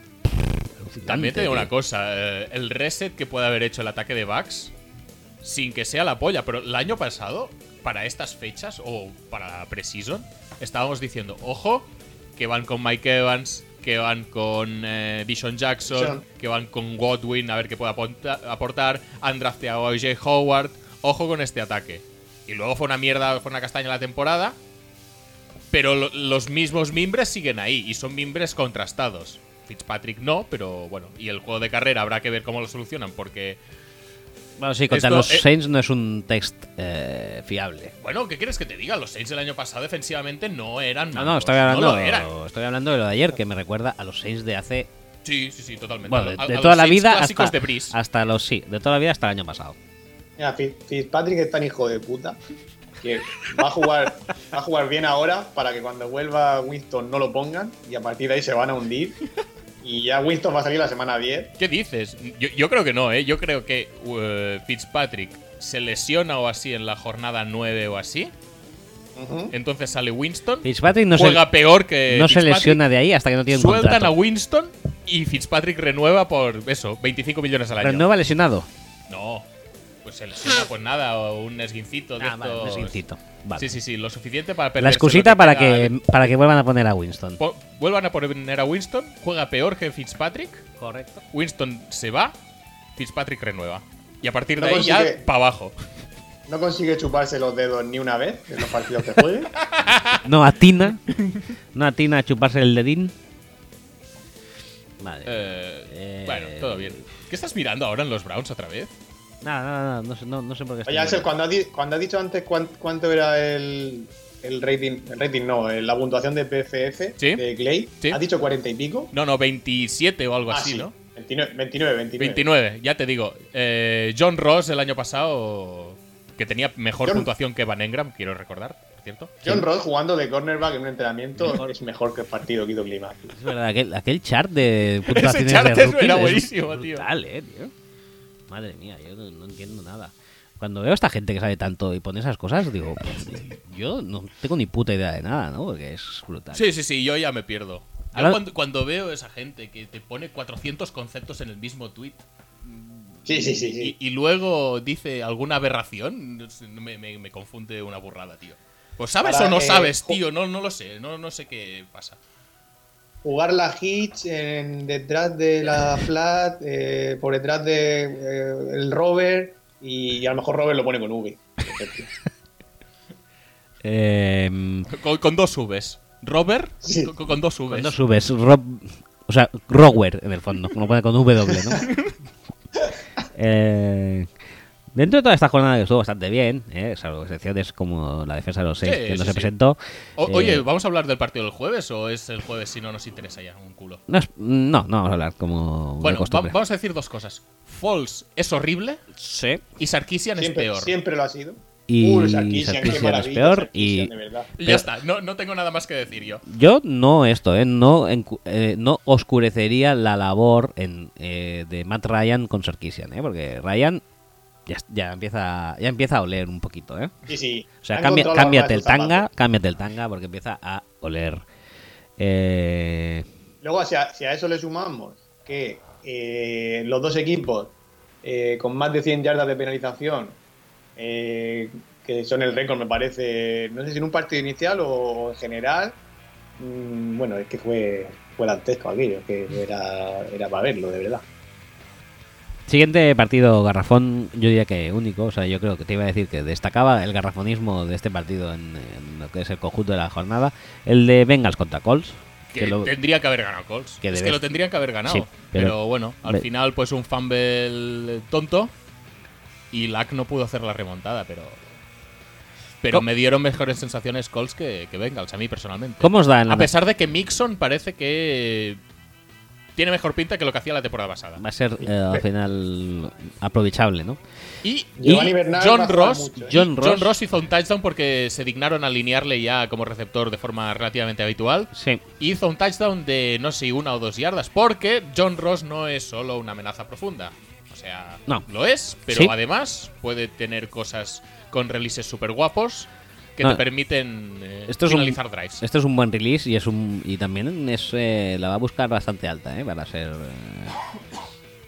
También te digo una cosa, eh, el reset que puede haber hecho el ataque de Bucks, sin que sea la polla, pero el año pasado, para estas fechas, o para Precision, estábamos diciendo, ojo, que van con Mike Evans, que van con eh, Dishon Jackson, que van con Godwin, a ver qué puede aportar, han drafteado a OJ Howard, ojo con este ataque. Y luego fue una mierda, fue una castaña la temporada, pero lo- los mismos mimbres siguen ahí y son mimbres contrastados. Fitzpatrick no, pero bueno, y el juego de carrera habrá que ver cómo lo solucionan porque, Bueno, sí, contra Esto, los eh, Saints no es un text eh, fiable. bueno, ¿qué quieres que te diga? Los Saints del año pasado defensivamente no eran No, no, malos, estoy hablando, lo eran. estoy hablando de lo de ayer, que me recuerda a los Saints de hace. Sí, sí, sí, totalmente. Bueno, de, a- de a los toda la vida clásicos hasta, de Breeze. hasta los. Sí, de toda la vida hasta el año pasado. Mira, Fitz- Fitzpatrick es tan hijo de puta que va a jugar va a jugar bien ahora para que cuando vuelva Winston no lo pongan y a partir de ahí se van a hundir. Y ya Winston va a salir la semana 10. ¿Qué dices? Yo, yo creo que no, ¿eh? Yo creo que uh, Fitzpatrick se lesiona o así en la jornada 9 o así. Entonces sale Winston. Fitzpatrick no, juega se, peor que. no se Fitzpatrick, lesiona de ahí hasta que no tiene un Sueltan a. Winston y Fitzpatrick renueva por eso, 25 millones al año. Renueva lesionado. No. Pues se lesiona, pues nada, o un esguincito de Ah, vale, un estos. esguincito. Vale. Sí, sí, sí, lo suficiente para perder. La excusita para que, para que vuelvan a poner a Winston. Po- vuelvan a poner a Winston, juega peor que Fitzpatrick, Correcto. Winston se va, Fitzpatrick renueva. Y a partir de No ahí ya consigue- para abajo. No consigue chuparse los dedos ni una vez en los partidos que juegue. No atina. No atina a chuparse el dedín. Vale. Eh, Eh, Bueno, todo bien. ¿Qué estás mirando ahora en los Browns otra vez? Nada, nada, nada. No sé, no, no sé por qué Oye, Axel, cuando has, cuando has dicho antes cuán- cuánto era el, el rating, el rating no, eh, la puntuación de PFF Sí. de Clay, Sí. has dicho 40 y pico. No, no, 27 o algo Ah, así, sí. ¿no? 29, 29, 29. 29, ya te digo. Eh, John Ross el año pasado, que tenía mejor John- puntuación que Van Engram, quiero recordar, por cierto. John Ross jugando de cornerback en un entrenamiento Mejor. es mejor que el partido que hizo Clima. Es verdad, aquel, aquel chart de puntuaciones chart de es- era es buenísimo, tío. brutal, eh, tío. Madre mía, yo no, no entiendo nada. Cuando veo a esta gente que sabe tanto y pone esas cosas, digo, pues, yo no tengo ni puta idea de nada, ¿no? Porque es brutal. Sí, sí, sí, yo ya me pierdo. Yo Ahora- cuando, cuando veo esa gente que te pone 400 conceptos en el mismo tweet Sí, sí, sí. sí. y, y luego dice alguna aberración, me, me- me confunde una burrada, tío. Pues sabes Para o no que- sabes, tío, no, no lo sé, no, no sé qué pasa. Jugar la hitch en, detrás de la flat, eh, por detrás de eh, el rover y a lo mejor rover lo pone con V. Eh, Con, con dos Vs. Robert, Sí. con, con dos Vs. cuando subes, Rob, o sea, Rower en el fondo, como pone con W, ¿no? eh, dentro de toda esta jornada que estuvo bastante bien, ¿eh? salvo excepciones como la defensa de los seis Sí, que no sí, se sí. presentó. O- eh, Oye, ¿vamos a hablar del partido del jueves o es el jueves si no nos interesa ya un culo? no, es- no, no vamos a hablar como de Bueno, va- vamos a decir dos cosas. Falls es horrible Sí. y Sarkisian es peor. siempre lo ha sido. y Uh, Sarkisian, es peor. Sarkisian, Y Pero- ya está, no, no tengo nada más que decir yo. yo no esto, ¿eh? No, eh, no oscurecería la labor en, eh, de Matt Ryan con Sarkisian, ¿eh? Porque Ryan ya, ya empieza ya empieza a oler un poquito, ¿eh? Sí, sí. O sea, cambia- cámbiate el tanga, zapatos. cámbiate el tanga porque empieza a oler. Eh, Luego, si a, si a eso le sumamos que eh, los dos equipos eh, con más de 100 yardas de penalización, eh, que son el récord, me parece, no sé si en un partido inicial o en general, mm, bueno, es que fue, fue dantesco aquello, que era, era para verlo, de verdad. Siguiente partido garrafón, yo diría que único, o sea, yo creo que te iba a decir que destacaba el garrafonismo de este partido en, en lo que es el conjunto de la jornada, el de Bengals contra Colts. Que que lo- tendría que haber ganado Colts. Que es que lo tendrían que haber ganado. Sí, pero, pero- bueno, al Ve- final, pues un fumble tonto. Y Lack no pudo hacer la remontada, pero. Pero me dieron mejores sensaciones Colts que, que Bengals, a mí personalmente. ¿Cómo os da en la A pesar de que Mixon parece que. Tiene mejor pinta que lo que hacía la temporada pasada. Va a ser eh, al final aprovechable, ¿no? Y, John Ross, mucho, ¿eh? John Ross. John Ross hizo un touchdown porque se dignaron a alinearle ya como receptor de forma relativamente habitual. Sí. hizo un touchdown de no sé, una o dos yardas. Porque John Ross no es solo una amenaza profunda. O sea, No. lo es, pero Sí. además puede tener cosas con releases súper guapos que No, te permiten eh, Esto es, un, finalizar drives. esto es un buen release y es un y también es eh, la va a buscar bastante alta, ¿eh? Para ser eh,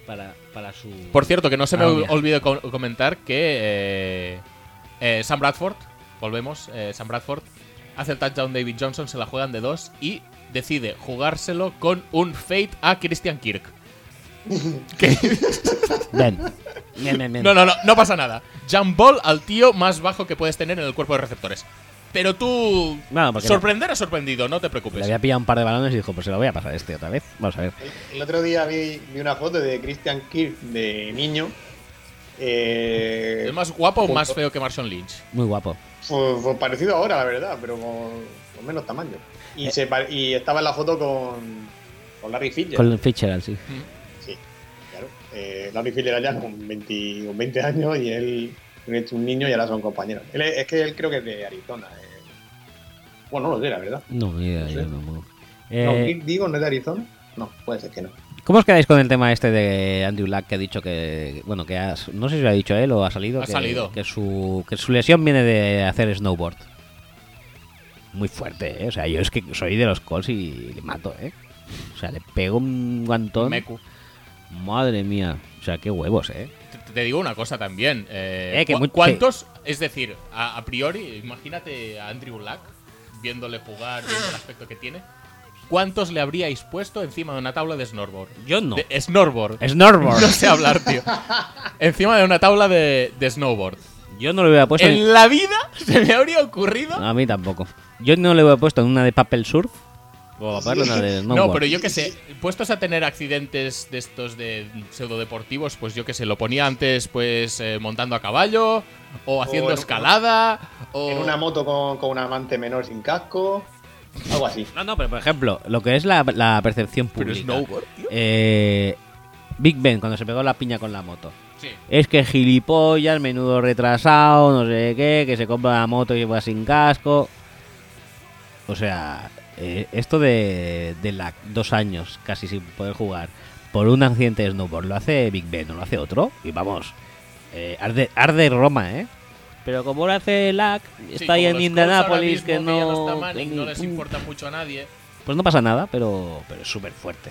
para, para su Por cierto, que no se me Ah, olvide co- comentar que eh, Sam Bradford, volvemos, Sam Bradford hace el touchdown David Johnson, se la juegan de dos y decide jugárselo con un fade a Christian Kirk. Que- Ven. Ven, ven, ven. No, no, no, no pasa nada. Jump ball al tío más bajo que puedes tener en el cuerpo de receptores. Pero tú. No, porque sorprender ha sorprendido, no te Le preocupes. había pillado un par de balones y dijo, pues se lo voy a pasar a este otra vez. Vamos a ver. El, el otro día vi, vi una foto de Christian Kirk de niño. Eh, ¿Es más guapo o más feo que Marshawn Lynch? Muy guapo. Fue, fue parecido ahora, la verdad, pero con, con menos tamaño. Y, Eh. se y estaba en la foto con, con Larry Fitzgerald. Con Fitzgerald, sí. Claro. Eh, Larry Fitzgerald ya con 20, con 20 años y él es un niño y ahora son compañeros. Él es, es que él creo que es de Arizona. eh. Bueno, no lo sé, la verdad. No, ni idea, No sé. yo no, no. No, Eh, Kirk, digo, ¿no es de Arizona? No, puede ser que no. ¿Cómo os quedáis con el tema este de Andrew Luck que ha dicho que, bueno, que ha- no sé si lo ha dicho él o ha salido, Ha que, salido. que su que su lesión viene de hacer snowboard. Muy fuerte, ¿eh? O sea, yo es que soy de los Colts y le mato, ¿eh? O sea, le pego un guantón. Meku. Madre mía. O sea, qué huevos, ¿eh? Te, te digo una cosa también. eh, Eh, que ¿cu- muy- ¿Cuántos? Es decir, a, a priori, imagínate a Andrew Luck viéndole jugar, viendo el aspecto que tiene. ¿Cuántos le habríais puesto encima de una tabla de snowboard? Yo no. De snowboard. Snowboard. No sé hablar, tío. encima de una tabla de, de snowboard. Yo no le hubiera puesto... ni- En la vida se me habría ocurrido. A mí tampoco. Yo no le hubiera puesto en una de papel surf o de. No, pero yo qué sé, puestos a tener accidentes de estos de pseudodeportivos, pues yo qué sé, lo ponía antes pues eh, montando a caballo, o haciendo en- escalada, o... En una moto con, con un amante menor sin casco. Algo así. No, no, pero por ejemplo, lo que es la, la percepción Pero pública. snowboard, tío. Eh, Big Ben, cuando se pegó la piña con la moto. Sí. Es que gilipollas, menudo retrasado, no sé qué, que se compra la moto y va sin casco. O sea, eh, esto de, de la, dos años casi sin poder jugar por un accidente de snowboard lo hace Big Ben, no lo hace otro. Y vamos, eh, arde, arde Roma, ¿eh? Pero como lo hace Lack, Sí, está ahí en mismo, que ya no. está Manning, que no ni- les importa mucho a nadie. Pues no pasa nada, pero, pero es súper fuerte.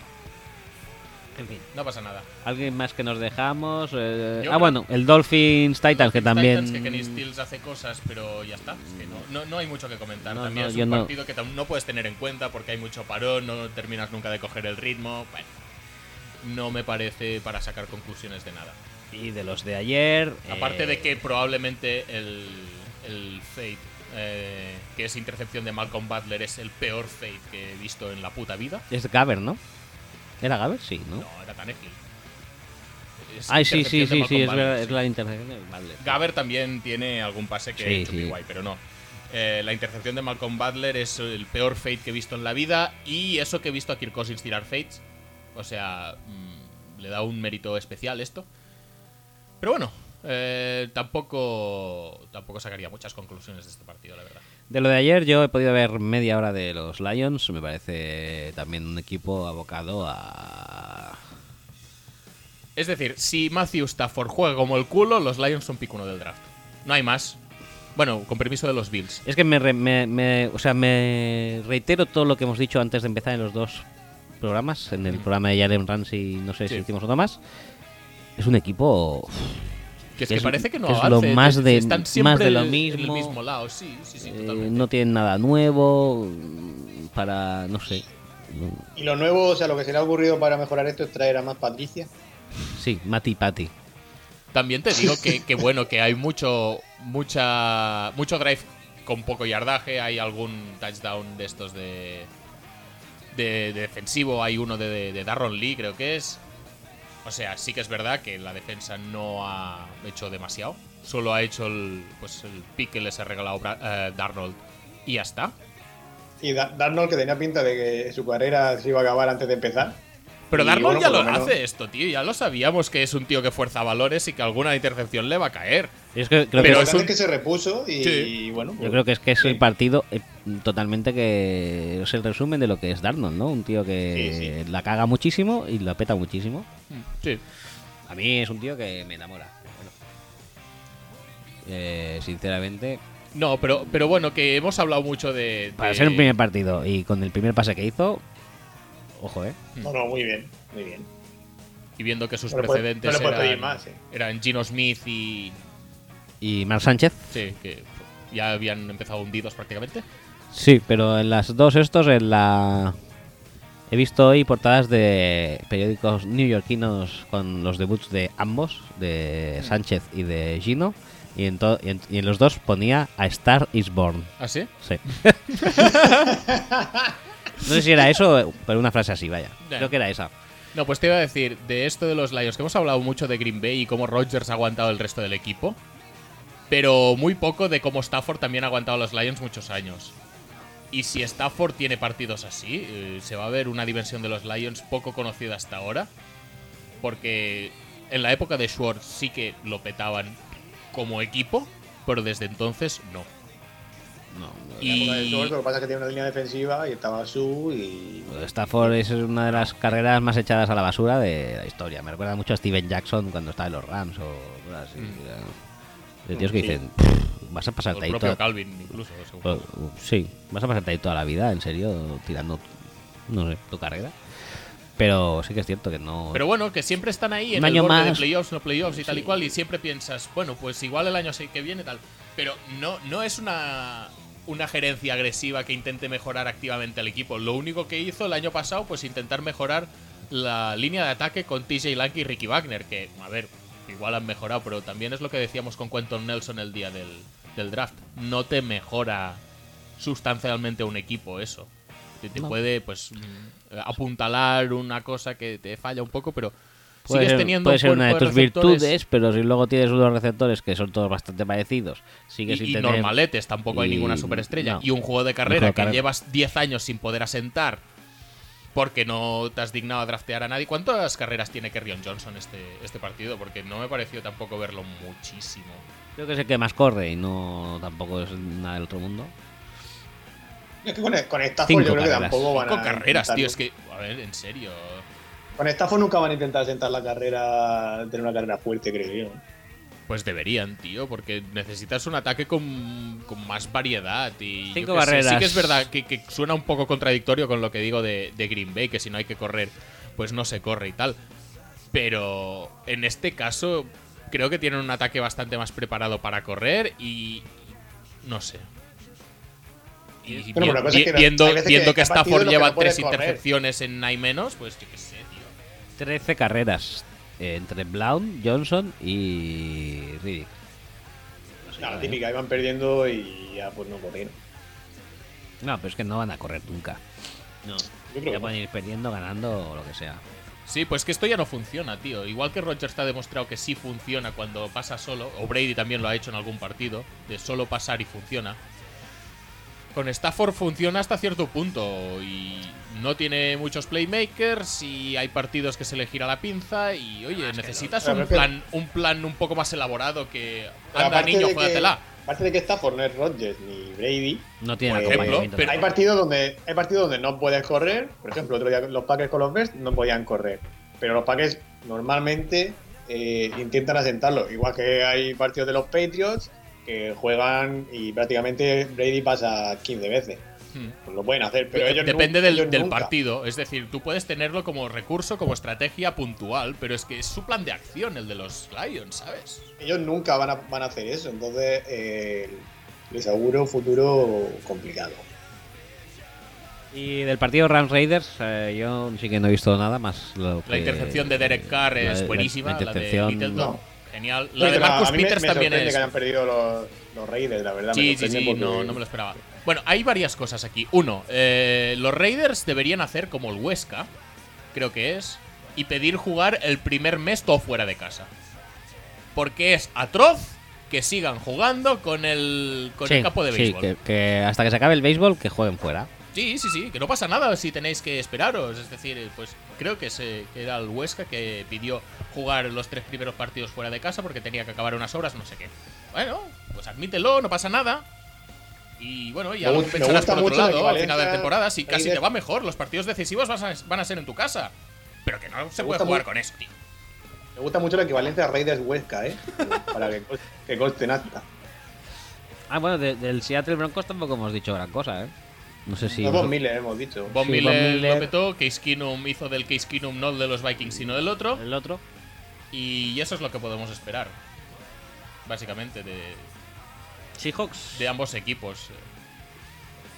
En fin. No pasa nada. ¿Alguien más que nos dejamos? Eh, ah, bueno, el Dolphins Titans, que también. Titans, que Kenny Stills hace cosas, pero ya está. Es que no, no, no hay mucho que comentar. No, También es un partido que no puedes tener en cuenta porque hay mucho parón, no terminas nunca de coger el ritmo. Bueno, no me parece para sacar conclusiones de nada. Y de los de ayer. Aparte eh, de que probablemente el, el fade, eh, que es intercepción de Malcolm Butler, es el peor fade que he visto en la puta vida. Es Gaber, ¿no? ¿Era Gaber? Sí, ¿no? No, era Tannehill. Es Ay, sí, sí, sí, sí, Malcolm es, Butler, verdad, es sí. la intercepción de Butler. Gaber también tiene algún pase que Sí, es sí. guay, pero no. Eh, la intercepción de Malcolm Butler es el peor fade que he visto en la vida y eso que he visto a Kirk Cousins tirar fades. O sea, mm, le da un mérito especial esto. Pero bueno, eh, tampoco, tampoco sacaría muchas conclusiones de este partido, la verdad. De lo de ayer yo he podido ver media hora de los Lions. Me parece también un equipo abocado a... Es decir, si Matthew Stafford juega como el culo, los Lions son pick uno del draft. No hay más. Bueno, con permiso de los Bills. Es que me, re- me- me- o sea, me reitero todo lo que hemos dicho antes de empezar en los dos programas. En el programa de Jalen Ramsey, no sé Sí. si hicimos uno más. Es un equipo... Que es que es- parece que no que es avance, lo más de- están más siempre de lo en el mismo. mismo lado, sí, sí, sí, eh, totalmente. no tienen nada nuevo mm, para... no sé. Y lo nuevo, o sea, lo que se le ha ocurrido para mejorar esto es traer a más Patricia. Sí, Mati Pati. También te digo que, que bueno, que hay mucho, mucha, mucho drive con poco yardaje. Hay algún touchdown de estos de, de, de defensivo. Hay uno de, de, de Darron Lee, creo que es. O sea, sí que es verdad que la defensa no ha hecho demasiado. Solo ha hecho el, pues, el pick que les ha regalado Bra- eh, Darnold y ya está. Y Da- Darnold, que tenía pinta de que su carrera se iba a acabar antes de empezar. Pero Y Darnold bueno, ya lo menos- hace esto, tío. Ya lo sabíamos que es un tío que fuerza valores y que alguna intercepción le va a caer. Es que creo Pero, es un- es que se repuso y, Sí. y bueno. Yo pues- creo que es que es sí. el partido eh, totalmente que es el resumen de lo que es Darnold, ¿no? Un tío que la caga muchísimo y la peta muchísimo. Sí. A mí es un tío que me enamora. Bueno. Eh, sinceramente, No, pero, pero bueno, que hemos hablado mucho de. para de- ser un primer partido y con el primer pase que hizo, ojo, ¿eh? No, no, muy bien, muy bien. Y viendo que sus puede- precedentes no le puede eran, más, eh. eran Gino Smith y. Y Mark Sánchez, Sí, que ya habían empezado hundidos prácticamente. Sí, pero en las dos estos, en la... He visto hoy portadas de periódicos neoyorquinos con los debuts de ambos, de Sánchez y de Gino, y en, y en, y en los dos ponía A Star is Born. ¿Ah, sí? Sí. no sé si era eso, pero una frase así, vaya. Ya. Creo que era esa. No, pues te iba a decir, de esto de los Lions, que hemos hablado mucho de Green Bay y cómo Rodgers ha aguantado el resto del equipo, pero muy poco de cómo Stafford también ha aguantado a los Lions muchos años. Y si Stafford tiene partidos así, eh, se va a ver una dimensión de los Lions poco conocida hasta ahora, porque en la época de Schwartz sí que lo petaban como equipo, pero desde entonces no. No, Y- La época de Schwartz, Lo que pasa es que tiene una línea defensiva y estaba su y. Stafford es una de las carreras más echadas a la basura de la historia. Me recuerda mucho a Steven Jackson cuando estaba en los Rams o cosas así. De tíos que Sí. Vas a O pasarte el ahí propio toda... Calvin incluso. seguro. Sí, vas a pasarte ahí toda la vida, en serio, tirando, no sé, tu carrera. Pero sí que es cierto que no... Pero bueno, que siempre están ahí en Un el año borde de más. playoffs, no playoffs y tal y cual, y siempre piensas, bueno, pues igual el año que viene tal. Pero no, no es una, una gerencia agresiva que intente mejorar activamente al equipo. Lo único que hizo el año pasado, pues intentar mejorar la línea de ataque con TJ Lanky y Ricky Wagner, que, a ver, igual han mejorado, pero también es lo que decíamos con Quentin Nelson el día del, del draft. No te mejora sustancialmente un equipo eso. Te, te No. puede, pues, mm, apuntalar una cosa que te falla un poco, pero Puede sigues ser, teniendo puede ser una de tus receptores virtudes, pero si luego tienes unos receptores que son todos bastante parecidos, sigues sin y, y tener... normaletes, tampoco hay y- ninguna superestrella. no. Y un juego de carrera que carrera. llevas 10 años sin poder asentar porque no te has dignado a draftear a nadie. ¿Cuántas carreras tiene Kerrion Johnson este, este partido? Porque no me pareció tampoco verlo muchísimo. Creo que es el que más corre y no tampoco es nada del otro mundo. Es que con, con Stafford Cinco yo creo que carreras. tampoco van Cinco a. carreras, tío. Es que, a ver, en serio. Con Stafford nunca van a intentar sentar la carrera, tener una carrera fuerte, creo yo. Pues deberían, tío, porque necesitas un ataque con, con más variedad. Y Cinco sé, Sí que es verdad que, que suena un poco contradictorio con lo que digo de, de Green Bay, que si no hay que correr, pues no se corre y tal. Pero en este caso, creo que tienen un ataque bastante más preparado para correr y. No sé. Y Bueno, vi- es que viendo, que viendo que partidos Stafford que lleva no tres correr. intercepciones en nine menos, pues yo qué sé, tío. 13 carreras eh, entre Brown, Johnson y Riddick. No sé, No, la ¿eh? típica, iban perdiendo y ya pues no corrieron. No, pero es que no van a correr nunca. No. Yo creo Ya que pueden ir perdiendo, ganando o lo que sea. Sí, pues que esto ya no funciona, tío. Igual que Rodgers te ha demostrado que sí funciona cuando pasa solo, o Brady también lo ha hecho en algún partido, de solo pasar y funciona. con Stafford funciona hasta cierto punto y no tiene muchos playmakers y hay partidos que se le gira la pinza y oye, necesitas Pero un plan, un plan un poco más elaborado que anda niño, de que- juégatela. Aparte de que Stafford no es Rodgers ni Brady, No tiene Por acompañamiento. ejemplo, pero- hay partidos donde hay partidos donde no puedes correr. Por ejemplo, otro día los Packers con los Bears no podían correr. Pero los Packers normalmente eh, intentan asentarlo. Igual que hay partidos de los Patriots que juegan y prácticamente Brady pasa 15 veces. Hmm. Pues lo pueden hacer, pero ellos Depende del, ellos del nunca. partido. Es decir, tú puedes tenerlo como recurso, como estrategia puntual, pero es que es su plan de acción, el de los Lions, ¿sabes? Ellos nunca van a, van a hacer eso. Entonces, eh, les auguro un futuro complicado. Y del partido Rams Raiders, eh, yo sí que no he visto nada más. Lo La que- intercepción de Derek Carr es la- buenísima. La, La, de intercepción. Littleton, no. Genial. Sí, La de Marcus Peters también es. que hayan perdido los, los Raiders, la verdad. me Sí, sí, sorprende sí, porque- no, no me lo esperaba. Bueno, hay varias cosas aquí. Uno, eh, los Raiders deberían hacer como el Huesca, creo que es, y pedir jugar el primer mes todo fuera de casa. Porque es atroz que sigan jugando con el, con Sí, el campo de sí, béisbol. que, que hasta que se acabe el béisbol, que jueguen fuera. Sí, sí, sí, que no pasa nada si tenéis que esperaros. Es decir, pues creo que, se, que era el Huesca que pidió jugar los tres primeros partidos fuera de casa porque tenía que acabar unas horas, no sé qué. Bueno, pues admítelo, no pasa nada. Y bueno, ya lo gu- me pensarás gusta por otro la lado al final de equivalencia temporada. Si casi te va mejor, los partidos decisivos van a, van a ser en tu casa. Pero que no se puede jugar con eso, tío. Me gusta mucho la equivalencia a Raiders Huesca, ¿eh? Para que, que conste en acta. Ah, bueno, de- del Seattle Broncos tampoco hemos dicho gran cosa, ¿eh? No sé si. Dos Miller hemos dicho. Von Sí, Miller, lo petó, Case Keenum hizo del Case Keenum no de los Vikings sino del otro. El otro. Y eso es lo que podemos esperar. Básicamente, de, Seahawks. de ambos equipos.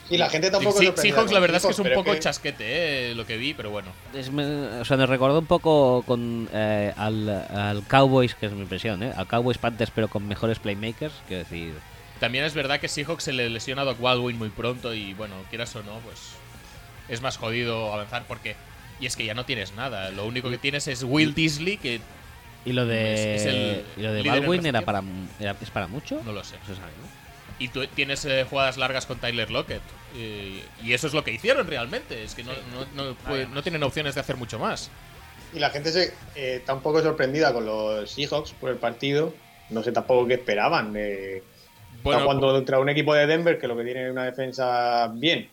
Y la gente tampoco Sí, Seahawks, la verdad es que es un poco que- chasquete eh, lo que vi, pero bueno. Es me- o sea, nos recordó un poco con eh, al, al Cowboys, que es mi impresión, ¿eh? Al Cowboys Panthers, pero con mejores playmakers. Quiero decir. También es verdad que Seahawks se le lesiona a Doc Baldwin muy pronto y bueno, quieras o no, pues es más jodido avanzar porque... Y es que ya no tienes nada, lo único que tienes es Will Disley, que Y lo de. Es- es el y lo de Baldwin era para, era- ¿es para mucho? no lo sé. Y tú tienes eh, jugadas largas con Tyler Lockett. eh, y eso es lo que hicieron realmente, es que no, no, no, puede- no tienen opciones de hacer mucho más. Y la gente se, eh, está un poco sorprendida con los Seahawks por el partido. No sé tampoco qué esperaban. eh, Bueno, cuando contra un equipo de Denver que lo que tiene es una defensa bien,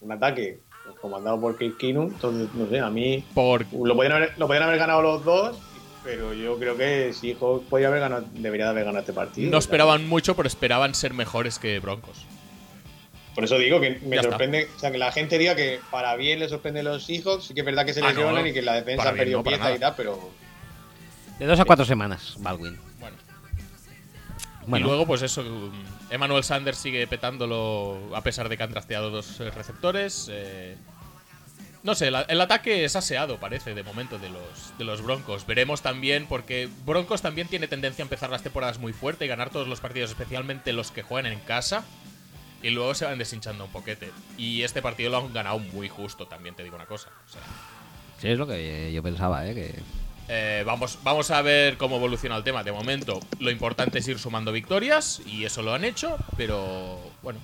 un ataque pues, comandado por Case Keenum, entonces no sé, a mí por lo podían haber, lo podían haber ganado los dos, pero yo creo que Seahawks podría haber ganado, debería de haber ganado este partido. no esperaban mucho, pero esperaban ser mejores que Broncos. Por eso digo que me Ya está. sorprende, o sea, que la gente diga que para bien le sorprende los Seahawks, sí que es verdad que se Ah, no, lesionan y que la defensa ha perdido no, para pieza y tal, pero De dos a cuatro semanas, Baldwin. Bueno. Y luego, pues eso, Emmanuel Sanders sigue petándolo a pesar de que han trasteado dos eh, receptores. eh, no sé, la- el ataque es aseado, parece, de momento, de los, de los Broncos. Veremos también, porque Broncos también tiene tendencia a empezar las temporadas muy fuerte y ganar todos los partidos, especialmente los que juegan en casa. Y luego se van deshinchando un poquete. Y este partido lo han ganado muy justo, también te digo una cosa. O sea, sí, es lo que yo pensaba, ¿eh? Que eh, vamos, vamos a ver cómo evoluciona el tema. De momento, lo importante es ir sumando victorias y eso lo han hecho, pero bueno.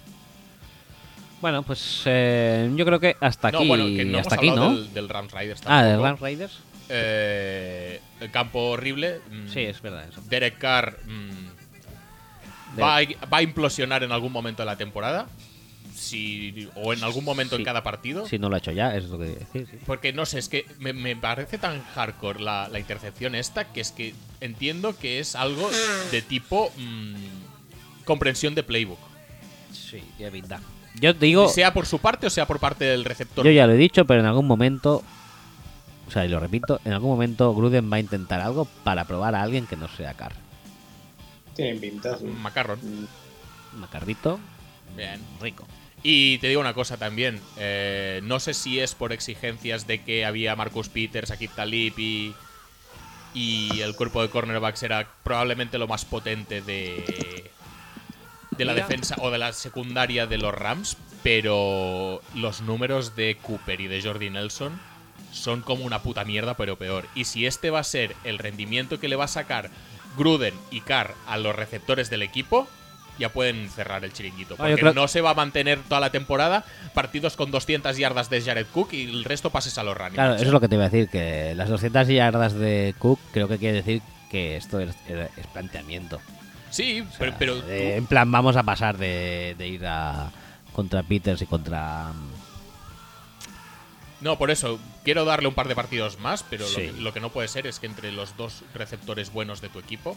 Bueno, pues eh, yo creo que hasta aquí, no, bueno, que no hasta hemos aquí, ¿no? del, del Rams Riders ah, de tampoco. Rams Raiders. Eh, el campo horrible. mm, Sí, es verdad eso. Derek Carr mm, va, a, va a implosionar en algún momento de la temporada. Si, o en algún momento Sí. en cada partido. Si no lo ha hecho ya, eso es lo que decir. Sí. Porque no sé, es que me, me parece tan hardcore la, la intercepción esta que es que entiendo que es algo de tipo mm, comprensión de playbook. Sí, ya pinta. Yo digo, Sea por su parte o sea por parte del receptor. yo ya lo he dicho, pero en algún momento, o sea, y lo repito, en algún momento Gruden va a intentar algo para probar a alguien que no sea Carr. tienen pinta. sí. Macarrón. Macardito, Bien. rico. Y te digo una cosa también. eh, no sé si es por exigencias de que había Marcus Peters, Akib Talib y, y el cuerpo de cornerbacks era probablemente lo más potente de, de la Mira. defensa o de la secundaria de los Rams, pero los números de Cooper y de Jordi Nelson son como una puta mierda, pero peor. Y si este va a ser el rendimiento que le va a sacar Gruden y Carr a los receptores del equipo, ya pueden cerrar el chiringuito. Ah, Porque no se va a mantener toda la temporada partidos con 200 yardas de Jared Cook y el resto pases a los running Claro, eso es lo que te iba a decir, que las 200 yardas de Cook creo que quiere decir que esto es, es planteamiento. Sí, O sea, pero, pero tú- eh, en plan, vamos a pasar de, de ir a contra Peters y contra... No, por eso, quiero darle un par de partidos más, pero lo Sí. que- lo, que no puede ser es que entre los dos receptores buenos de tu equipo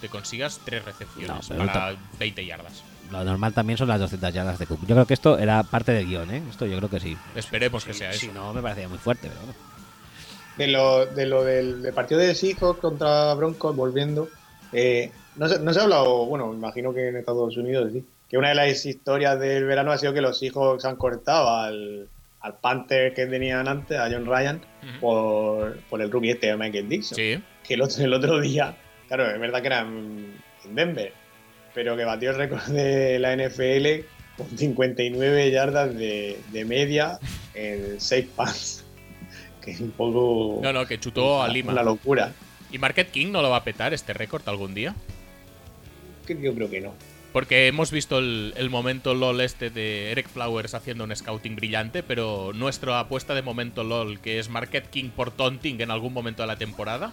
te consigas tres recepciones No, para 20 yardas. Lo normal también son las 200 yardas de Cook. Yo creo que esto era parte del guion, ¿eh? Esto yo creo que sí. Esperemos que sea Si eso. no, me parecía muy fuerte, pero bueno. De lo, de lo del, del partido de Seahawks contra Broncos, volviendo, eh, no, se, no se ha hablado, bueno, me imagino que en Estados Unidos sí, que una de las historias del verano ha sido que los Seahawks han cortado al, al Panther que tenían antes, a John Ryan, Ujú. por, por el rookie este de Michael Dixon. Sí, Que el otro, el otro día, claro, es verdad que era en en Denver, pero que batió el récord de la NFL con 59 yardas de, de media en 6 punts. Que es un poco. no, no, que chutó a Lima. Una locura. ¿Y Market King no lo va a petar este récord algún día? Que Yo creo que no. Porque hemos visto el, el momento LOL este de Eric Flowers haciendo un scouting brillante, pero nuestra apuesta de momento LOL, que es Market King por taunting en algún momento de la temporada.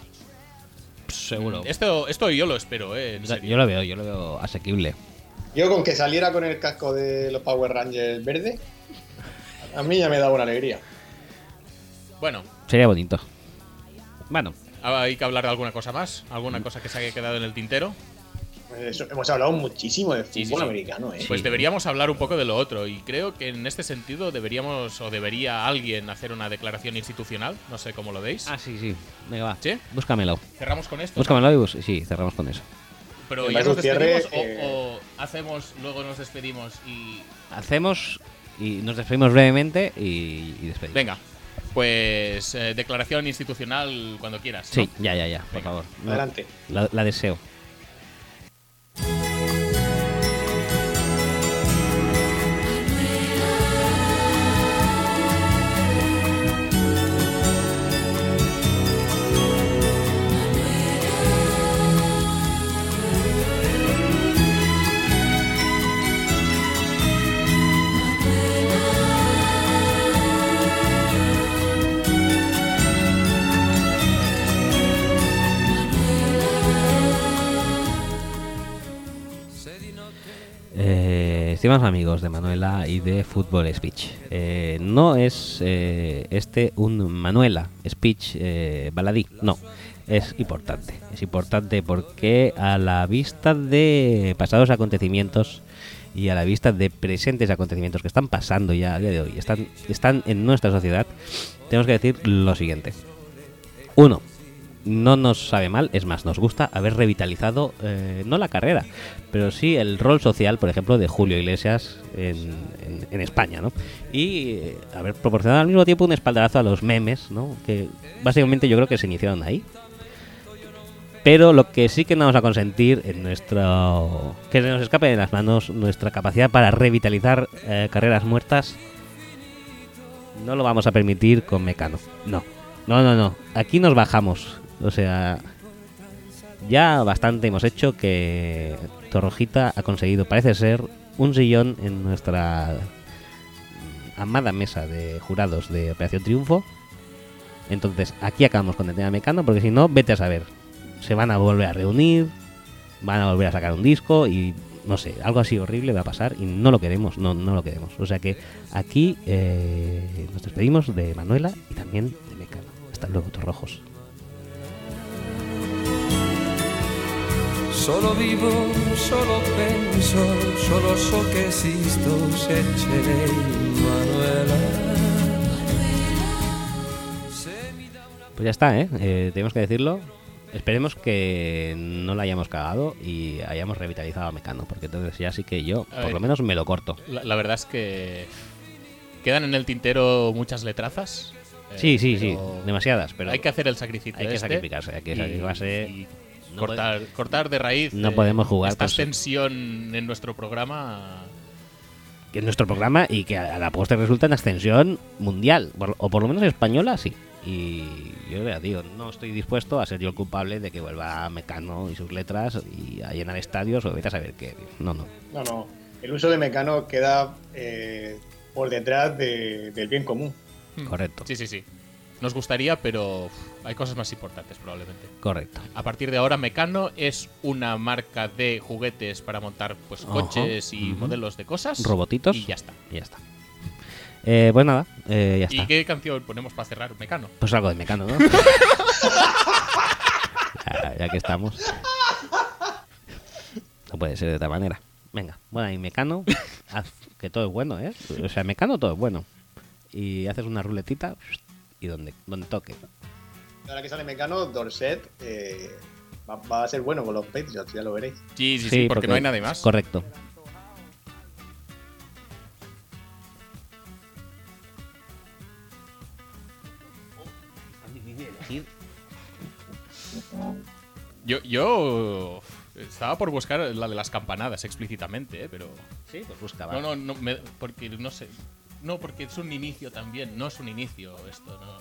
Seguro. Esto, esto yo lo espero, eh, en Yo, serio. yo lo veo, yo lo veo asequible. Yo con que saliera con el casco de los Power Rangers verde, a mí ya me da una alegría. Bueno, Sería bonito. Bueno, hay que hablar de alguna cosa más, alguna cosa que se haya quedado en el tintero. Eso, hemos hablado muchísimo de fútbol Sí, sí, sí. americano, ¿eh? Pues deberíamos hablar un poco de lo otro y creo que en este sentido deberíamos o debería alguien hacer una declaración institucional, no sé cómo lo veis. Ah, sí, sí. Venga, va. ¿Sí? Búscamelo. Cerramos con esto. Búscamelo y bus- sí, cerramos con eso. Pero ya nos despedimos o- eh, o, hacemos, luego nos despedimos y... Hacemos y nos despedimos brevemente y, y despedimos. Venga, pues eh, declaración institucional cuando quieras. ¿no? Sí, ya, ya, ya, por Venga. favor. Adelante. La, la deseo. Eh, estimados amigos de Manuela y de Fútbol Speech, eh, no es eh, este un Manuela Speech eh, baladí, no, es importante. Es importante porque a la vista de pasados acontecimientos y a la vista de presentes acontecimientos que están pasando ya a día de hoy, están, están en nuestra sociedad, tenemos que decir lo siguiente. Uno, no nos sabe mal, es más, nos gusta haber revitalizado eh, no la carrera, pero sí el rol social, por ejemplo, de Julio Iglesias en, España, ¿no? Y eh, haber proporcionado al mismo tiempo un espaldarazo a los memes, ¿no? Que básicamente yo creo que se iniciaron ahí. Pero lo que sí que no vamos a consentir en nuestro. que se nos escape de las manos nuestra capacidad para revitalizar eh, carreras muertas. No lo vamos a permitir con Mecano. No. No, no, no. Aquí nos bajamos. O sea. Ya bastante hemos hecho que Torrojita ha conseguido, parece ser, un sillón en nuestra amada mesa de jurados de Operación Triunfo. Entonces, aquí acabamos con el tema Mecano, porque si no, vete a saber. Se van a volver a reunir, van a volver a sacar un disco y no sé, algo así horrible va a pasar y no lo queremos, no, no lo queremos. O sea que aquí eh, nos despedimos de Manuela y también de Mecano. Hasta luego, Torrojos. Solo vivo, solo penso, solo so che esisto se c'è Manuela. Pues ya está, ¿eh? Eh, Tenemos que decirlo. Esperemos que no la hayamos cagado y hayamos revitalizado a Mecano, porque entonces ya sí que yo, A por ver. lo menos, me lo corto. La, la verdad es que quedan en el tintero muchas letrazas. eh, Sí, sí, sí, pero demasiadas, pero hay que hacer el sacrificio. hay que este sacrificarse, hay que y- sacrificarse. y No cortar, cortar de raíz. no eh, podemos jugar Esta extensión en nuestro programa. es nuestro programa y que a la postre resulta en ascensión mundial, o por lo menos española, sí. Y yo ya digo, no estoy dispuesto a ser yo el culpable de que vuelva Mecano y sus letras y a llenar estadios o vete a saber qué. No, no. No, no. El uso de Mecano queda eh, por detrás de- del bien común. Correcto. Sí, sí, sí. Nos gustaría, pero uf, hay cosas más importantes probablemente. Correcto. A partir de ahora, Mecano es una marca de juguetes para montar pues coches y Ujú. modelos de cosas. Robotitos. Y ya está. Y ya está. Eh, pues nada, eh, ya ¿Y está. qué canción ponemos para cerrar? Mecano. Pues algo de Mecano, ¿no? ya, ya que estamos. No puede ser de otra manera. Venga, bueno, y Mecano, haz que todo es bueno, ¿eh? O sea, Mecano todo es bueno. Y haces una ruletita y donde, donde toque. Ahora que sale Mecano, Dorset eh, va, va a ser bueno con los Patriots, ya lo veréis. Sí, sí, sí, porque, no hay nadie más. Correcto. Yo, yo estaba por buscar la de las campanadas explícitamente, ¿eh? pero... Sí, pues busca, va. No, no, no, me- porque no sé. No, porque es un inicio también. No es un inicio esto, no.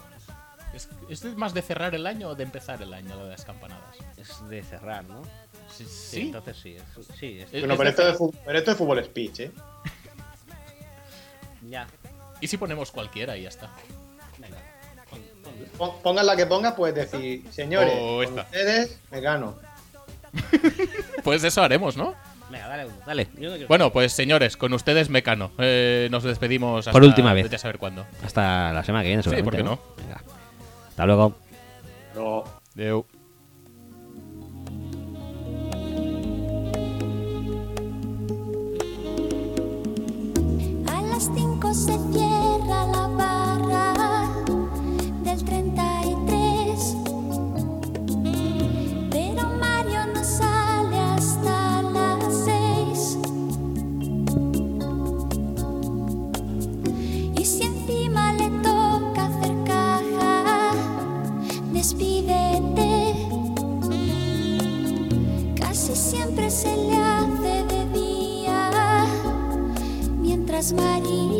Es, es más de cerrar el año o de empezar el año, lo de las campanadas. Es de cerrar, ¿no? Sí, Sí, entonces sí. es- sí, es- Bueno, es pero de- esto, pero esto es fútbol speech, ¿eh? ya. ¿Y si ponemos cualquiera y ya está? Venga. Pon- Pongas la que pongas, puedes decir, señores, O con ustedes, Mecano. Pues eso haremos, ¿no? Venga, dale uno, dale. Yo no quiero- Bueno, pues señores, con ustedes Mecano. Eh, nos despedimos hasta Por última vez. vete a saber cuándo. Hasta la semana que viene, Sí, ¿por seguramente. qué ¿no? Venga. Hasta luego. Luego. Deu. Se le hace de día. Mientras María